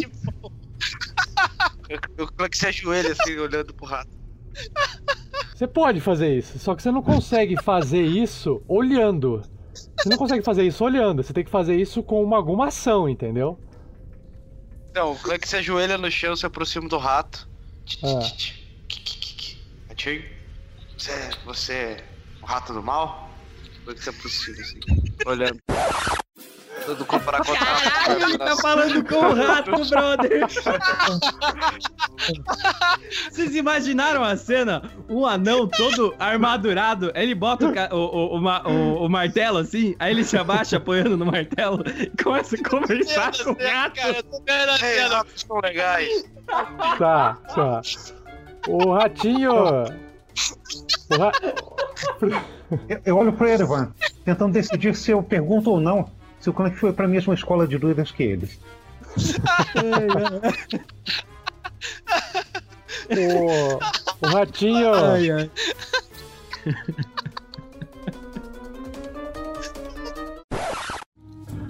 O Clank se ajoelha assim, olhando pro rato. Você pode fazer isso, só que você não consegue fazer isso olhando. Você não consegue fazer isso olhando, você tem que fazer isso com uma, alguma ação, entendeu? Não, o Clank se ajoelha no chão, se aproxima do rato. Ah. Ratinho, você, você é o rato do mal? Clank se aproxima assim, olhando. Tudo comparar com o Caralho, ele tá falando com o rato, brother. Vocês imaginaram a cena? Um anão todo armadurado, ele bota o, o, o, o ma- o- o martelo assim, aí ele se abaixa apoiando no martelo e começa a conversar com o rato. Cara, eu tô vendo a cena. são legais. Tá, tá. O ratinho. Eu, eu olho pro Erevan, tentando decidir se eu pergunto ou não se o Clank foi pra mesma escola de druidas que eles. O, o ratinho. Ai, ai.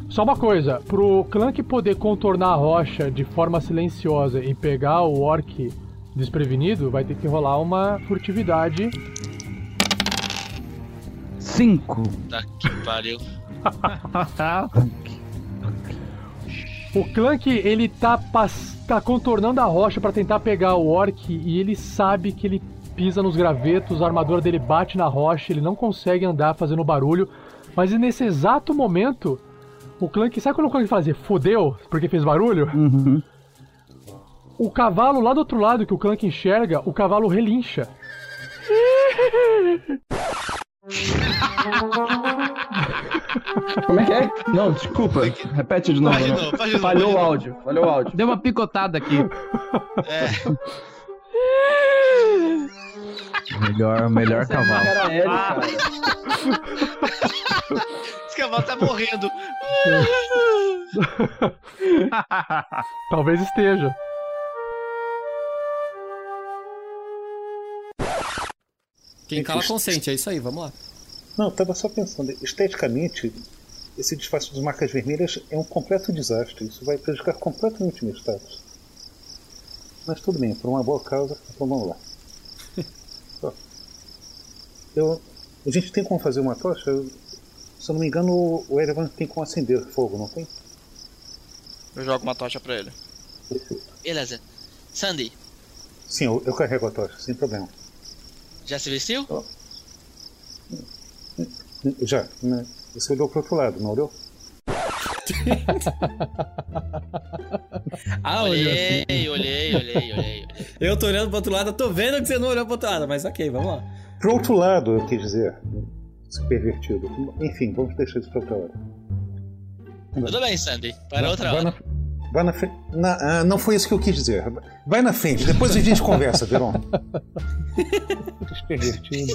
Só uma coisa, pro Clank poder contornar a rocha de forma silenciosa e pegar o orc desprevenido, vai ter que rolar uma furtividade. Cinco. Tá que pariu. O Clank, ele tá, tá contornando a rocha pra tentar pegar o orc e ele sabe que ele pisa nos gravetos, a armadura dele bate na rocha, ele não consegue andar fazendo barulho. Mas nesse exato momento, o Clank, sabe quando o Clank fazia fodeu porque fez barulho? O cavalo lá do outro lado que o Clank enxerga, o cavalo relincha. Como é que é? Não, desculpa. Repete de novo. Faz de não. novo, faz de novo, Falhou o áudio. Falhou o áudio. Deu uma picotada aqui. É. Melhor, melhor cavalo. Era ele, cara. Esse cavalo tá morrendo. Talvez esteja. Quem cala consente, é isso aí, vamos lá. Não, eu tava só pensando, esteticamente, esse disfarce dos marcas vermelhas é um completo desastre. Isso vai prejudicar completamente meu status. Mas tudo bem, por uma boa causa, então vamos lá. Eu, a gente tem como fazer uma tocha? Se eu não me engano, o- o Erevan tem como acender fogo, não tem? Eu jogo uma tocha pra ele. Beleza. Sandy, Sim, eu, eu carrego a tocha, sem problema. Já se vestiu? Já, né? Você olhou pro outro lado, não olhou? Ah, Olhei, assim. olhei, olhei, olhei, olhei. Eu tô olhando pro outro lado, eu tô vendo que você não olhou pro outro lado, mas ok, vamos lá. Pro outro lado, eu quis dizer. Pervertido. Enfim, vamos deixar isso pra outra hora. Tudo bem, Sandy. Para outra vai hora. Vai na frente. Na, ah, não foi isso que eu quis dizer. Vai na frente, depois a gente conversa, Veron. Pervertido.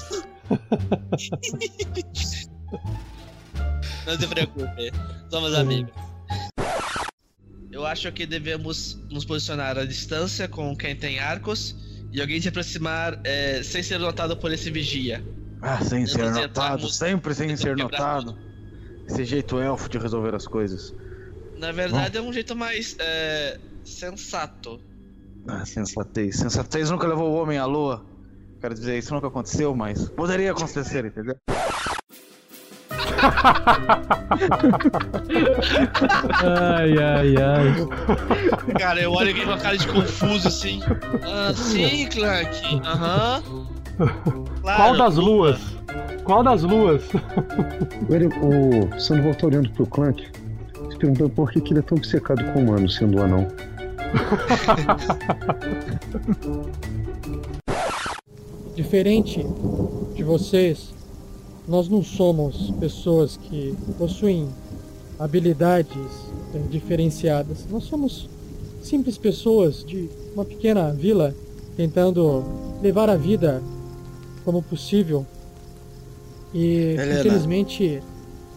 Não se preocupe. Somos amigos. Eu acho que devemos nos posicionar à distância com quem tem arcos e alguém se aproximar eh, sem ser notado por esse vigia. Ah, sem ser notado, sempre sem ser notado. Esse jeito elfo de resolver as coisas. Na verdade, é um jeito mais eh, sensato. Ah, sensatez. Sensatez nunca levou o homem à lua. Quero dizer, isso nunca aconteceu, mas poderia acontecer, entendeu? Ai, ai, ai. Cara, eu olho aqui com a cara de confuso assim. Ah, sim, Clank. Aham. Claro. Qual das luas? Qual das luas? O, o tá olhando pro Clank, se perguntando por que, que ele é tão obcecado com o humano, sendo um anão. Diferente de vocês, nós não somos pessoas que possuem habilidades eh, diferenciadas. Nós somos simples pessoas de uma pequena vila tentando levar a vida como possível. E Helena. infelizmente,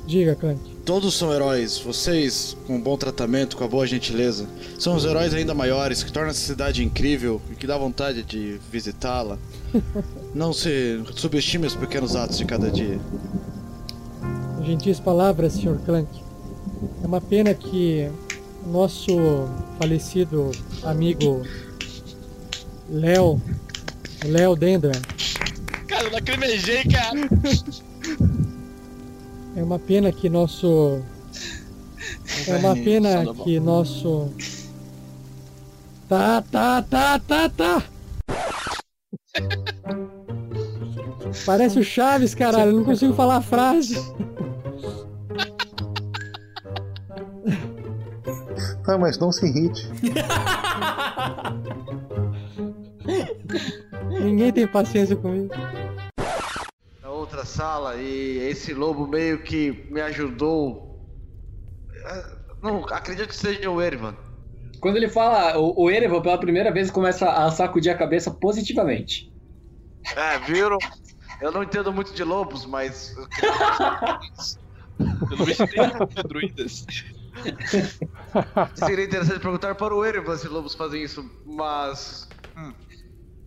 diga, Clank. Todos são heróis. Vocês, com um bom tratamento, com a boa gentileza, são os heróis ainda maiores que tornam essa cidade incrível e que dá vontade de visitá-la. Não se subestime os pequenos atos de cada dia. Gentis palavras, Sr. Clank. É uma pena que o nosso falecido amigo Léo, Léo Dendran, Cara, eu lacrimejei, cara. é uma pena que nosso é uma pena que nosso Tá, tá, tá, tá, tá. Parece o Chaves, caralho, eu não consigo falar a frase. Tá, mas não se irrite. Ninguém tem paciência comigo. Outra sala e esse lobo meio que me ajudou. É, Não, acredito que seja o Erivan. Quando ele fala, o, o Erevan pela primeira vez começa a sacudir a cabeça positivamente. É, viram? Eu não entendo muito de lobos, mas. Pelo visto tem druidas. Seria interessante perguntar para o Erivan se lobos fazem isso, mas. hum,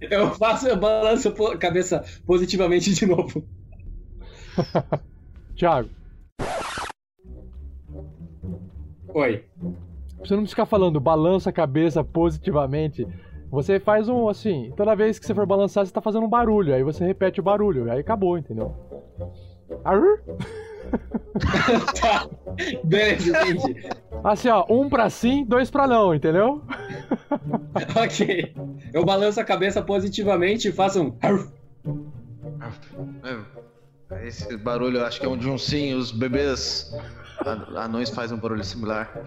Eu faço, eu balanço a cabeça positivamente de novo. Thiago. Oi. Você não ficar falando balança a cabeça positivamente. Você faz um assim, toda vez que você for balançar, você tá fazendo um barulho. Aí você repete o barulho. Aí acabou, entendeu? Arr? tá. Beleza, entendi. Assim, ó, um pra sim, dois pra não, entendeu? ok. Eu balanço a cabeça positivamente e faço um. É, Esse barulho eu acho que é um de um sim, os bebês an- anões fazem um barulho similar.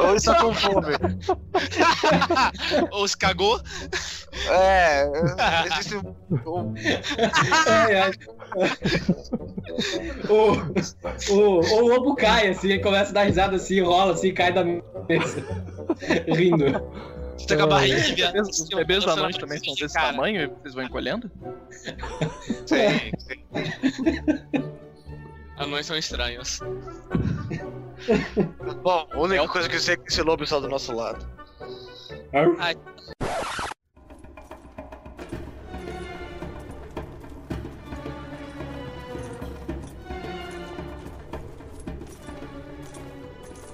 Ou está com fome. Ou se cagou. É, existe um. o, o, o lobo cai assim, começa a dar risada assim, rola assim, cai da mesa. Rindo. Você tá com a barriga Os bebês- Os bebês anões também são desse tamanho e vocês vão encolhendo? Sim, sim. Anões são estranhos. Bom, a única coisa que eu sei é que esse lobo está do nosso lado. Ai,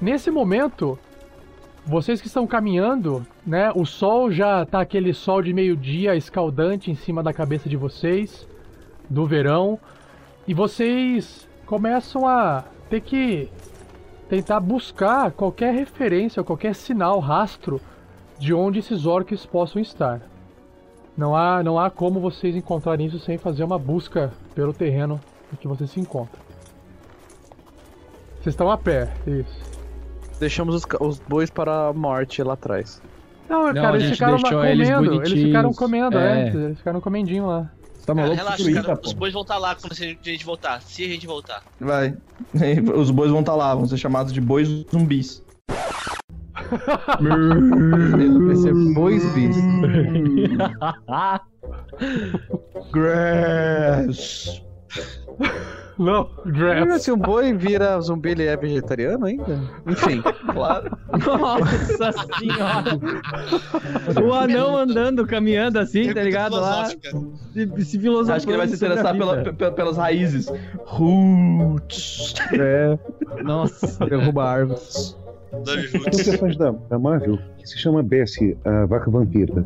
Nesse momento, vocês que estão caminhando, né? O sol já tá aquele sol de meio-dia escaldante em cima da cabeça de vocês, do verão, e vocês começam a ter que tentar buscar qualquer referência, qualquer sinal, rastro de onde esses orcs possam estar. Não há, não há como vocês encontrarem isso sem fazer uma busca pelo terreno em que vocês se encontram. Vocês estão a pé, isso. Deixamos os, os bois para a morte lá atrás. Não, Não, cara, eles ficaram eles comendo. Eles, bonitinhos. ficaram comendo, é. É. Eles ficaram comendinho lá. Você tá cara, maluco? relaxa, Druida, cara. pô. Os bois vão estar lá quando a gente voltar. Se a gente voltar. Vai. Os bois vão estar lá, vão ser chamados de bois zumbis. Vai ser bois bis. Grass. Não, Mas se um boi vira zumbi, ele é vegetariano ainda? Enfim. Claro. Nossa senhora! O anão andando, caminhando assim, tá ligado? Lá, se, se filosofando Acho que ele vai se interessar pela- vida. pe- pelas raízes. Roots. É. Nossa, derruba árvores. Tem um personagem da, da Marvel que se chama Bessie, a vaca vampira.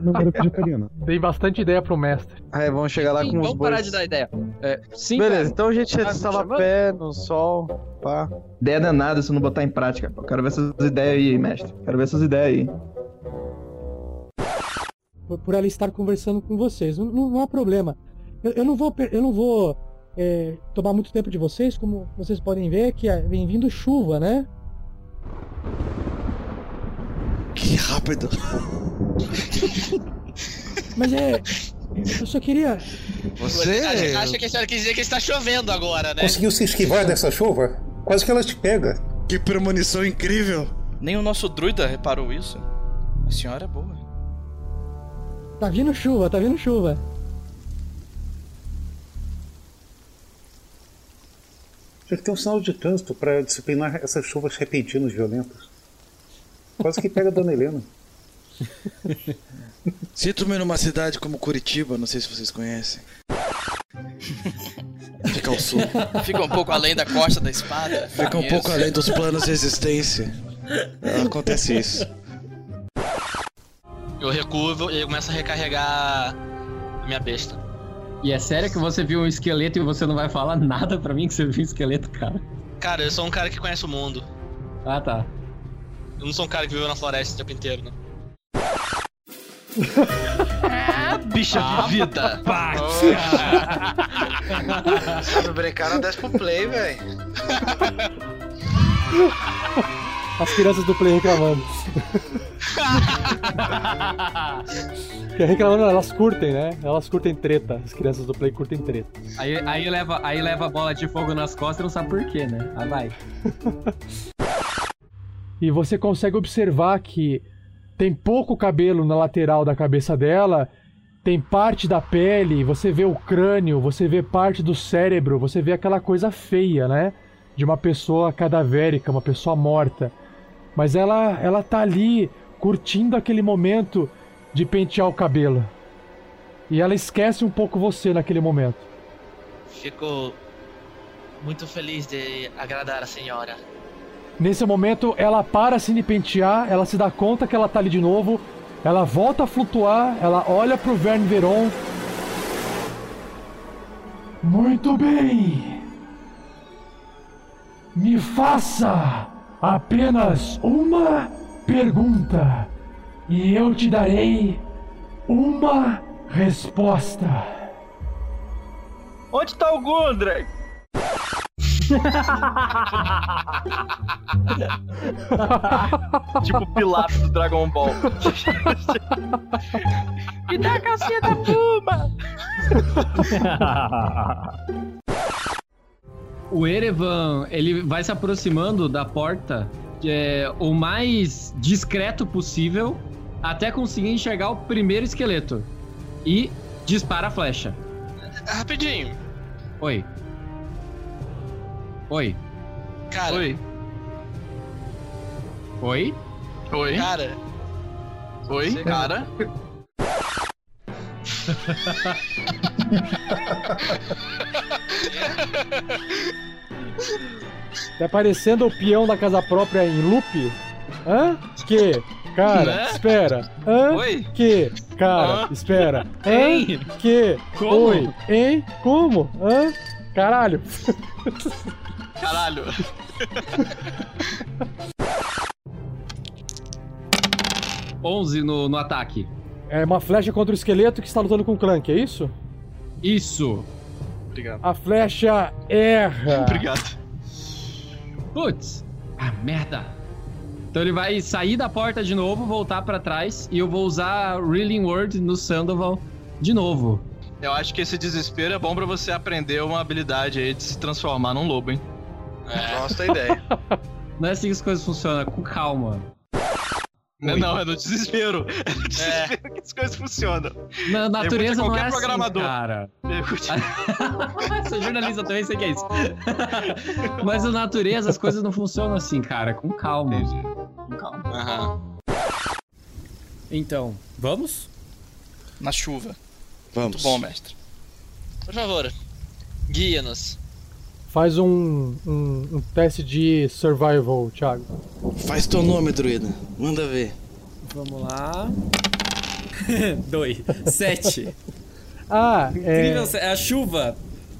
Não era vegetariana. Dei bastante ideia pro mestre. Aí vamos chegar lá Sim, com os vamos bois. parar de dar ideia. É, sim, Beleza, cara. então a gente Ah, estava a pé no sol, pá. Ideia danada se eu não botar em prática. Eu quero ver essas ideias aí, mestre. Quero ver essas ideias aí. Por, por ela estar conversando com vocês. Não, não- não há problema. Eu, eu não vou, eu não vou é, tomar muito tempo de vocês, como vocês podem ver, que é- vem vindo chuva, né? Que rápido! Mas é. Eu só queria. Você. A acha que a senhora quer dizer que está chovendo agora, né? Conseguiu se esquivar dessa chuva? Quase que ela te pega. Que premonição incrível! Nem o nosso druida reparou isso. A senhora é boa. Tá vindo chuva, tá vindo chuva. Tinha que ter um sinal de trânsito para disciplinar essas chuvas repentinas violentas. Quase que pega a Dona Helena. Sinto-me numa cidade como Curitiba, não sei se vocês conhecem. Fica ao sul. Fica um pouco além da costa da espada. Fica um pouco além dos planos de existência. Acontece isso. Eu recuo e começo a recarregar a minha besta. E é sério que você viu um esqueleto e você não vai falar nada pra mim que você viu um esqueleto, cara? Cara, eu sou um cara que conhece o mundo. Ah, tá. Eu não sou um cara que viveu na floresta o tempo inteiro, não. Bicha Ah, de vida. Sabe brincar, não desce pro play, velho. As crianças do Play reclamando. Que reclamando, elas curtem, né? Elas curtem treta. As crianças do Play curtem treta. Aí, aí, leva, aí leva a bola de fogo nas costas e não sabe por quê, né? Aí vai. E você consegue observar que tem pouco cabelo na lateral da cabeça dela, tem parte da pele, você vê o crânio, você vê parte do cérebro, você vê aquela coisa feia, né? De uma pessoa cadavérica, uma pessoa morta. Mas ela, ela tá ali curtindo aquele momento de pentear o cabelo. E ela esquece um pouco você naquele momento. Fico muito feliz de agradar a senhora. Nesse momento, ela para de pentear, ela se dá conta que ela tá ali de novo, ela volta a flutuar, ela olha pro Verne Veron. Muito bem! Me faça apenas uma pergunta e eu te darei uma resposta. Onde tá o Gundry? tipo Pilatos do Dragon Ball. Me dá a calcinha da Puma. O Erevan, ele vai se aproximando da porta é, o mais discreto possível até conseguir enxergar o primeiro esqueleto. E dispara a flecha. Rapidinho. Oi. Oi. Cara. Oi. Oi? Oi. Cara. Oi, Você- cara. Tá parecendo o peão da casa própria em loop? Hã? Que? Cara, Né? espera. Hã? Oi? Que? Cara, Hã? espera. Hã? Hein? Que? Como? Oi? Hein? Como? Hã? Caralho. Caralho. Onze no, no ataque. É uma flecha contra o esqueleto que está lutando com o Clank, é isso? Isso. Obrigado. A flecha erra. Obrigado. Putz. Ah, merda. Então ele vai sair da porta de novo, voltar pra trás e eu vou usar Reeling Word no Sandoval de novo. Eu acho que esse desespero é bom pra você aprender uma habilidade aí de se transformar num lobo, hein? É. Gosto da ideia. Não é assim que as coisas funcionam, com calma. Não, não, é no desespero. É no desespero que as coisas funcionam. Na natureza não é assim, programador. cara. Pergunte- Sou jornalista também, sei que é isso. Mas na natureza as coisas não funcionam assim, cara. Com calma. Com calma. Aham. Então, vamos? Na chuva. Vamos. Muito bom, mestre. Por favor, guia-nos. Faz um, um, um teste de survival, Thiago. Faz teu nome, druida. Manda ver. Vamos lá. Dois. Sete. Ah, Incrível, é. é a chuva.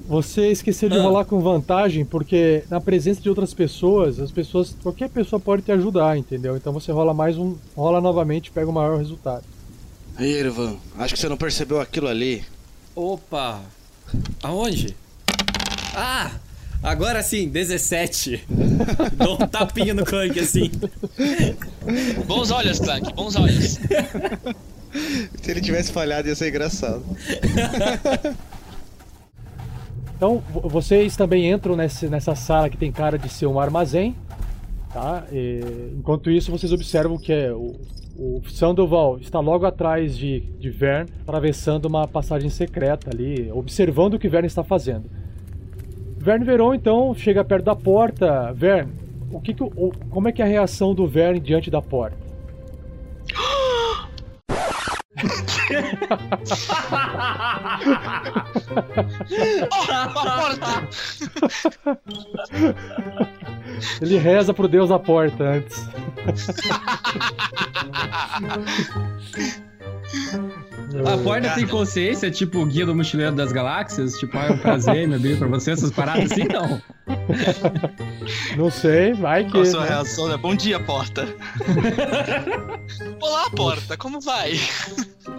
Você esqueceu de Ah. rolar com vantagem, porque na presença de outras pessoas, as pessoas. Qualquer pessoa pode te ajudar, entendeu? Então você rola mais um. rola novamente e pega o maior resultado. Aí, Irvan, acho que você não percebeu aquilo ali. Opa. Aonde? Ah! Agora sim, 17. Dou um tapinha no Clank assim. Bons olhos, Clank, bons olhos. Se ele tivesse falhado, ia ser engraçado. Então, vo- vocês também entram nesse, nessa sala que tem cara de ser um armazém, tá? E, enquanto isso, vocês observam que é o, o Sandoval está logo atrás de, de Vern, atravessando uma passagem secreta ali, observando o que Vern está fazendo. Verne Veron, então, chega perto da porta. Verne, o que que o- como é que é a reação do Verne diante da porta? Ele reza pro Deus da porta antes. A porta tem consciência, tipo o guia do mochileiro das galáxias? Tipo, ah, é um prazer me abrir pra você, essas paradas assim? Não. Não sei, vai que. Qual a sua né? reação, né? Bom dia, porta. Olá, porta, como vai?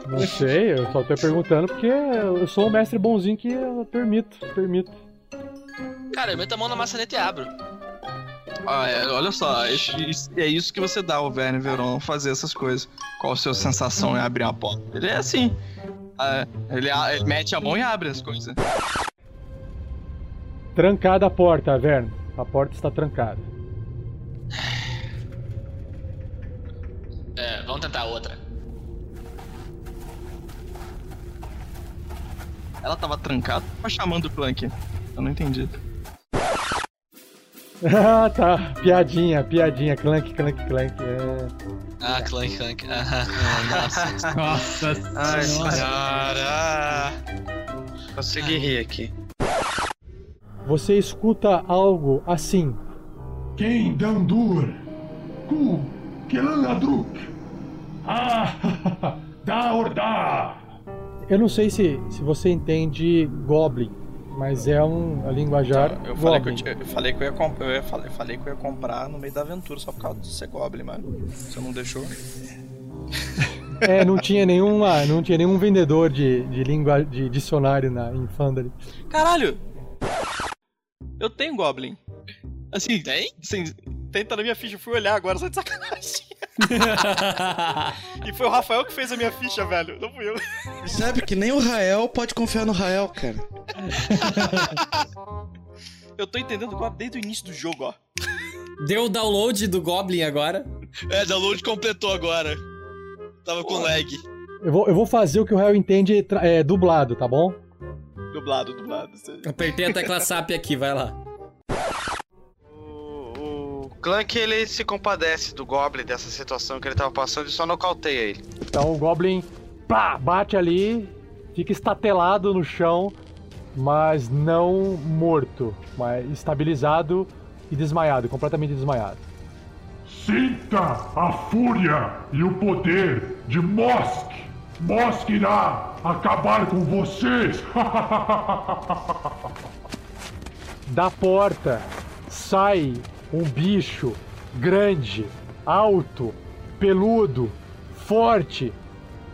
Não sei, eu só tô perguntando porque eu sou um mestre bonzinho que eu permito, permito. Cara, eu meto a mão na maçaneta e abro. Ah, é, olha só, é, isso- é isso que você dá ao Verne Veron fazer essas coisas. Qual a sua sensação em abrir a porta? Ele é assim. Ah, ele, ele mete a mão e abre as coisas. Trancada a porta, Verne. A porta está trancada. É, vamos tentar outra. Ela tava trancada, tava chamando o Clank. Eu não entendi. Ah, tá. Piadinha, piadinha. Clank, clank, clank. É. Ah, clank, clank. Ah, nossa. Nossa Ai, senhora. Consegui rir aqui. Você escuta algo assim. Quem Dandur? Ku Kelanadruk. Ah, da Ordá. Eu não sei se, se você entende Goblin, mas é um a linguajar Eu falei, que eu, tinha- eu falei que eu ia comprar. Eu ia eu falei que eu ia comprar no meio da aventura só por causa de ser Goblin, mano. Você não deixou? É, não tinha nenhuma, não tinha nenhum vendedor de, de língua de dicionário na em Fandali. Caralho! Eu tenho Goblin. Assim, tem? Sim, tem, tá na minha ficha. Eu fui olhar agora, só de sacanagem. e foi o Rafael que fez a minha ficha, velho. Não fui eu. Percebe que nem o Rael pode confiar no Rael, cara. Eu tô entendendo agora desde o início do jogo, ó. Deu o download do Goblin agora. É, download completou agora. Tava com lag. Eu vou, eu vou fazer o que o réu entende é, dublado, tá bom? Dublado, dublado. Apertei a tecla SAP aqui, vai lá. O Clank ele se compadece do Goblin dessa situação que ele tava passando e só nocauteia ele. Então o Goblin pá, bate ali, fica estatelado no chão, mas não morto, mas estabilizado e desmaiado, completamente desmaiado. Sinta a fúria e o poder de Mosk. Mosk irá acabar com vocês. Da porta sai um bicho grande, alto, peludo, forte,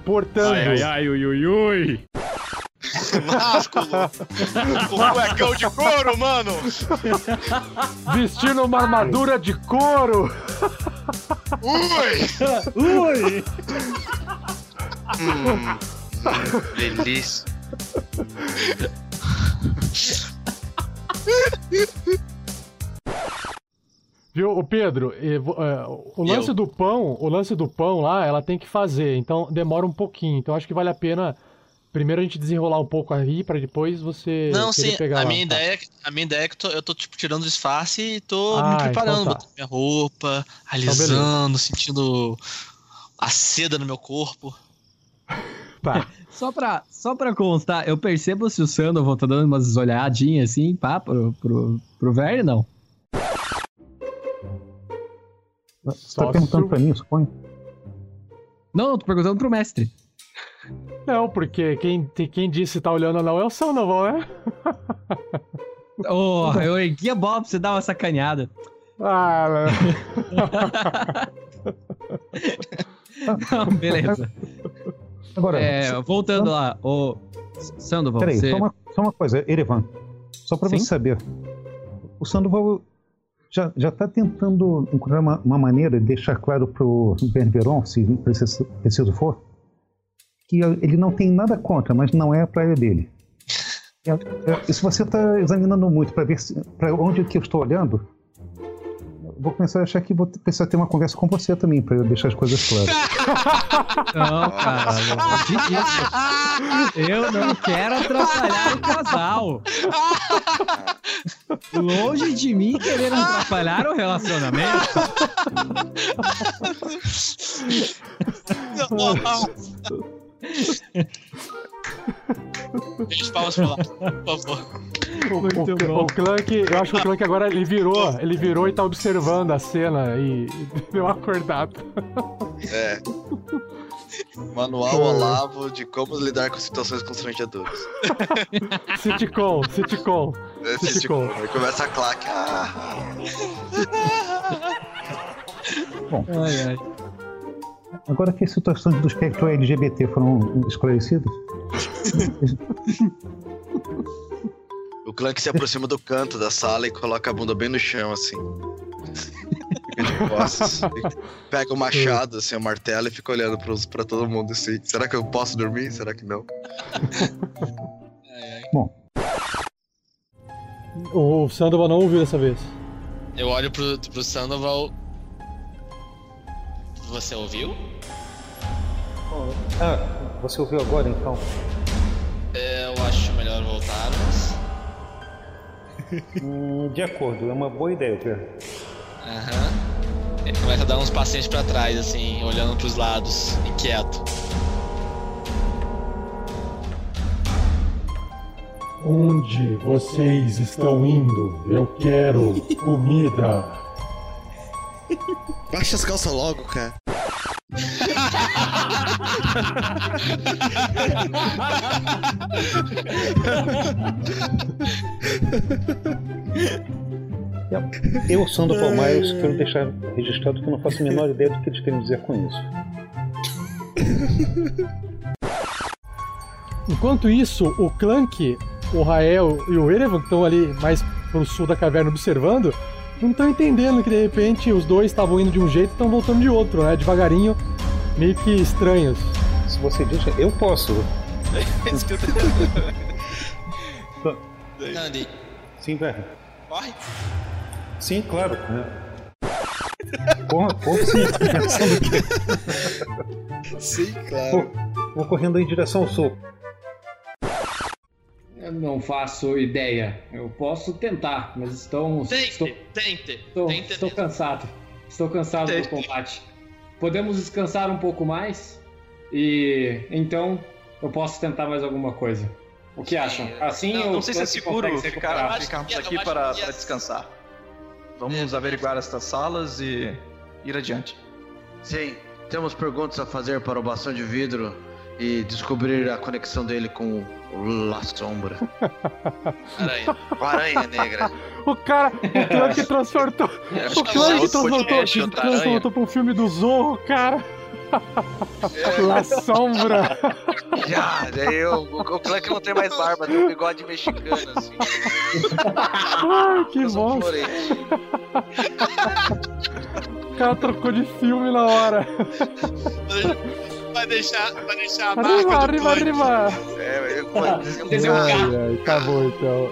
portando. Ai, ai, ai, ui, ui, ui. Másculo! Com cuecão de couro, mano! Vestindo uma armadura de couro. Ui! Ui! Hum, delícia. Viu, o Pedro, eh, o lance Eu. do pão, o lance do pão lá, ela tem que fazer, então demora um pouquinho. Então acho que vale a pena primeiro a gente desenrolar um pouco aí pra depois você Não, sim, pegar a lá. minha, ideia, é que- a minha ideia é que tô- eu tô tipo tirando o disfarce e tô Ah, me preparando, então tá. botando minha roupa, alisando, sentindo a seda no meu corpo. Tá. Só pra, só pra constar, eu percebo se o Sandoval tá dando umas olhadinhas assim, pá, pro, pro, pro Verne, não. Você tá perguntando pra mim, suponho? Não, eu tô perguntando pro mestre. Não, porque quem, quem disse tá olhando ou não é o Sandoval, né? Ô, eu ergui a bola pra você dar uma sacaneada. Ah, Não, beleza. Agora, É, voltando lá, ô. Sandoval, Peraí, você. só, uma, só uma coisa, Erevan. Só pra Sim? você saber. O Sandoval já, já tá tentando encontrar uma, uma maneira de deixar claro pro Ben Veron, se preciso, preciso for, que ele não tem nada contra, mas não é a praia dele. É, se você tá examinando muito pra ver pra onde que eu estou olhando, vou começar a achar que vou precisar ter uma conversa com você também, pra eu deixar as coisas claras. Não, cara. Eu não quero atrapalhar o casal. Longe de mim querer atrapalhar o relacionamento. Deixa os palmas pro lado, por favor. O, o, o Clank, eu acho que o Clank agora ele virou, ele virou e tá observando a cena e deu uma acordada. É. Manual Olavo de como lidar com situações constrangedoras. Sitcom, sitcom. É, Sitcom. Aí começa a claque. Ah. Bom, Ai, ai. agora que as situações do espectro LGBT foram esclarecidas, O Clank se aproxima do canto da sala e coloca a bunda bem no chão, assim. Fica de costas. Pega o machado, assim, o martelo e fica olhando pros, pra todo mundo, assim. Será que eu posso dormir? Será que não? O Sandoval não ouviu dessa vez. Eu olho pro, pro Sandoval. Você ouviu? Ah, você ouviu agora então? É, Eu acho melhor voltarmos. Hum, de acordo, é uma boa ideia, Pedro. Aham. Ele começa a dar uns passinhos pra trás, assim, olhando pros lados, inquieto. Onde vocês estão indo? Eu quero comida. Baixa as calças logo, cara. Eu, Sandro Palmaios, quero deixar registrado que eu não faço a menor ideia do que eles querem dizer com isso. Enquanto isso, o Clank, o Rael e o Erevan, que estão ali mais pro sul da caverna observando, não estão entendendo que de repente os dois estavam indo de um jeito e estão voltando de outro, né? Devagarinho, meio que estranhos. Se você diz, eu posso. Isso que eu tô... Nandi, Sim, velho. corre. Sim, claro. né? Porra, porra, sim. Sim, Vou, vou correndo em direção ao soco. Eu não faço ideia. Eu posso tentar, mas estão. Tente, estou, tente. estou, tente estou cansado. Estou cansado Tente. do combate. Podemos descansar um pouco mais? E então eu posso tentar mais alguma coisa. O que acham? Assim Não, ou não sei se é seguro se ficar, ficarmos eu aqui para, que para descansar. Vamos averiguar estas salas e ir adiante. Sim, temos perguntas a fazer para o bastão de vidro e descobrir a conexão dele com o La Sombra. Aranha. Aranha negra. O cara, o Clank transportou. Acho O que é Clank outro transportou, outra transportou pra um filme do Zorro, cara. La Sombra. Já, daí o, o, o Clank não tem mais barba, tem um bigode mexicano, assim. Ai, que bom. O cara trocou de filme na hora. Vai deixar, vai deixar a Arriba, marca do arriba, arriba. É, eu vou Ai, ai, acabou então.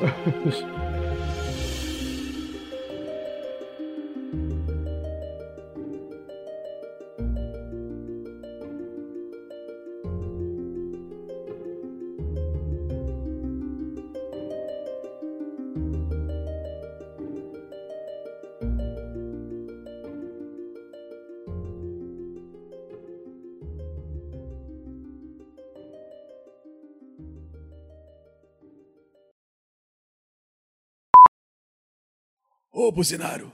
Ô, Buzinaro.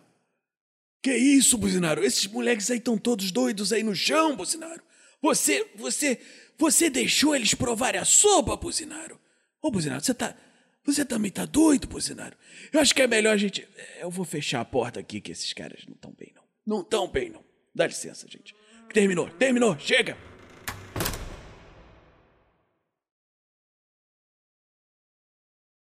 Que isso, Buzinaro? Esses moleques aí estão todos doidos aí no chão, Buzinaro. Você, você, você deixou eles provarem a sopa, Buzinaro. Ô, Buzinaro, você tá... Você também tá doido, Buzinaro? Eu acho que é melhor a gente... é, Eu vou fechar a porta aqui, que esses caras não estão bem, não. Não estão bem, não. Dá licença, gente. Terminou, terminou, chega.